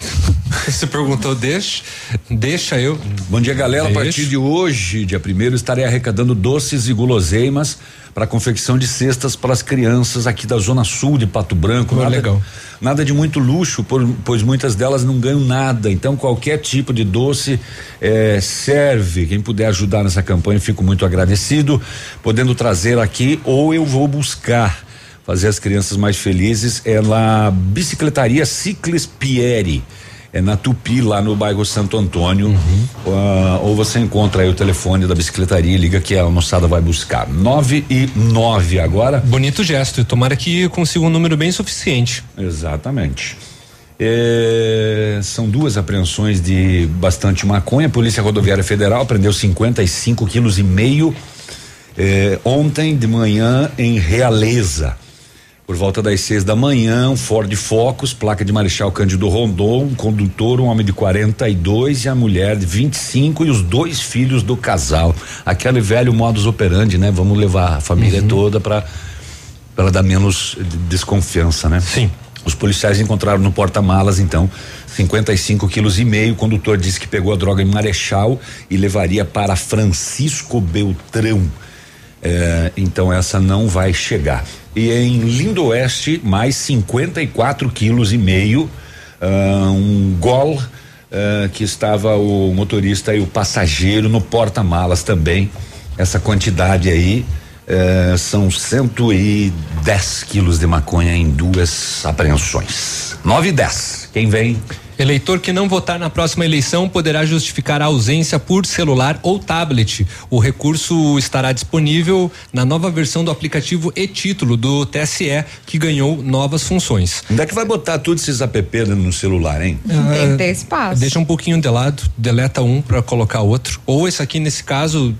Você perguntou, deixa, deixa eu. Bom dia, galera. A Deixa. partir de hoje, dia primeiro, estarei arrecadando doces e guloseimas para confecção de cestas para as crianças aqui da Zona Sul de Pato Branco. Nada, legal. nada de muito luxo, por- pois muitas delas não ganham nada. Então, qualquer tipo de doce eh, serve. Quem puder ajudar nessa campanha, fico muito agradecido, podendo trazer aqui ou eu vou buscar fazer as crianças mais felizes é na bicicletaria Ciclis Pieri. É na Tupi, lá no bairro Santo Antônio. Ah, ou você encontra aí o telefone da bicicletaria e liga que a moçada vai buscar. 9 e 9 agora. Bonito gesto. Tomara que consiga um número bem suficiente. Exatamente. É, são duas apreensões de bastante maconha. A Polícia Rodoviária Federal prendeu 55 quilos e meio é, ontem de manhã em Realeza. Por volta das seis da manhã, um Ford Focus, placa de Marechal Cândido Rondon, um condutor, um homem de 42 e a mulher de 25 e os dois filhos do casal. Aquele velho modus operandi, né? Vamos levar a família toda para para dar menos de- desconfiança, né? Sim. Os policiais encontraram no porta-malas, então, 55 quilos e meio. O condutor disse que pegou a droga em Marechal e levaria para Francisco Beltrão. É, então essa não vai chegar. E em Lindo Oeste, mais 54 quilos e meio. ah, um gol ah, que estava o motorista e o passageiro no porta-malas também. Essa quantidade aí eh, são 110 quilos de maconha em duas apreensões. 9 e 10. Quem vem? Eleitor que não votar na próxima eleição poderá justificar a ausência por celular ou tablet. O recurso estará disponível na nova versão do aplicativo e-título do TSE, que ganhou novas funções. Onde é que vai botar todos esses app no celular, hein? Tem que ter espaço. Deixa um pouquinho de lado, deleta um para colocar outro. Ou esse aqui, nesse caso,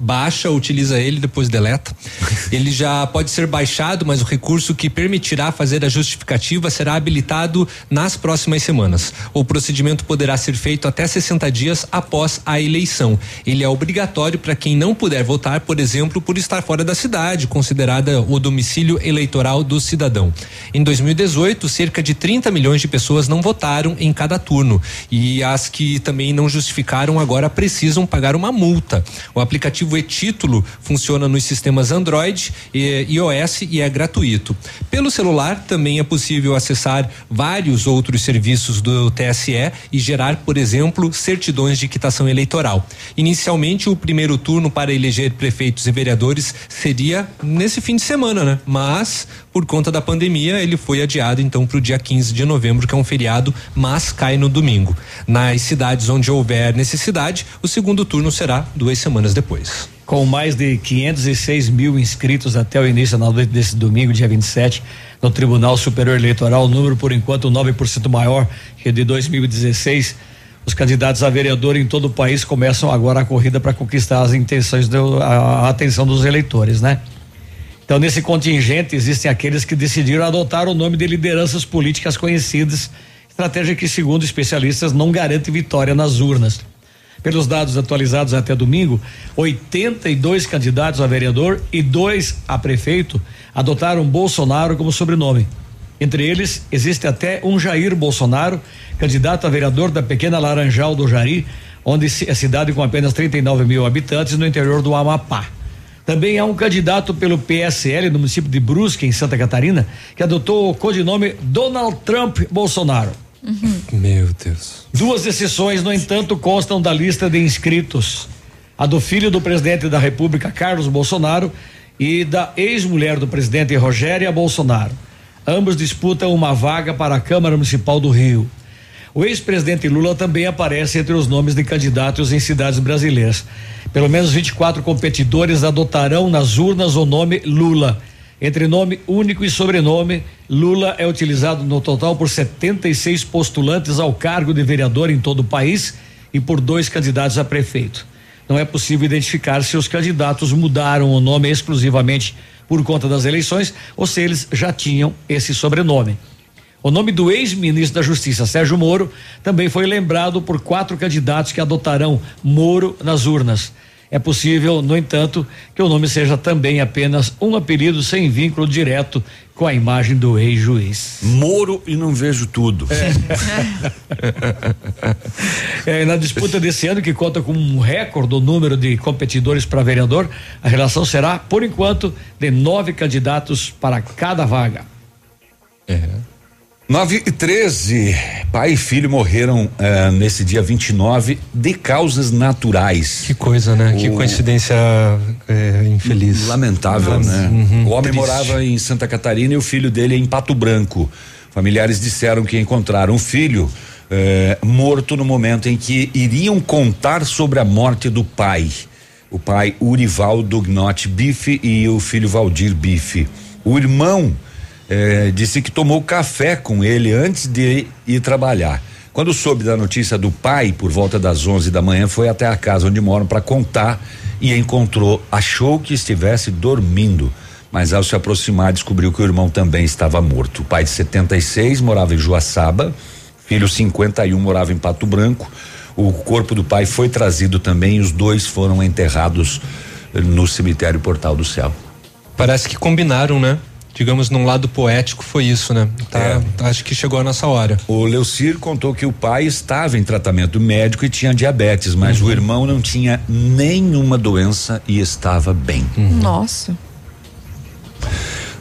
baixa, utiliza ele, depois deleta. ele já pode ser baixado, mas o recurso que permitirá fazer a justificativa será habilitado nas próximas semanas. O procedimento poderá ser feito até 60 dias após a eleição. Ele é obrigatório para quem não puder votar, por exemplo, por estar fora da cidade, considerada o domicílio eleitoral do cidadão. Em 2018, cerca de 30 milhões de pessoas não votaram em cada turno e as que também não justificaram agora precisam pagar uma multa. O aplicativo e-título funciona nos sistemas Android e iOS e é gratuito. Pelo celular também é possível acessar vários outros serviços do TSE e gerar, por exemplo, certidões de quitação eleitoral. Inicialmente, o primeiro turno para eleger prefeitos e vereadores seria nesse fim de semana, né? Mas por conta da pandemia, ele foi adiado então para o dia 15 de novembro, que é um feriado, mas cai no domingo. Nas cidades onde houver necessidade, o segundo turno será duas semanas depois. Com mais de 506 mil inscritos até o início da noite desse domingo, dia 27, no Tribunal Superior Eleitoral, número por enquanto 9% maior que de 2016. Os candidatos a vereador em todo o país começam agora a corrida para conquistar as intenções, do, a, a atenção dos eleitores, né? Então, nesse contingente, existem aqueles que decidiram adotar o nome de lideranças políticas conhecidas, estratégia que, segundo especialistas, não garante vitória nas urnas. Pelos dados atualizados até domingo, 82 candidatos a vereador e dois a prefeito adotaram Bolsonaro como sobrenome. Entre eles, existe até um Jair Bolsonaro, candidato a vereador da pequena Laranjal do Jari, onde é cidade com apenas 39 mil habitantes no interior do Amapá. Também há um candidato pelo PSL no município de Brusque, em Santa Catarina, que adotou o codinome Donald Trump Bolsonaro. Meu Deus. Duas exceções, no entanto, constam da lista de inscritos: a do filho do presidente da República, Carlos Bolsonaro, e da ex-mulher do presidente, Rogéria Bolsonaro. Ambos disputam uma vaga para a Câmara Municipal do Rio. O ex-presidente Lula também aparece entre os nomes de candidatos em cidades brasileiras. Pelo menos 24 competidores adotarão nas urnas o nome Lula. Entre nome único e sobrenome, Lula é utilizado no total por 76 postulantes ao cargo de vereador em todo o país e por dois candidatos a prefeito. Não é possível identificar se os candidatos mudaram o nome exclusivamente por conta das eleições ou se eles já tinham esse sobrenome. O nome do ex-ministro da Justiça, Sérgio Moro, também foi lembrado por quatro candidatos que adotarão Moro nas urnas. É possível, no entanto, que o nome seja também apenas um apelido sem vínculo direto com a imagem do ex-juiz. Moro e não vejo tudo. É, na disputa desse ano, que conta com um recorde do número de competidores para vereador, a relação será, por enquanto, de nove candidatos para cada vaga. É. 9 e 13. Pai e filho morreram eh, nesse dia 29 de causas naturais. Que coisa, né? Que coincidência é, infeliz. Lamentável, Mas, né? uhum, o homem triste. morava em Santa Catarina e o filho dele em Pato Branco. Familiares disseram que encontraram o filho eh, morto no momento em que iriam contar sobre a morte do pai. O pai Urivaldo Gnotti Bife e o filho Valdir Bife. O irmão eh, disse que tomou café com ele antes de ir trabalhar. Quando soube da notícia do pai, por volta das 11 da manhã, foi até a casa onde moram para contar e encontrou, achou que estivesse dormindo, mas ao se aproximar descobriu que o irmão também estava morto. O pai de 76 morava em Joaçaba, filho 51 morava em Pato Branco. O corpo do pai foi trazido também e os dois foram enterrados eh, no cemitério Portal do Céu. Parece que combinaram, né? Digamos, num lado poético foi isso, né? Tá, Acho que chegou a nossa hora. O Leucir contou que o pai estava em tratamento médico e tinha diabetes, mas o irmão não tinha nenhuma doença e estava bem. Nossa.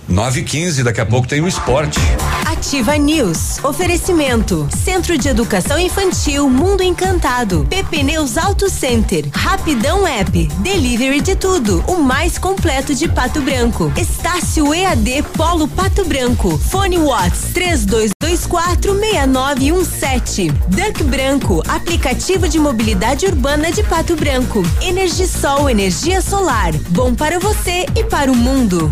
9 e 15 daqui a pouco tem o esporte. Ativa News. Oferecimento. Centro de Educação Infantil Mundo Encantado. PP Neus Auto Center. Rapidão App. Delivery de tudo. O mais completo de Pato Branco. Estácio EAD Polo Pato Branco. Fone Watts 3224 6917. Duck Branco. Aplicativo de mobilidade urbana de Pato Branco. Energisol energia solar. Bom para você e para o mundo.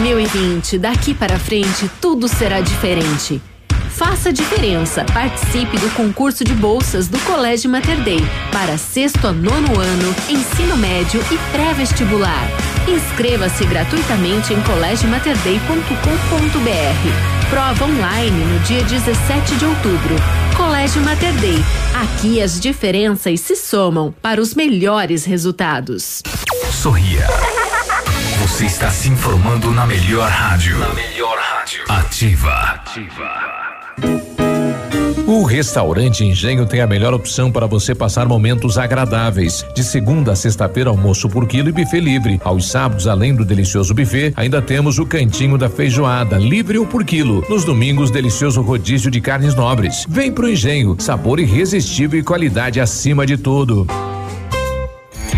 2020, daqui para frente, tudo será diferente. Faça diferença. Participe do concurso de bolsas do Colégio Mater Dei para sexto a nono ano, ensino médio e pré-vestibular. Inscreva-se gratuitamente em colégiomaterday.com.br. Prova online no dia 17 de outubro. Colégio Mater Dei. Aqui as diferenças se somam para os melhores resultados. Sorria. Você está se informando na melhor rádio. Na melhor rádio. Ativa. O restaurante Engenho tem a melhor opção para você passar momentos agradáveis. De segunda a sexta-feira, almoço por quilo e buffet livre. Aos sábados, além do delicioso buffet, ainda temos o cantinho da feijoada, livre ou por quilo. Nos domingos, delicioso rodízio de carnes nobres. Vem pro Engenho, sabor irresistível e qualidade acima de tudo.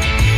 Bye.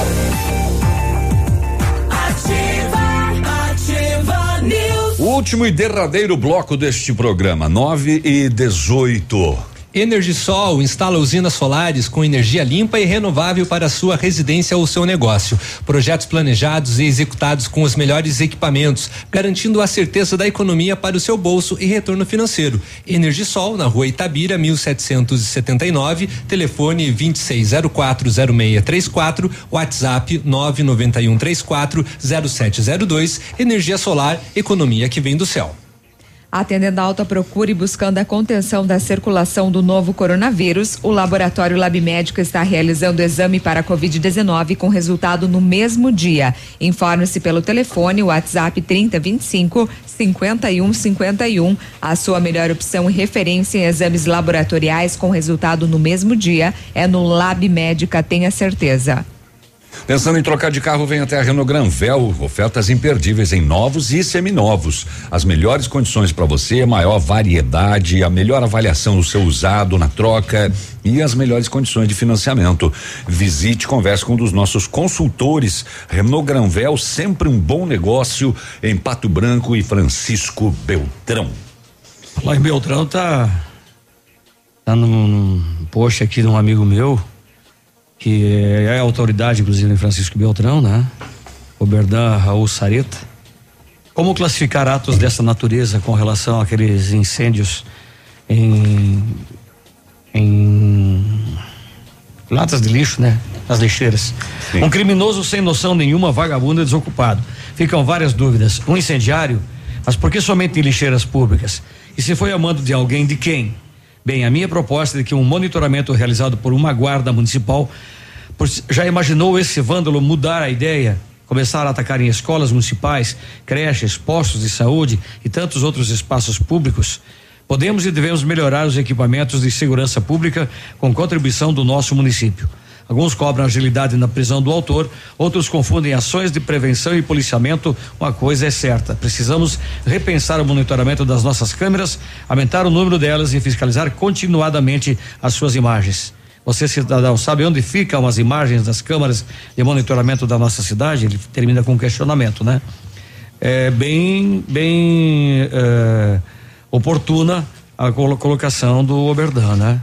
Último e derradeiro bloco deste programa, 9 e 18. Energisol instala usinas solares com energia limpa e renovável para sua residência ou seu negócio. Projetos planejados e executados com os melhores equipamentos, garantindo a certeza da economia para o seu bolso e retorno financeiro. Energisol, na rua Itabira, 1779, telefone 26040634, WhatsApp 991340702. Energia solar, economia que vem do céu. Atendendo a alta procura e buscando a contenção da circulação do novo coronavírus, o laboratório Lab Médica está realizando exame para a Covid-19 com resultado no mesmo dia. Informe-se pelo telefone WhatsApp 3025 5151. A sua melhor opção e referência em exames laboratoriais com resultado no mesmo dia é no Lab Médica, tenha certeza. Pensando em trocar de carro, vem até a Renault Granvel. Ofertas imperdíveis em novos e seminovos. As melhores condições para você, maior variedade, a melhor avaliação do seu usado na troca e as melhores condições de financiamento. Visite, converse com um dos nossos consultores. Renault Granvel, sempre um bom negócio em Pato Branco e Francisco Beltrão. Lá em Beltrão tá. Tá num, num post aqui de um amigo meu que é autoridade, inclusive, em Francisco Beltrão, né? O Berdan Raul Sareta. Como classificar atos dessa natureza com relação àqueles incêndios em, em latas de lixo, né? Nas lixeiras. Sim. Um criminoso sem noção nenhuma, vagabundo e desocupado. Ficam várias dúvidas. Um incendiário, mas por que somente em lixeiras públicas? E se foi amando de alguém, de quem? Bem, a minha proposta é que um monitoramento realizado por uma guarda municipal já imaginou esse vândalo mudar a ideia? Começar a atacar em escolas municipais, creches, postos de saúde e tantos outros espaços públicos? Podemos e devemos melhorar os equipamentos de segurança pública com contribuição do nosso município. Alguns cobram agilidade na prisão do autor, outros confundem ações de prevenção e policiamento. Uma coisa é certa: precisamos repensar o monitoramento das nossas câmeras, aumentar o número delas e fiscalizar continuadamente as suas imagens. Você, cidadão, sabe onde ficam as imagens das câmaras de monitoramento da nossa cidade? Ele termina com um questionamento, né? É bem, bem é, oportuna a colocação do Oberdan, né?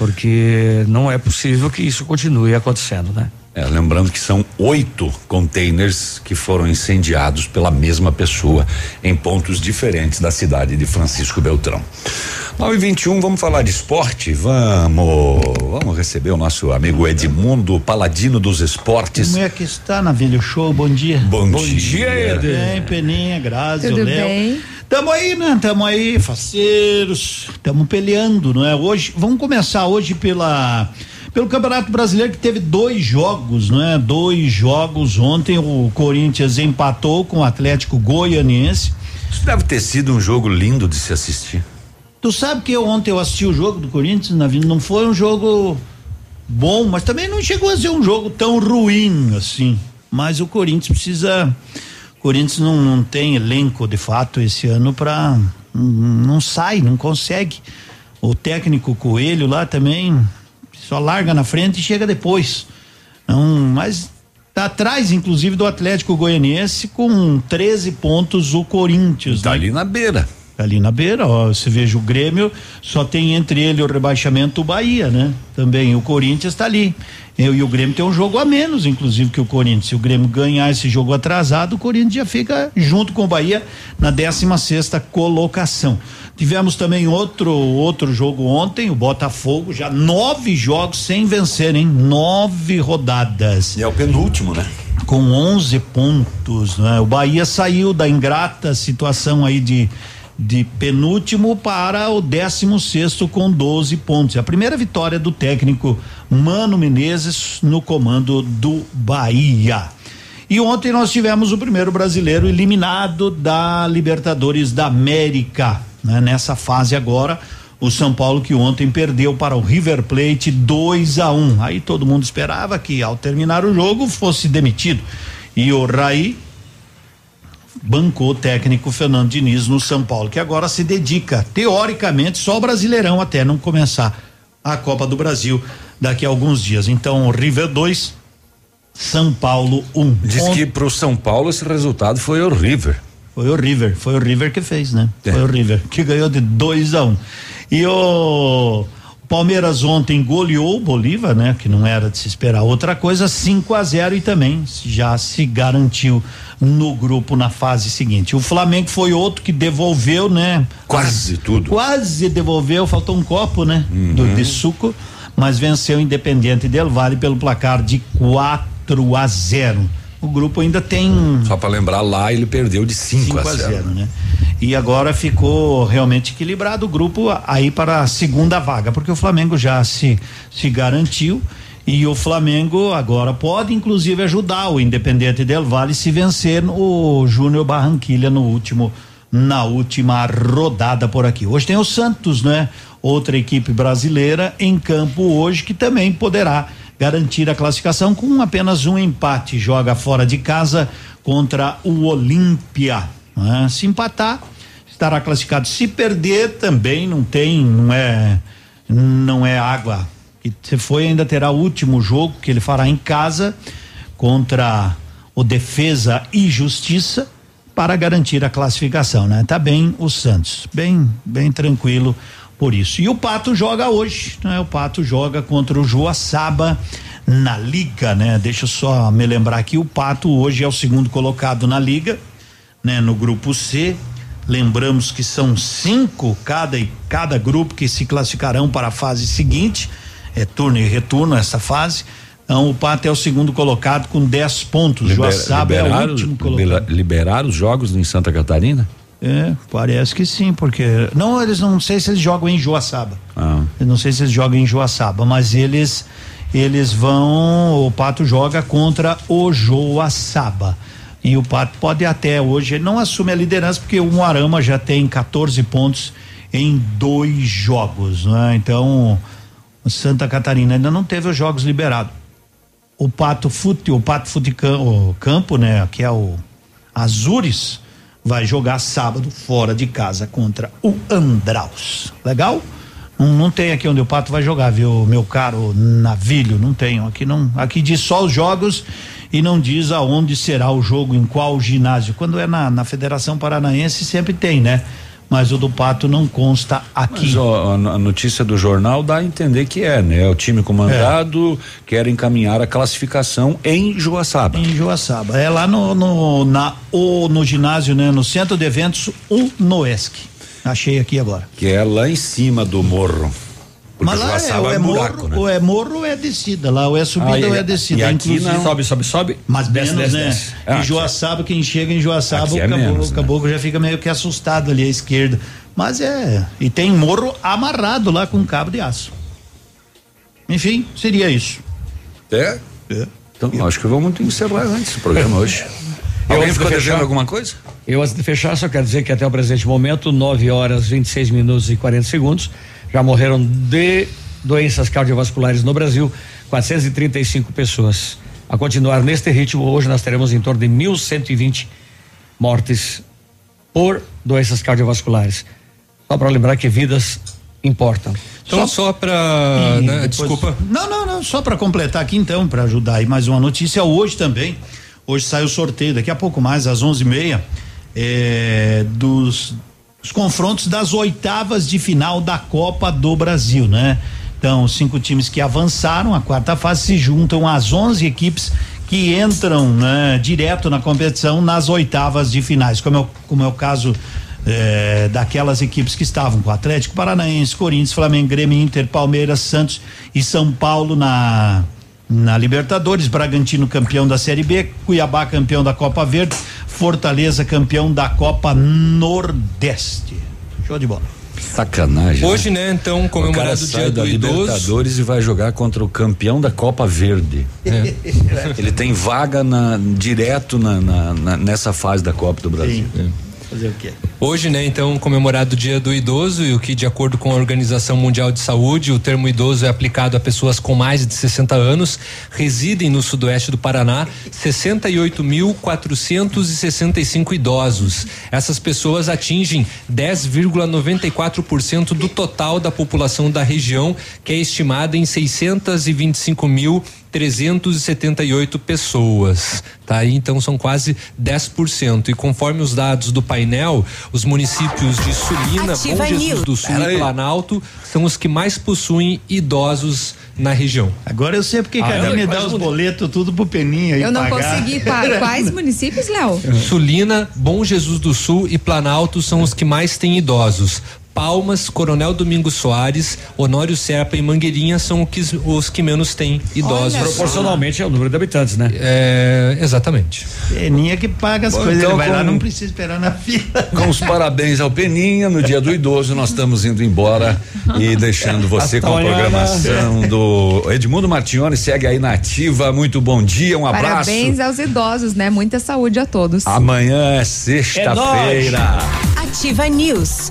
Porque não é possível que isso continue acontecendo, né? É, lembrando que são oito containers que foram incendiados pela mesma pessoa em pontos diferentes da cidade de Francisco Beltrão. 9 e 21 vamos falar de esporte. Vamos, vamos receber o nosso amigo Edmundo, paladino dos esportes. Como é que está na Velho Show? Bom dia. Bom, Bom dia. dia, Ed. Bem, Peninha, Grazi, Tudo o Léo. bem? Tamo aí, né? Tamo aí, faceiros, tamo peleando, não é? Hoje, vamos começar hoje pela pelo Campeonato Brasileiro que teve dois jogos, não é? Dois jogos ontem o Corinthians empatou com o Atlético Goianiense. Isso deve ter sido um jogo lindo de se assistir. Tu sabe que eu, ontem eu assisti o jogo do Corinthians na vida, não foi um jogo bom, mas também não chegou a ser um jogo tão ruim assim. Mas o Corinthians precisa Corinthians não, não tem elenco de fato esse ano para não, sai, não consegue. O técnico Coelho lá também só larga na frente e chega depois. Não, mas tá atrás, inclusive, do Atlético Goianiense com 13 pontos o Corinthians. Tá né? ali na beira. Ali na beira, ó, você veja o Grêmio, só tem entre ele o rebaixamento o Bahia, né? Também o Corinthians tá ali. Eu e o Grêmio tem um jogo a menos, inclusive, que o Corinthians. Se o Grêmio ganhar esse jogo atrasado, o Corinthians já fica junto com o Bahia na 16 sexta colocação. Tivemos também outro outro jogo ontem, o Botafogo, já nove jogos sem vencer, hein? Nove rodadas. E é o penúltimo, né? Com 11 pontos, né? O Bahia saiu da ingrata situação aí de de penúltimo para o 16 sexto com 12 pontos. A primeira vitória do técnico Mano Menezes no comando do Bahia. E ontem nós tivemos o primeiro brasileiro eliminado da Libertadores da América. Né? Nessa fase agora, o São Paulo que ontem perdeu para o River Plate 2 a 1 um. Aí todo mundo esperava que ao terminar o jogo fosse demitido. E o Raí bancou o técnico Fernando Diniz no São Paulo, que agora se dedica, teoricamente, só ao Brasileirão até não começar a Copa do Brasil daqui a alguns dias. Então, River 2, São Paulo 1. Um. Diz que pro São Paulo esse resultado foi o River. Foi o River, foi o River que fez, né? É. Foi o River que ganhou de 2 a 1 um. E o Palmeiras ontem goleou o Bolívar, né? Que não era de se esperar outra coisa, 5 a 0 e também já se garantiu no grupo na fase seguinte. O Flamengo foi outro que devolveu, né? Quase tudo. Quase devolveu, faltou um copo, né? Uhum. Do, de suco, mas venceu o Independente Del Valle pelo placar de 4 a 0. O grupo ainda tem. Só para lembrar, lá ele perdeu de 5 a 0, né? E agora ficou realmente equilibrado o grupo aí para a segunda vaga, porque o Flamengo já se, se garantiu e o Flamengo agora pode inclusive ajudar o Independente Del Valle se vencer o Júnior Barranquilha no último na última rodada por aqui. Hoje tem o Santos, né? Outra equipe brasileira em campo hoje que também poderá garantir a classificação com apenas um empate. Joga fora de casa contra o Olímpia. Né? Se empatar, estará classificado. Se perder, também não tem, não é, não é água. E se foi, ainda terá o último jogo que ele fará em casa contra o Defesa e Justiça para garantir a classificação, né? Tá bem o Santos, bem, bem tranquilo por isso. E o Pato joga hoje, né? O Pato joga contra o Joaçaba na liga, né? Deixa eu só me lembrar aqui, o Pato hoje é o segundo colocado na liga, né? No grupo C, lembramos que são cinco cada cada grupo que se classificarão para a fase seguinte, é turno e retorno essa fase. Então, o Pato é o segundo colocado com 10 pontos. Libera, Joaçaba é o último colocado. Liberaram os jogos em Santa Catarina? É, parece que sim, porque. Não, eles não sei se eles jogam em Joaçaba. Ah. Eu não sei se eles jogam em Joaçaba, mas eles eles vão. O Pato joga contra o Joaçaba. E o Pato pode até hoje, ele não assume a liderança, porque o Moarama já tem 14 pontos em dois jogos, né? Então, Santa Catarina ainda não teve os jogos liberados o Pato Fute, o Pato Fute Campo, né, que é o Azures, vai jogar sábado fora de casa contra o Andraus. Legal? Não, não tem aqui onde o Pato vai jogar, viu, meu caro navilho? Não tenho. Aqui não. Aqui diz só os jogos e não diz aonde será o jogo, em qual ginásio. Quando é na, na Federação Paranaense sempre tem, né? Mas o do Pato não consta aqui. Mas, ó, a notícia do jornal dá a entender que é, né? O time comandado é. quer encaminhar a classificação em Joaçaba. Em Joaçaba. É lá no, no, na, o, no ginásio, né? No centro de eventos, o Noesc. Achei aqui agora. Que é lá em cima do morro. Mas lá é, ou é, é buraco, morro, né? ou é morro ou é descida. Lá ou é subida ah, ou é descida. E aqui não. Sobe, sobe, sobe. Mas menos, desce, né? Desce. Ah, em Joaçaba, quem chega em Joaçaba, o, é caboclo, menos, o né? caboclo já fica meio que assustado ali à esquerda. Mas é. E tem morro amarrado lá com cabo de aço. Enfim, seria isso. É? É. Então, acho que vamos encerrar antes o programa hoje. Alguém ficou devendo alguma coisa? Eu, antes de fechar, só quero dizer que até o presente momento, 9 horas 26 minutos e 40 segundos, já morreram de doenças cardiovasculares no Brasil, 435 pessoas. A continuar neste ritmo, hoje nós teremos em torno de 1.120 mortes por doenças cardiovasculares. Só para lembrar que vidas importam. Então, só, só para. Né, desculpa. Não, não, não. Só para completar aqui, então, para ajudar aí mais uma notícia. Hoje também. Hoje sai o sorteio, daqui a pouco mais, às 11h30, é, dos os confrontos das oitavas de final da Copa do Brasil, né? Então, cinco times que avançaram a quarta fase se juntam às 11 equipes que entram né, direto na competição nas oitavas de finais, como é o, como é o caso eh, daquelas equipes que estavam com Atlético Paranaense, Corinthians, Flamengo, Grêmio, Inter, Palmeiras, Santos e São Paulo na na Libertadores, Bragantino campeão da Série B, Cuiabá campeão da Copa Verde, Fortaleza campeão da Copa Nordeste. Show de bola. Sacanagem. Hoje, né, então, comemorado o, o dia do idoso. Libertadores e vai jogar contra o campeão da Copa Verde. É. Ele tem vaga na, direto na, na, nessa fase da Copa do Brasil. Sim. É. Fazer o quê? Hoje, né, então, comemorado o Dia do Idoso e o que, de acordo com a Organização Mundial de Saúde, o termo idoso é aplicado a pessoas com mais de 60 anos, residem no sudoeste do Paraná, 68.465 idosos. Essas pessoas atingem 10,94% do total da população da região, que é estimada em 625 mil 378 pessoas, tá aí então são quase 10% e conforme os dados do painel, os municípios de Sulina, Ativa Bom Jesus do Sul e Planalto são os que mais possuem idosos na região. Agora eu sei porque ah, cada me dá os boletos tudo pro Peninha Eu não pagar. consegui. Quais municípios, Léo? Sulina, Bom Jesus do Sul e Planalto são os que mais têm idosos. Palmas, Coronel Domingos Soares, Honório Serpa e Mangueirinha são os que, os que menos têm idosos. Proporcionalmente é o número de habitantes, né? É, exatamente. Peninha que paga as Bom, coisas, então ele vai lá, com- não precisa esperar na fila. Com os parabéns ao Peninha, no dia do idoso, nós estamos indo embora e deixando você com a programação do Edmundo Martione. Segue aí na ativa. Muito bom dia, um abraço. Parabéns aos idosos, né? Muita saúde a todos. Amanhã é sexta-feira. Ativa News.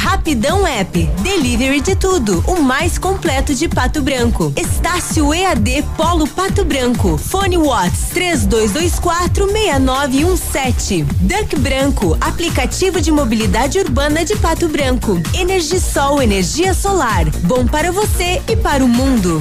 Rapidão App. Delivery de tudo. O mais completo de Pato Branco. Estácio EAD Polo Pato Branco. Fone Watts 3224 6917. Duck Branco. Aplicativo de mobilidade urbana de Pato Branco. Energisol Energia Solar. Bom para você e para o mundo.